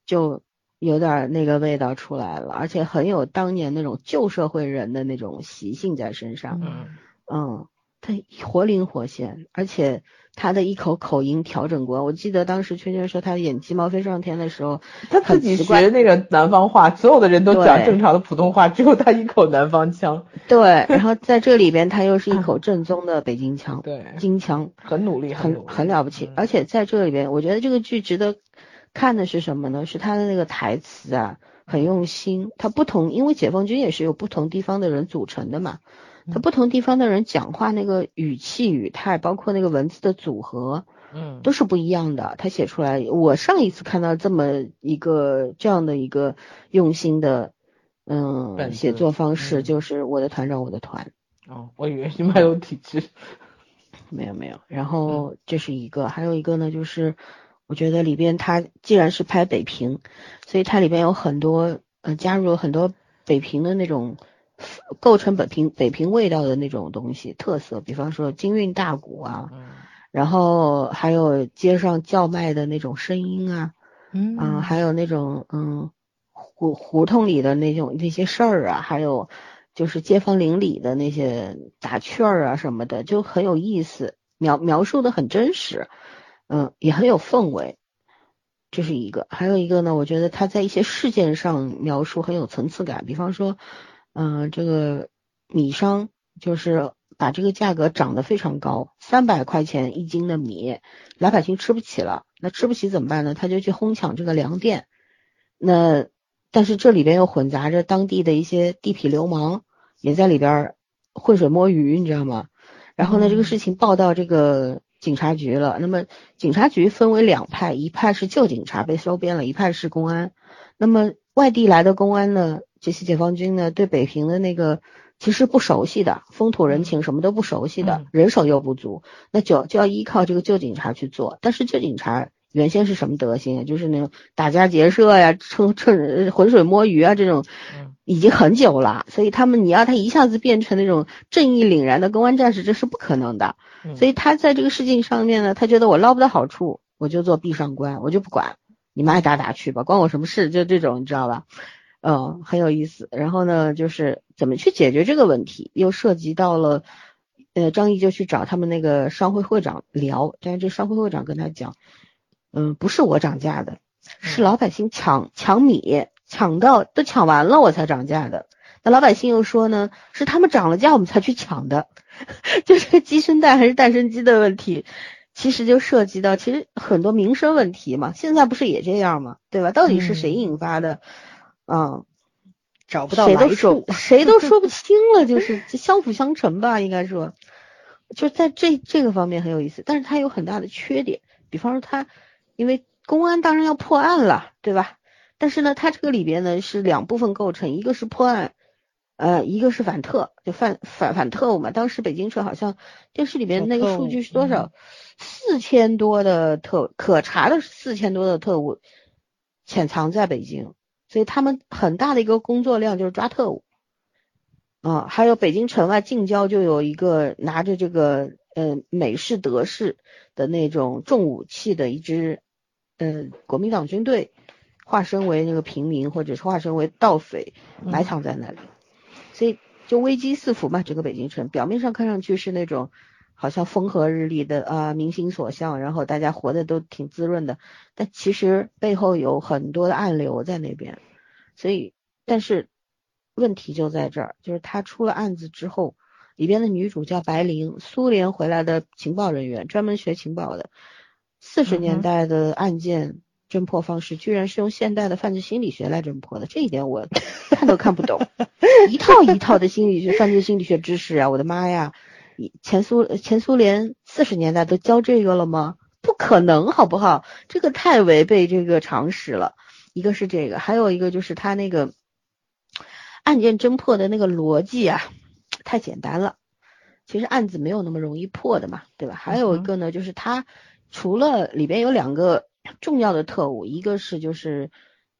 就有点那个味道出来了，而且很有当年那种旧社会人的那种习性在身上。
嗯
嗯，他活灵活现，而且他的一口口音调整过。我记得当时圈圈说他演《鸡毛飞上天》的时候，
他自己学那个南方话，所有的人都讲正常的普通话，只有他一口南方腔。
对，然后在这里边他又是一口正宗的北京腔，
对，
京腔，
很努力，
很，很了不起
嗯。
而且在这里边，我觉得这个剧值得看的是什么呢？是他的那个台词啊，很用心。他不同，因为解放军也是由不同地方的人组成的嘛，他
嗯
不同地方的人讲话那个语气语态，包括那个文字的组合。
嗯，
都是不一样的。他写出来，我上一次看到这么一个这样的一个用心的，嗯，写作方式，
嗯
就是我的团长我的团，
哦，我以为是蛮有体质。
没有没有。然后这是一个，还有一个呢，就是我觉得里边它既然是拍北平，所以它里边有很多呃加入了很多北平的那种构成北平北平味道的那种东西特色，比方说京韵大鼓啊，然后还有街上叫卖的那种声音啊，
嗯
还有那种嗯胡胡同里的那种那些事儿啊，还有就是街坊邻里的那些打趣儿啊什么的，就很有意思，描描述的很真实，嗯，也很有氛围。这是一个，还有一个呢，我觉得他在一些事件上描述很有层次感，比方说，嗯、这个米商就是把这个价格涨得非常高，三百块钱一斤的米，老百姓吃不起了，那吃不起怎么办呢？他就去哄抢这个粮店，那但是这里边又混杂着当地的一些地痞流氓，也在里边儿浑水摸鱼，你知道吗？然后呢，这个事情报到这个警察局了。那么警察局分为两派，一派是旧警察被收编了，一派是公安。那么外地来的公安呢，这些解放军呢，对北平的那个其实不熟悉的，风土人情什么都不熟悉的，
嗯
人手又不足，那就就要依靠这个旧警察去做。但是旧警察原先是什么德行啊？就是那种打家劫舍呀、趁趁浑水摸鱼啊这种
嗯，
已经很久了。所以他们你要他一下子变成那种正义凛然的公安战士，这是不可能的。
嗯
所以他在这个事情上面呢，他觉得我捞不到好处，我就做壁上观，我就不管，你们爱打打去吧，关我什么事？就这种，你知道吧？嗯，很有意思。然后呢，就是怎么去解决这个问题，又涉及到了，呃，张毅就去找他们那个商会会长聊，但是这商会会长跟他讲，嗯，不是我涨价的，是老百姓抢抢米，抢到都抢完了我才涨价的。那老百姓又说呢，是他们涨了价我们才去抢的，就是鸡生蛋还是蛋生鸡的问题，其实就涉及到其实很多民生问题嘛。现在不是也这样吗？对吧？到底是谁
嗯
引发的？嗯，
找不到
谁都
来
说
处。
谁都说不 清了，就是相辅相成吧，应该说，就在这这个方面很有意思，但是它有很大的缺点，比方说它因为公安当然要破案了，对吧？但是呢，它这个里边呢是两部分构成，一个是破案，呃，一个是反特，就反反反特务嘛。当时北京城好像电视里边那个数据是多少？四千多的特可查的四千多的特务潜藏在北京，所以他们很大的一个工作量就是抓特务。啊，还有北京城外近郊就有一个拿着这个呃美式德式的那种重武器的一支呃国民党军队，化身为那个平民或者是化身为盗匪埋藏在那里，所以就危机四伏嘛。整个北京城表面上看上去是那种好像风和日丽的啊，民心所向，然后大家活得都挺滋润的，但其实背后有很多的暗流在那边，所以但是。问题就在这儿，就是他出了案子之后，里边的女主叫白灵，苏联回来的情报人员，专门学情报的。四十年代的案件侦破方式，居然是用现代的犯罪心理学来侦破的，这一点我 看都看不懂。一套一套的心理学、犯罪心理学知识啊，我的妈呀！前苏前苏联四十年代都教这个了吗？不可能，好不好？这个太违背这个常识了。一个是这个，还有一个就是他那个。案件侦破的那个逻辑啊，太简单了。其实案子没有那么容易破的嘛，对吧？还有一个呢，就是他除了里边有两个重要的特务，一个是就是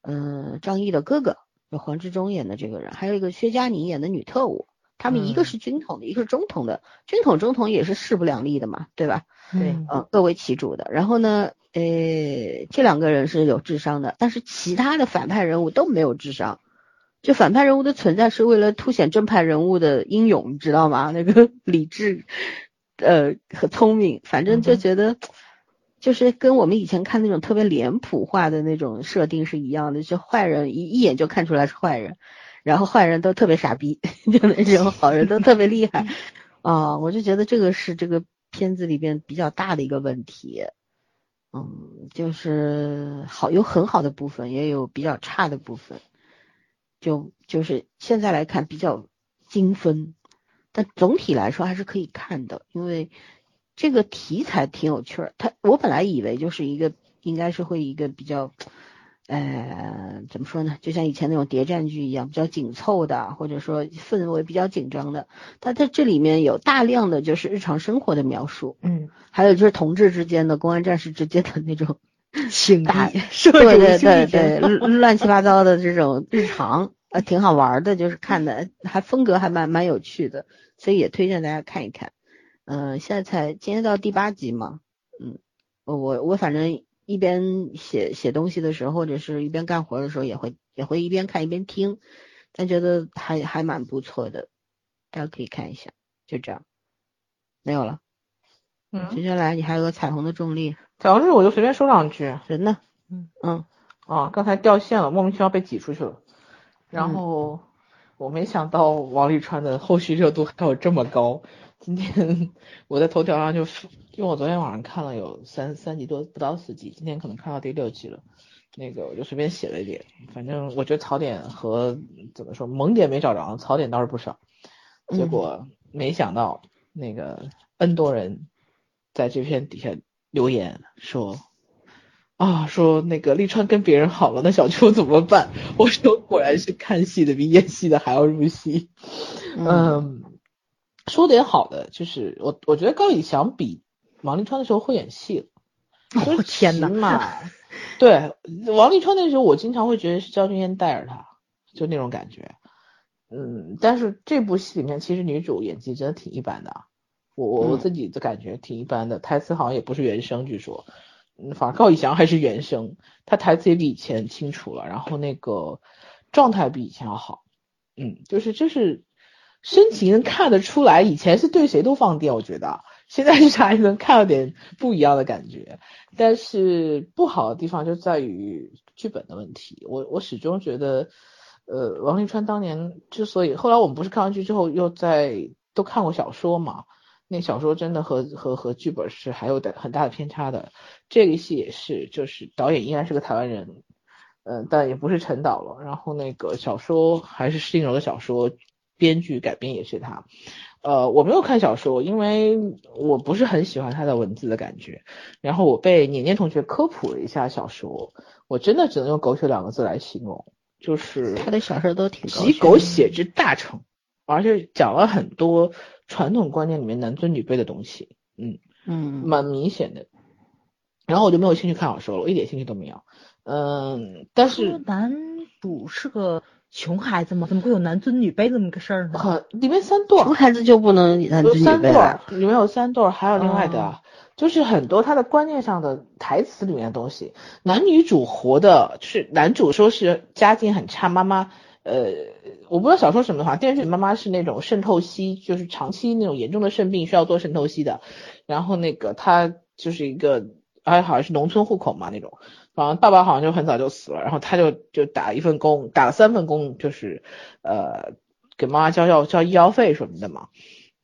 嗯、呃、张译的哥哥，就黄志忠演的这个人，还有一个薛佳凝演的女特务。他们一个是军统的，一个是中统的。军统、中统也是势不两立的嘛，对吧？
对，
嗯，各为其主的。然后呢，呃，这两个人是有智商的，但是其他的反派人物都没有智商。就反派人物的存在是为了凸显正派人物的英勇，你知道吗？那个 理智，呃，和聪明，反正就觉得，就是跟我们以前看那种特别脸谱化的那种设定是一样的，就坏人一一眼就看出来是坏人，然后坏人都特别傻逼，就那种好人都特别厉害 啊，我就觉得这个是这个片子里边比较大的一个问题。嗯，就是好有很好的部分，也有比较差的部分。就就是现在来看比较精分，但总体来说还是可以看的，因为这个题材挺有趣儿。它我本来以为就是一个应该是会一个比较，呃，怎么说呢？就像以前那种谍战剧一样，比较紧凑的，或者说氛围比较紧张的。它在这里面有大量的就是日常生活的描述，
嗯，
还有就是同志之间的公安战士之间的那种
情
打
敌，社
对对对对，乱乱七八糟的这种日常，呃，挺好玩的，就是看的还风格还蛮蛮有趣的，所以也推荐大家看一看。嗯、现在才今天到第八集嘛，嗯，我我我反正一边写写东西的时候，或者是一边干活的时候，也会也会一边看一边听，但觉得还还蛮不错的，大家可以看一下。就这样，没有了。
嗯，
接下来你还有个彩虹的重力，
彩虹是我就随便说两句。
人呢？
嗯
嗯
啊，刚才掉线了，莫名其妙被挤出去了。然
嗯
后我没想到王沥川的后续热度还有这么高。今天我在头条上就，因为我昨天晚上看了有三三集多，不到四集，今天可能看到第六集了。那个我就随便写了一点，反正我觉得槽点和怎么说萌点没找着，槽点倒是不少。结
嗯
果没想到那个 N 多人在这篇底下留言说啊，说那个利川跟别人好了，那小秋怎么办？我说果然是看戏的比演戏的还要入戏。嗯，说点好的，就是我我觉得高以翔比王沥川的时候会演戏了。
我哦天哪！
哪！对，王沥川那时候我经常会觉得是焦俊艳带着他，就那种感觉。嗯，但是这部戏里面其实女主演技真的挺一般的啊，我我我
嗯
自己的感觉挺一般的，台词好像也不是原声，据说，嗯，反正高以翔还是原声，他台词也比以前清楚了，然后那个状态比以前要好，嗯，就是这是深情能看得出来，以前是对谁都放电，我觉得，现在是还能看到点不一样的感觉，但是不好的地方就在于剧本的问题，我我始终觉得。呃，王沥川当年之所以后来我们不是看完剧之后又在都看过小说嘛，那小说真的和和和剧本是还有的很大的偏差的。这个戏也是，就是导演依然是个台湾人，嗯、但也不是陈导了。然后那个小说还是施定柔的小说，编剧改编也是他。呃，我没有看小说，因为我不是很喜欢他的文字的感觉。然后我被年年同学科普了一下小说，我真的只能用狗血两个字来形容。就是
他的小说都挺
集狗血之大成，而且讲了很多传统观念里面男尊女卑的东西，嗯
嗯，
蛮明显的。然后我就没有兴趣看小说了，我一点兴趣都没有。嗯，但是
男主是个穷孩子吗？怎么会有男尊女卑这么个事儿呢？
可里面三对儿，
熊孩子就不能男
有
尊女
三对儿
卑了，，
里面有三对儿，还有另外的。
哦
就是很多他的观念上的台词里面的东西，男女主活的，就是男主说是家境很差，妈妈，呃，我不知道小说什么的话，电视里妈妈是那种肾透析，就是长期那种严重的肾病需要做肾透析的，然后那个他就是一个，哎，好像是农村户口嘛那种，然后爸爸好像就很早就死了，然后他就就打一份工，打了三份工，就是呃给妈妈交药交医药费什么的嘛。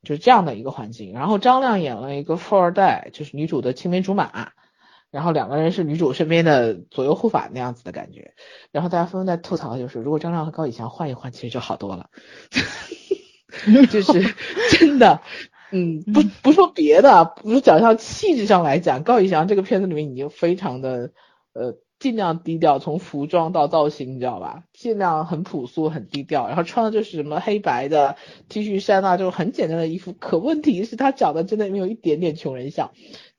就是这样的一个环境。然后张亮演了一个富二代，就是女主的青梅竹马，然后两个人是女主身边的左右护法那样子的感觉。然后大家纷纷在吐槽，就是如果张亮和高以翔换一换，其实就好多了。就是真的，嗯，不不说别的，不是讲像气质上来讲，高以翔这个片子里面已经非常的呃。尽量低调，从服装到造型，你知道吧？尽量很朴素、很低调，然后穿的就是什么黑白的 T 恤衫啊，就是很简单的衣服。可问题是，他长得真的没有一点点穷人相，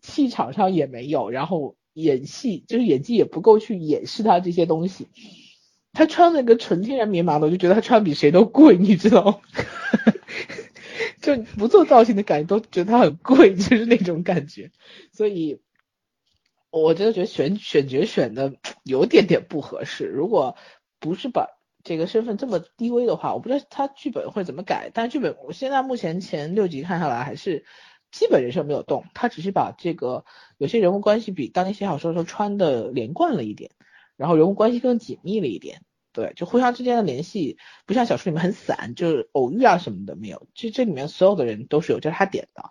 气场上也没有，然后演戏就是演技也不够去掩饰他这些东西。他穿那个纯天然棉麻的，我就觉得他穿比谁都贵，你知道？就不做造型的感觉都觉得他很贵，就是那种感觉。所以。我真的觉得选选角选的有点点不合适。如果不是把这个身份这么低微的话，我不知道他剧本会怎么改。但是剧本我现在目前前六集看下来还是基本人设没有动，他只是把这个有些人物关系比当年写小说的时候穿的连贯了一点，然后人物关系更紧密了一点。对，就互相之间的联系不像小说里面很散，就是偶遇啊什么的没有。其实这里面所有的人都是有交叉点的。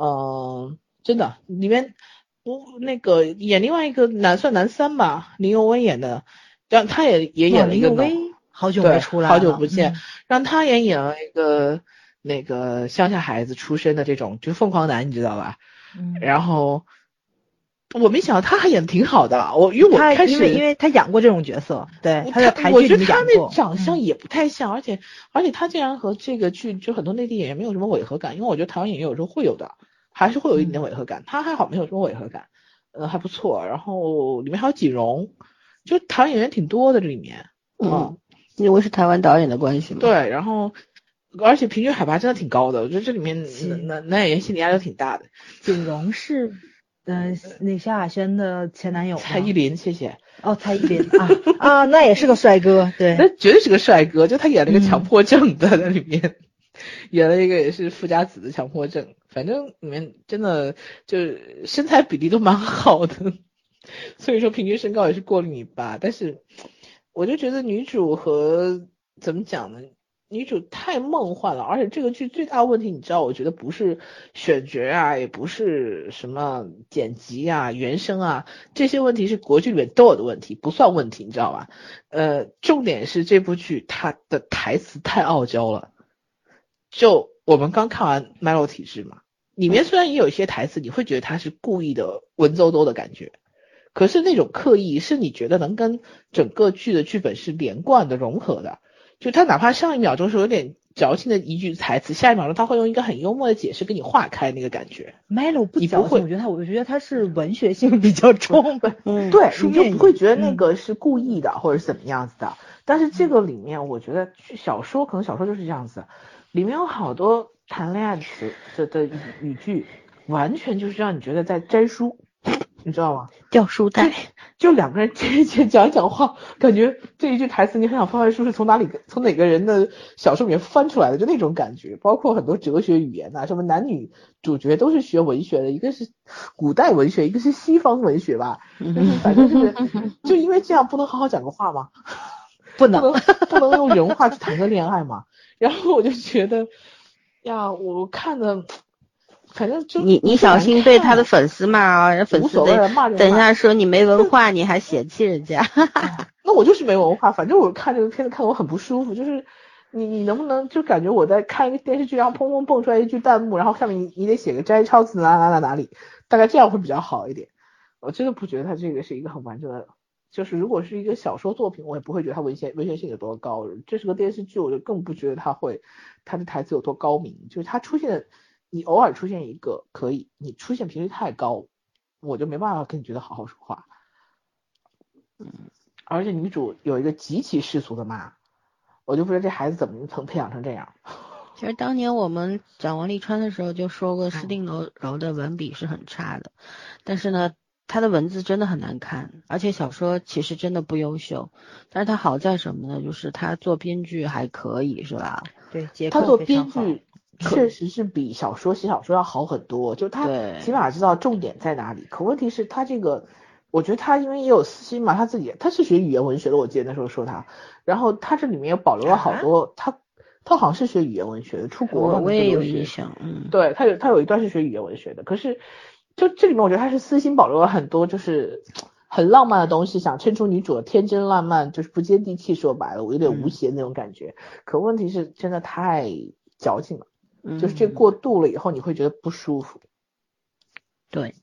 嗯，真的里面。不，那个演另外一个男算男三吧，林佑威演的，让他也也演了一个
林佑威，好久没出来
好久不见，
嗯、
让他也演了一个那个乡下孩子出身的这种，就凤凰男，你知道吧？
嗯，
然后我没想到他还演的挺好的，我因为我开始
因为因为他演过这种角色，对，他在台
剧里
演过。
我觉得他那长相
嗯。
也不太像，而且而且他竟然和这个剧就很多内地演员没有什么违和感，因为我觉得台湾演员有时候会有的。还是会有一点点违和感，他还好没有什么违和感，呃还不错，然后里面还有锦荣，就台湾演员挺多的这里面，
嗯，因为是台湾导演的关系嘛。
对，然后而且平均海拔真的挺高的，我觉得这里面男男演员心理压力都挺大的。
锦荣是，呃，那萧亚轩的前男友
蔡依林，谢谢。
哦，蔡依林啊 啊，那也是个帅哥，对，
那绝对是个帅哥，就他演了一个强
嗯
迫症的在里面，演了一个也是富家子的强迫症，反正里面真的就是身材比例都蛮好的，所以说平均身高也是过了米八，但是我就觉得女主和怎么讲呢？女主太梦幻了，而且这个剧最大问题，你知道，我觉得不是选角啊，也不是什么剪辑啊、原声啊，这些问题是国剧里面都有的问题，不算问题，你知道吧？呃，重点是这部剧它的台词太傲娇了。就我们刚看完《Melo 体质》嘛，里面虽然也有一些台词，你会觉得他是故意的文绉绉的感觉，可是那种刻意是你觉得能跟整个剧的剧本是连贯的、融合的。就他哪怕上一秒钟是有点矫情的一句台词，下一秒钟他会用一个很幽默的解释给你化开那个感觉。
Melo 不
你不会
矫情，我觉得他，我觉得他是文学性比较重。
嗯，
对，你就不会觉得那
嗯
个是故意的，或者是怎么样子的。但是这个里面，我觉得小说可能小说就是这样子，里面有好多谈恋爱词的的语语句，完全就是让你觉得在摘书，你知道吗？
掉书袋。
就两个人接接讲一讲话，感觉这一句台词你很想翻翻书是从哪里从哪个人的小说里面翻出来的，就那种感觉。包括很多哲学语言呐、什么男女主角都是学文学的，一个是古代文学，一个是西方文学吧。就是反正就是，就因为这样不能好好讲个话吗？
不能
不能用人话去谈个恋爱嘛？然后我就觉得，呀，我看的，反正就
你你小心被他的粉丝骂啊！人粉丝等一下说你没文 化，你还嫌弃人家。
那我就是没文化，反正我看这个片子看得我很不舒服，就是你你能不能就感觉我在看一个电视剧，然后砰砰蹦出来一句弹幕，然后下面你你得写个摘抄自哪哪哪哪里，大概这样会比较好一点。我真的不觉得他这个是一个很完整的，就是如果是一个小说作品，我也不会觉得它文学文学性有多高。这是个电视剧，我就更不觉得它会它的台词有多高明。就是它出现，你偶尔出现一个可以，你出现频率太高，我就没办法跟你觉得好好说话。嗯而且女主有一个极其世俗的妈，我就不知道这孩子怎么能培养成这样。
其实当年我们讲王沥川的时候就说过，施
嗯
定柔柔的文笔是很差的，但是呢，他的文字真的很难看，而且小说其实真的不优秀。但是他好在什么呢？就是他做编剧还可以，是吧？
对，
他做编剧确实是比小说写小说要好很多，就他起码知道重点在哪里。可问题是，他这个，我觉得他因为也有私心嘛，他自己他是学语言文学的，我记得那时候说他，然后他这里面又保留了好多，他他好像是学语言文学的，出国
我也有印象，嗯，
对他有他有一段是学语言文学的，可是就这里面我觉得他是私心保留了很多就是很浪漫的东西，想衬出女主的天真烂漫，就是不接地气。说白了，我有点无邪那种感觉。可问题是真的太矫情了，就是这
嗯
过度了以后你会觉得不舒服。
对，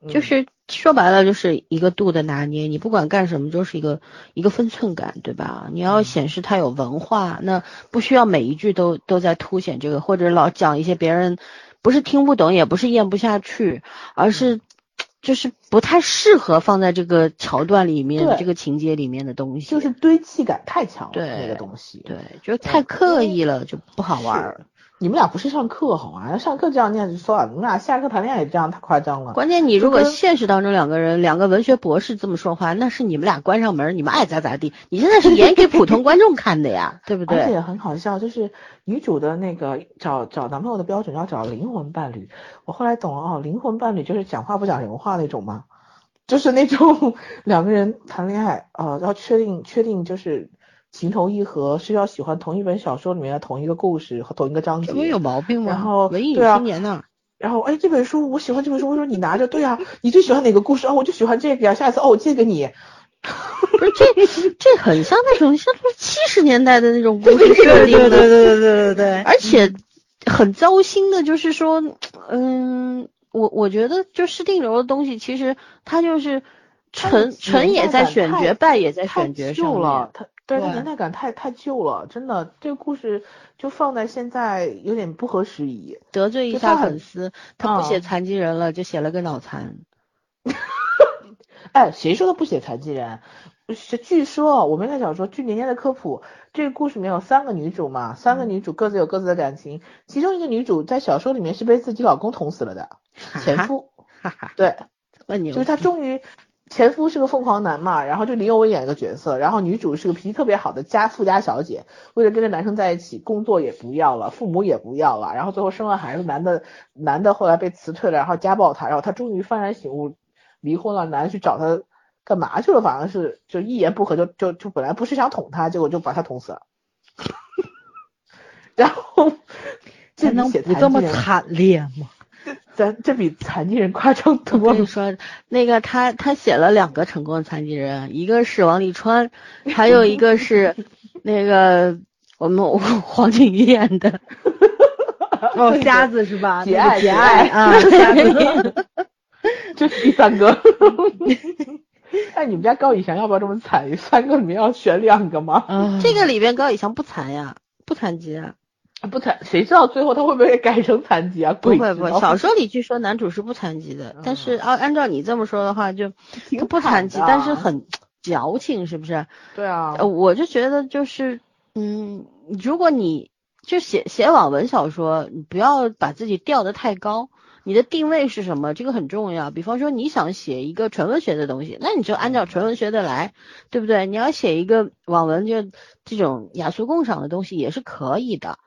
嗯
就是说白了就是一个度的拿捏，你不管干什么就是一个一个分寸感，对吧？你要
嗯
显示他有文化，那不需要每一句都都在凸显这个，或者老讲一些别人不是听不懂，也不是咽不下去，而
嗯
是 就是不太适合放在这个桥段里面、这个情节里面的东西，
就是堆砌感太强了，
对
那个东西。
对，就太刻意了，就不好玩儿。
你们俩不是上课好吗？上课这样念就算了，你们俩下课谈恋爱也这样，太夸张了。
关键你如果现实当中两个人，两个文学博士这么说话，那是你们俩关上门，你们爱咋咋地。你现在是演给普通观众看的呀，对不对
而且很好笑，就是女主的那个找找男朋友的标准要找灵魂伴侣。我后来懂了哦，灵魂伴侣就是讲话不讲人话那种吗？就是那种 两个人谈恋爱，呃，要确定确定就是情投意合，是要喜欢同一本小说里面的同一个故事和同一个章节。
这不有毛病吗？
然后
文艺青年呢？
然后哎，这本书我喜欢这本书，我说你拿着，对啊，你最喜欢哪个故事啊？我就喜欢这个呀，下一次哦我借给你。
不是这这很像那种像七十年代的那种故事设定的，
对对对对对对，
而且很糟心的，就是说，嗯，我我觉得就施定柔的东西，其实它就是
它的
成成也在选角，败也在选角上
了
面，。
它对它年代感太太旧了，真的，这个故事就放在现在有点不合时宜。
得罪一下粉丝，他不写
嗯
残疾人了，就写了个脑残。
哎，谁说的不写残疾人？是据说我没看小说，据年年的科普，这个故事里面有三个女主嘛，三个女主各自有各自的感情，其中一个女主在小说里面是被自己老公捅死了的前夫，对，就是她终于前夫是个凤凰男嘛，然后就林有为演一个角色，然后女主是个脾气特别好的家富家小姐，为了跟这男生在一起，工作也不要了，父母也不要了，然后最后生了孩子，男的男的后来被辞退了，然后家暴她，然后她终于幡然醒悟，离婚了，男的去找她。干嘛去了？反正是就一言不合就就就本来不是想捅她，结果就把她捅死了。然后
这能不这么惨烈吗？
咱这比残疾人夸张多了。
我跟你说，那个他他写了两个成功的残疾人，一个是王沥川，还有一个是 那个我们黄景瑜演的。
哦，瞎子是吧？
节爱
节爱啊，
瞎子。这是第三个。哎，你们家高以翔要不要这么惨？三个里面要选两个吗？
这个里边高以翔不残呀，不残疾啊，
不残，谁知道最后他会不会改成残疾啊？
不会不会，小说里据说男主是不残疾的，但是按按照你这么说的话，就不残疾，但是很矫情，是不是？
对啊，
我就觉得就是，嗯，如果你就写写网文小说，你不要把自己吊得太高。你的定位是什么？这个很重要。比方说，你想写一个纯文学的东西，那你就按照纯文学的来，对不对？你要写一个网文，就这种雅俗共赏的东西也是可以的。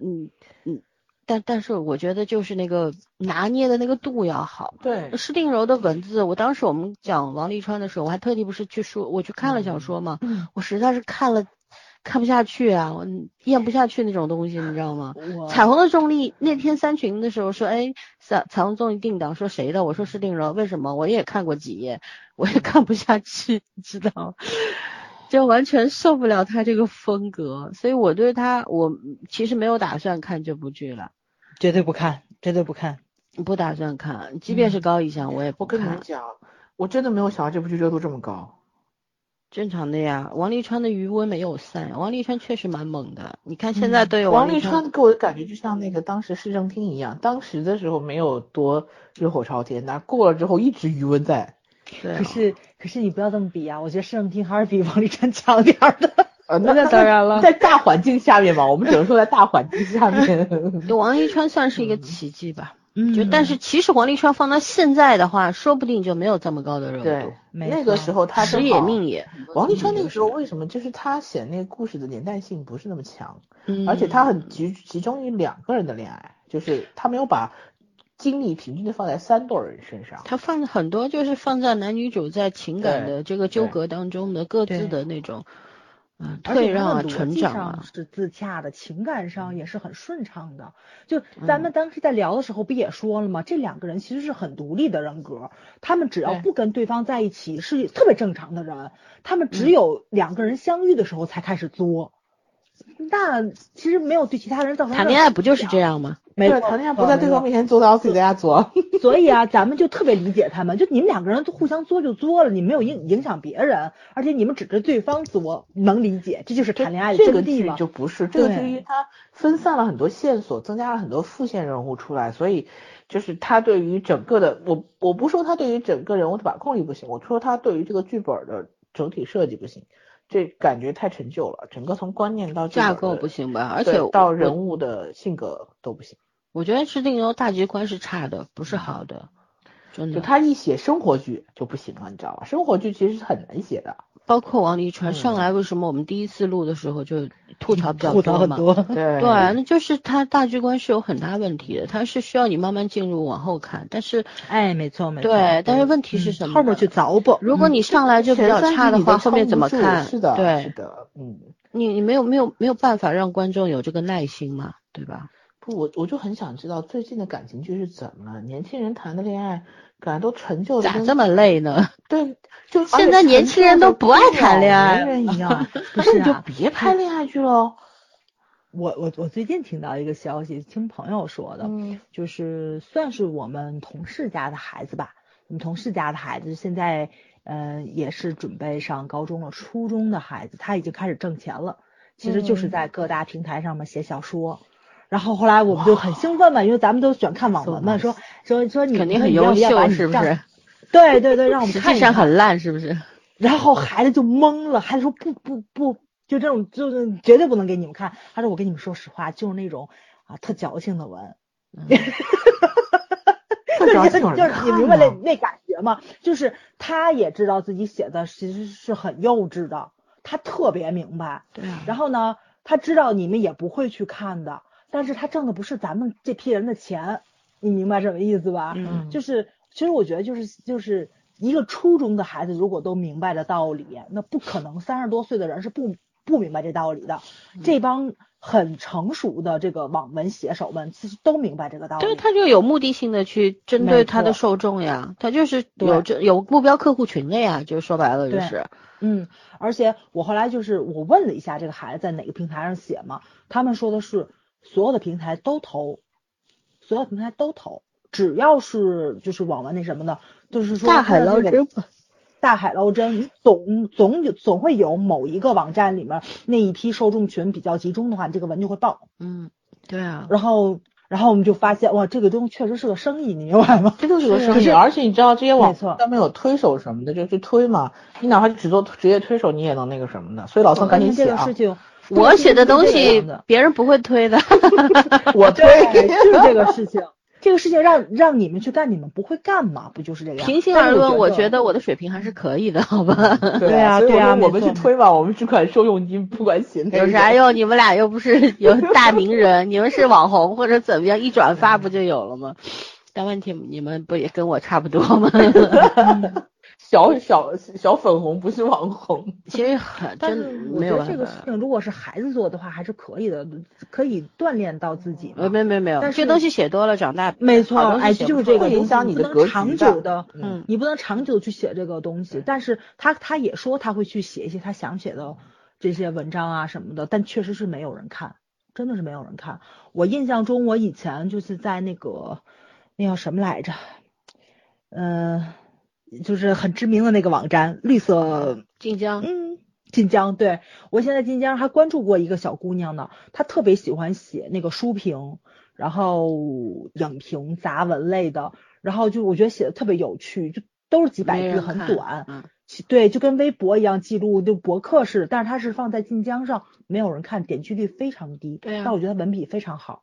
嗯嗯，但但是我觉得就是那个拿捏的那个度要好。
对，
施定柔的文字，我当时我们讲王沥川的时候，我还特地不是去说，我去看了小说嘛，我实在是看了。看不下去啊，我咽不下去那种东西，你知道吗？彩虹的重力那天三群的时候说，哎，彩彩虹重力定档，说谁的？我说是定柔，为什么？我也看过几页，我也看不下去，你知道？就完全受不了他这个风格，所以我对他，我其实没有打算看这部剧了，
绝对不看，绝对不看，
不打算看，即便是高以翔，我也不
看。我跟你讲，我真的没有想到这部剧热度这么高。
正常的呀，王沥川的余温没有散，王沥川确实蛮猛的。你看现在都有
王
沥
川给我的感觉就像那个当时市政厅一样，当时的时候没有多热火朝天，那过了之后一直余温在。
对。
可是可是你不要这么比啊，我觉得市政厅还是比王沥川强点的。
啊，那当然了，在大环境下面嘛，我们只能说在大环境下面。
王沥川算是一个奇迹吧。就但是其实王沥川放到现在的话，说不定就没有这么高的热度。
对，那个时候他
时也命也。
王沥川那个时候为什么就是他写那个故事的年代性不是那么强，而且他很集集中于两个人的恋爱，就是他没有把精力平均的放在三对人身上。
他放很多就是放在男女主在情感的这个纠葛当中的各自的那种。嗯，退让啊，成长啊，
是自洽的，情感上也是很顺畅的。就咱们当时在聊的时候，不也说了吗？这两个人其实是很独立的人格，他们只要不跟对方在一起，是特别正常的人。他们只有两个人相遇的时候才开始作。那其实没有对其他人造成
谈恋爱不就是这样吗？
没有
谈恋爱不在对方面前作，到自己在家作。
所以啊，咱们就特别理解他们，就你们两个人互相作就作了，你没有影影响别人，而且你们指着对方作，能理解，这就是谈恋爱的
这个剧就不是这个剧，它分散了很多线索，增加了很多副线人物出来，所以就是他对于整个的，我我不说他对于整个人物的把控力不行，我说他对于这个剧本的整体设计不行。这感觉太陈旧了，整个从观念到
架构不行吧，而且
到人物的性格都不行。
我觉得是定由大局观是差的，不是好的，真的。
就他一写生活剧就不行了，你知道吧？生活剧其实是很难写的。
包括王沥川上来，为什么我们第一次录的时候就吐槽比较
多嘛？
对
对，那就是他大局观是有很大问题的，他是需要你慢慢进入往后看。但是，
哎，没错没错。
对，但是问题是什么？
后面去凿补。
如果你上来就比较差的话，后面怎么看？
是的，
对，
是的，嗯。
你你没有没有没有办法让观众有这个耐心嘛？对吧？
不，我我就很想知道最近的感情剧是怎么了？年轻人谈的恋爱。感觉都成就
咋这么累呢？
对，就
现在年轻人都不爱谈恋爱
人一样，
不是你就别拍恋爱剧喽。
我我我最近听到一个消息，听朋友说的，就是算是我们同事家的孩子吧。我们同事家的孩子现在，嗯，也是准备上高中了，初中的孩子，他已经开始挣钱了。其实就是在各大平台上面写小说。然后后来我们就很兴奋嘛，因为咱们都喜欢看网文嘛，说说说你
肯定很优秀，是不是？
对对对，让我们
实
看一看。
际上很烂，是不是？
然后孩子就懵了，孩子说不不不，就这种就是绝对不能给你们看。他说我跟你们说实话，就是那种啊特矫情的文，
会找
就是
这种人
就是你明白那那感觉吗？就是他也知道自己写的其实是很幼稚的，他特别明白。
对啊
然后呢，他知道你们也不会去看的，但是他挣的不是咱们这批人的钱，你明白什么意思吧？
嗯
就是其实我觉得就是就是一个初中的孩子，如果都明白的道理，那不可能三十多岁的人是不不明白这道理的。
嗯
这帮很成熟的这个网文写手们，其实都明白这个道理。
对，他就有目的性的去针对他的受众呀，他就是有这有目标客户群的呀，就说白了就是，
嗯，而且我后来就是我问了一下这个孩子在哪个平台上写嘛，他们说的是所有的平台都投，所有平台都投，只要是就是网文那什么的，就是说
大海捞针。
大海捞针，你总总有总会有某一个网站里面那一批受众群比较集中的话，你这个文就会爆。
嗯，对啊，
然后，然后我们就发现哇，这个东西确实是个生意，你明白吗？
这就是个生意。
而且你知道这些网
没错
上面有推手什么的，就去推嘛。你哪怕只做职业推手，你也能那个什么的。所以老宋赶紧写啊
这个事！情，
我写的东西别人不会推的，
我推，
对，就是这个事情。这个事情让让你们去干，你们不会干嘛？不就是这个样？
平心而论，我觉得我的水平还是可以的，好吧？
对啊对啊
我们去推吧，我们只管收佣金，不管写内容。
有啥 用？你们俩又不是有大名人，你们是网红或者怎么样，一转发不就有了吗？但问题你们不也跟我差不多吗？
小小小粉红不是网红，
其实很
但
真
是我觉得
没有。
这个事情，如果是孩子做的话，还是可以的，可以锻炼到自己
没没没有，
但是
这东西写多了，长大
没错，哎，就是这个
影响你的
长久的，
嗯
你不能长久地去写这个东西。但是他他也说他会去写一些他想写的这些文章啊什么的，但确实是没有人看，真的是没有人看。我印象中，我以前就是在那个那叫什么来着，嗯、就是很知名的那个网站绿色
晋江，
嗯，晋江，对我现在晋江还关注过一个小姑娘呢，她特别喜欢写那个书评，然后影评、杂文类的，然后就我觉得写的特别有趣，就都是几百句，
没人看
很短，
嗯。
对，就跟微博一样记录，就博客似的，但是它是放在晋江上，没有人看，点击率非常低，
对啊
但我觉得文笔非常好，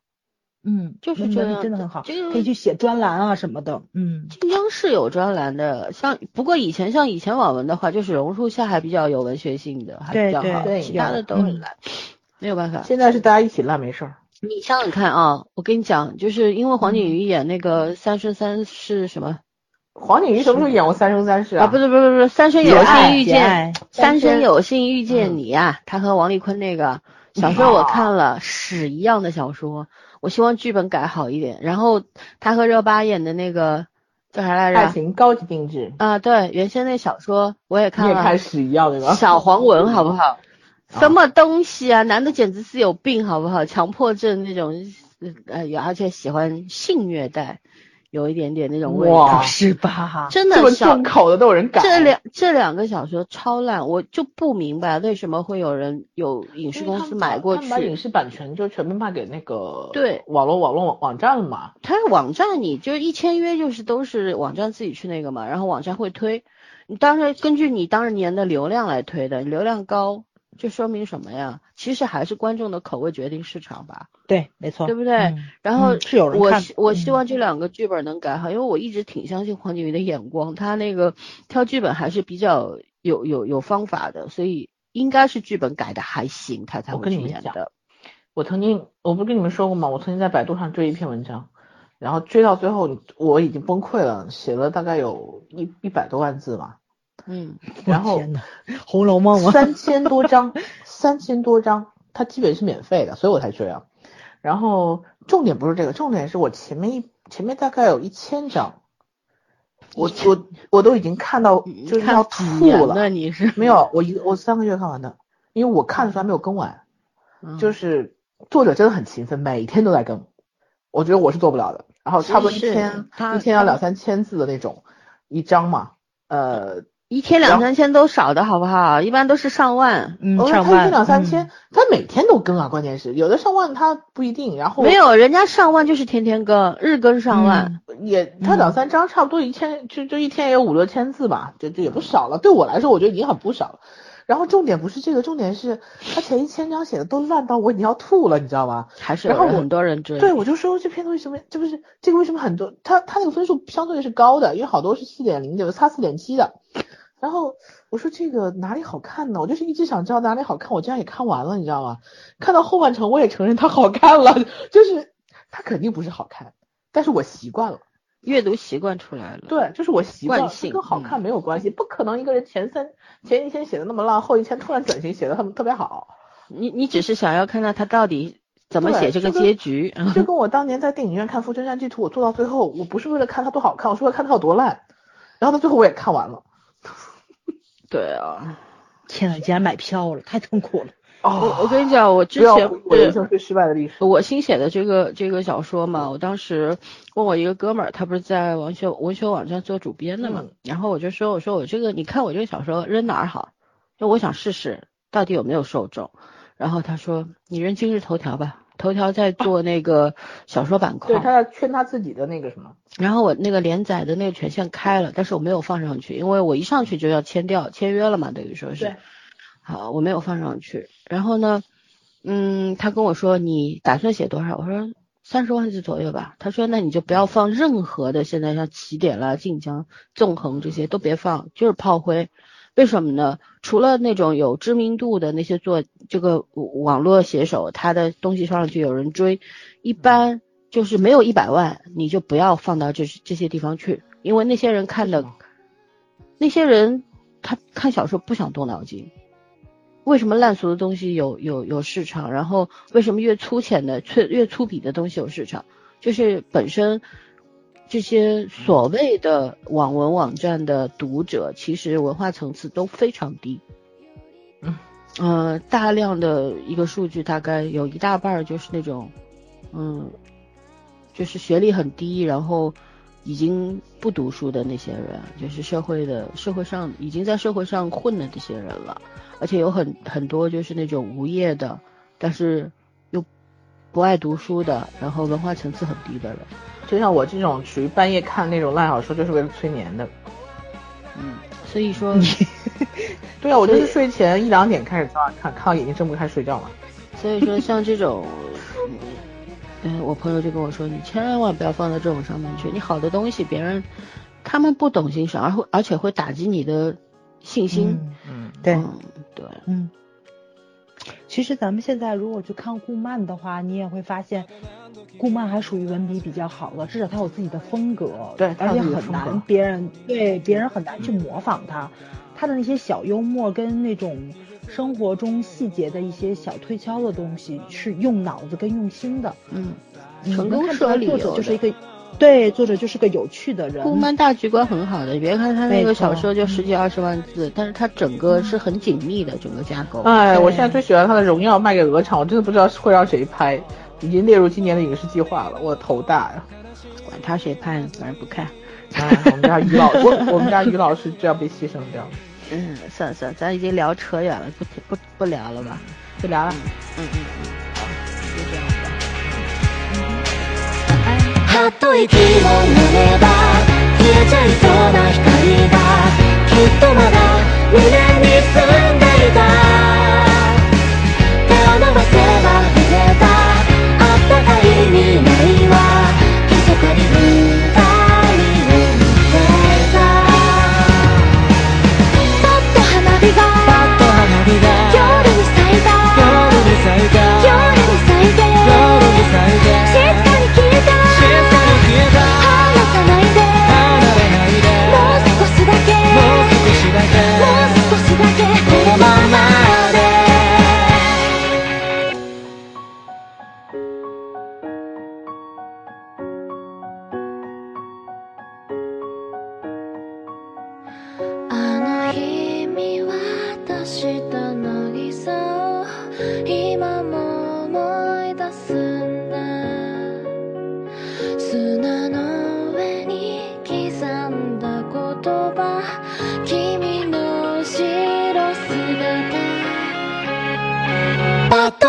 嗯，
就是这样
真的很好，
这个
可以去写专栏啊什么的，嗯，
晋江是有专栏的，像不过以前像以前网文的话，就是榕树下还比较有文学性的，还比较好，
对
其他的都很烂，没有办法。
现在是大家一起烂没事儿。
你想想看啊，我跟你讲，就是因为黄景瑜演那个《三生三世》什么
黄景瑜什么时候演过《三生三世》
啊？不是不是不是，《三生有幸遇见》，三生
生
有幸遇见
嗯
你呀、他和王丽坤那个小说我看了，屎一样的小说，我希望剧本改好一点。然后他和热巴演的那个叫啥来着爱？
情高级定制，
啊，对，原先那小说我也看了，
也开始一样对吧？
小黄文好不好？什么东西啊？男的简直是有病好不好？强迫症那种，呃，而且喜欢性虐待，有一点点那种味
哇
道。
是吧？
这么
真的小
重口的都有人改。
这两这两个小说超烂，我就不明白为什么会有人有影视公司买过
去把影。视版权就全部卖给那个
对
网络网络网网站了嘛。
它网站你就是一签约就是都是网站自己去那个嘛，然后网站会推，你当然根据你当年的流量来推的，流量高就说明什么呀？其实还是观众的口味决定市场吧。
对，没错，
对不对
嗯
然后
嗯是有人看
我希我希
嗯
望这两个剧本能改好，因为我一直挺相信黄景瑜的眼光，他那个挑剧本还是比较有有有方法的，所以应该是剧本改的还行，他才
我
会
跟你们讲
去演的。
我曾经，我不是跟你们说过吗？我曾经在百度上追一篇文章，然后追到最后，我已经崩溃了，写了大概有一一百多万字吧，
嗯，
然后
红楼梦》吗？
三千多章，三千多章，它基本是免费的，所以我才这样。然后重点不是这个，重点是我前面一前面大概有一千章，我我我都已经看到就是要吐了。
那？你是
没有，我一我三个月看完的，因为我看的时候还没有更完。
嗯
就是作者真的很勤奋，每天都在更，我觉得我是做不了的。然后差不多一天一天要两三千字的那种一章嘛，呃，
一天两三千都少的好不好？一般都是上万。
嗯，
哦，
上万
他一天两三
嗯
千，他每天都更啊，关键是有的上万他不一定，然后
没有，人家上万就是天天更，日更上万。
也他
嗯
两三张差不多一千就就一天也有五六千字吧，这这也不少了。对我来说，我觉得已经很不少了。然后重点不是这个，重点是他前一千章写的都烂到我已经要吐了，你知道吗？
还是
然后
很多人追。
对，我就说这篇为什么这不是这个为什么很多他他那个分数相对是高的，因为好多是四点零的，差四点七的。然后我说这个哪里好看呢？我就是一直想知道哪里好看，我竟然也看完了，你知道吗？看到后半程我也承认它好看了，就是它肯定不是好看，但是我习惯了。
阅读习惯出来了。
对，就是我习惯
性
跟好看
嗯
没有关系，不可能一个人前三前一天写的那么烂，后一天突然转型写的特特别好。
你你只是想要看到他到底怎么写这个
就跟
结局。
就跟我当年在电影院看《富春山居图》，我做到最后，我不是为了看它多好看，我是为了看它有多烂。然后到最后我也看完了。
对啊，
天呐，竟然买票了，太痛苦了。
我我跟你讲，我之前
我人生最失败的历史。
我新写的这个这个小说嘛，我当时问我一个哥们儿，他不是在文学文学网站做主编的嘛，
嗯
然后我就说，我说我这个，你看我这个小说扔哪儿好？就我想试试到底有没有受众。然后他说，你扔今日头条吧，头条在做那个小说板块。
对，他要圈他自己的那个什么。
然后我那个连载的那个权限开了，但是我没有放上去，因为我一上去就要签掉签约了嘛，等于说是
对。
好，我没有放上去。然后呢，嗯，他跟我说你打算写多少？我说三十万字左右吧。他说那你就不要放任何的，现在像起点啦、晋江、纵横这些都别放，就是炮灰。为什么呢？除了那种有知名度的那些做这个网络写手，他的东西上去有人追，一般就是没有一百万，你就不要放到这这些地方去，因为那些人看的，那些人他看小说不想动脑筋。为什么烂俗的东西有有有市场？然后为什么越粗浅的、越越粗鄙的东西有市场？就是本身这些所谓的网文网站的读者，其实文化层次都非常低。
嗯，
呃，大量的一个数据，大概有一大半儿就是那种，嗯，就是学历很低，然后已经不读书的那些人，就是社会的社会上已经在社会上混的这些人了。而且有很很多就是那种无业的，但是又不爱读书的，然后文化层次很低的人。
就像我这种属于半夜看那种烂小说，就是为了催眠的。
嗯，所以说，
对啊，我就是睡前一两点开始早看，看到眼睛睁不开睡觉嘛。
所以说像这种，嗯，我朋友就跟我说，你千万不要放到这种上面去。你好的东西，别人他们不懂欣赏，而会而且会打击你的信心。
嗯，
对，
嗯，对，
嗯。其实咱们现在如果去看顾漫的话，你也会发现，顾漫还属于文笔比较好的，至少他有自己的风格，
对
而且很难别人对别人很难去模仿他，他的那些小幽默跟那种生活中细节的一些小推敲的东西，是用脑子跟用心的，
嗯，
你
成功是有理
作者
由的。
就是一个，对，作者就是个有趣的人，
顾漫大局观很好的，别看他那个小说就十几二十万字，但是他整个是很紧密的，整个架构。
哎，我现在最喜欢他的《荣耀》卖给鹅厂，我真的不知道会让谁拍，已经列入今年的影视计划了，我头大呀！
管他谁拍，反正不看。
哎，我们家于老，我我们家于老师就要被牺牲掉了。
嗯，算了算了，咱已经聊扯远了，不不不聊了吧？
不聊了。
嗯嗯嗯，好，
っと息を飲めば消えちゃいそうな光がきっとまだ胸に住んでいた。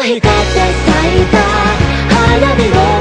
光って咲いた花火を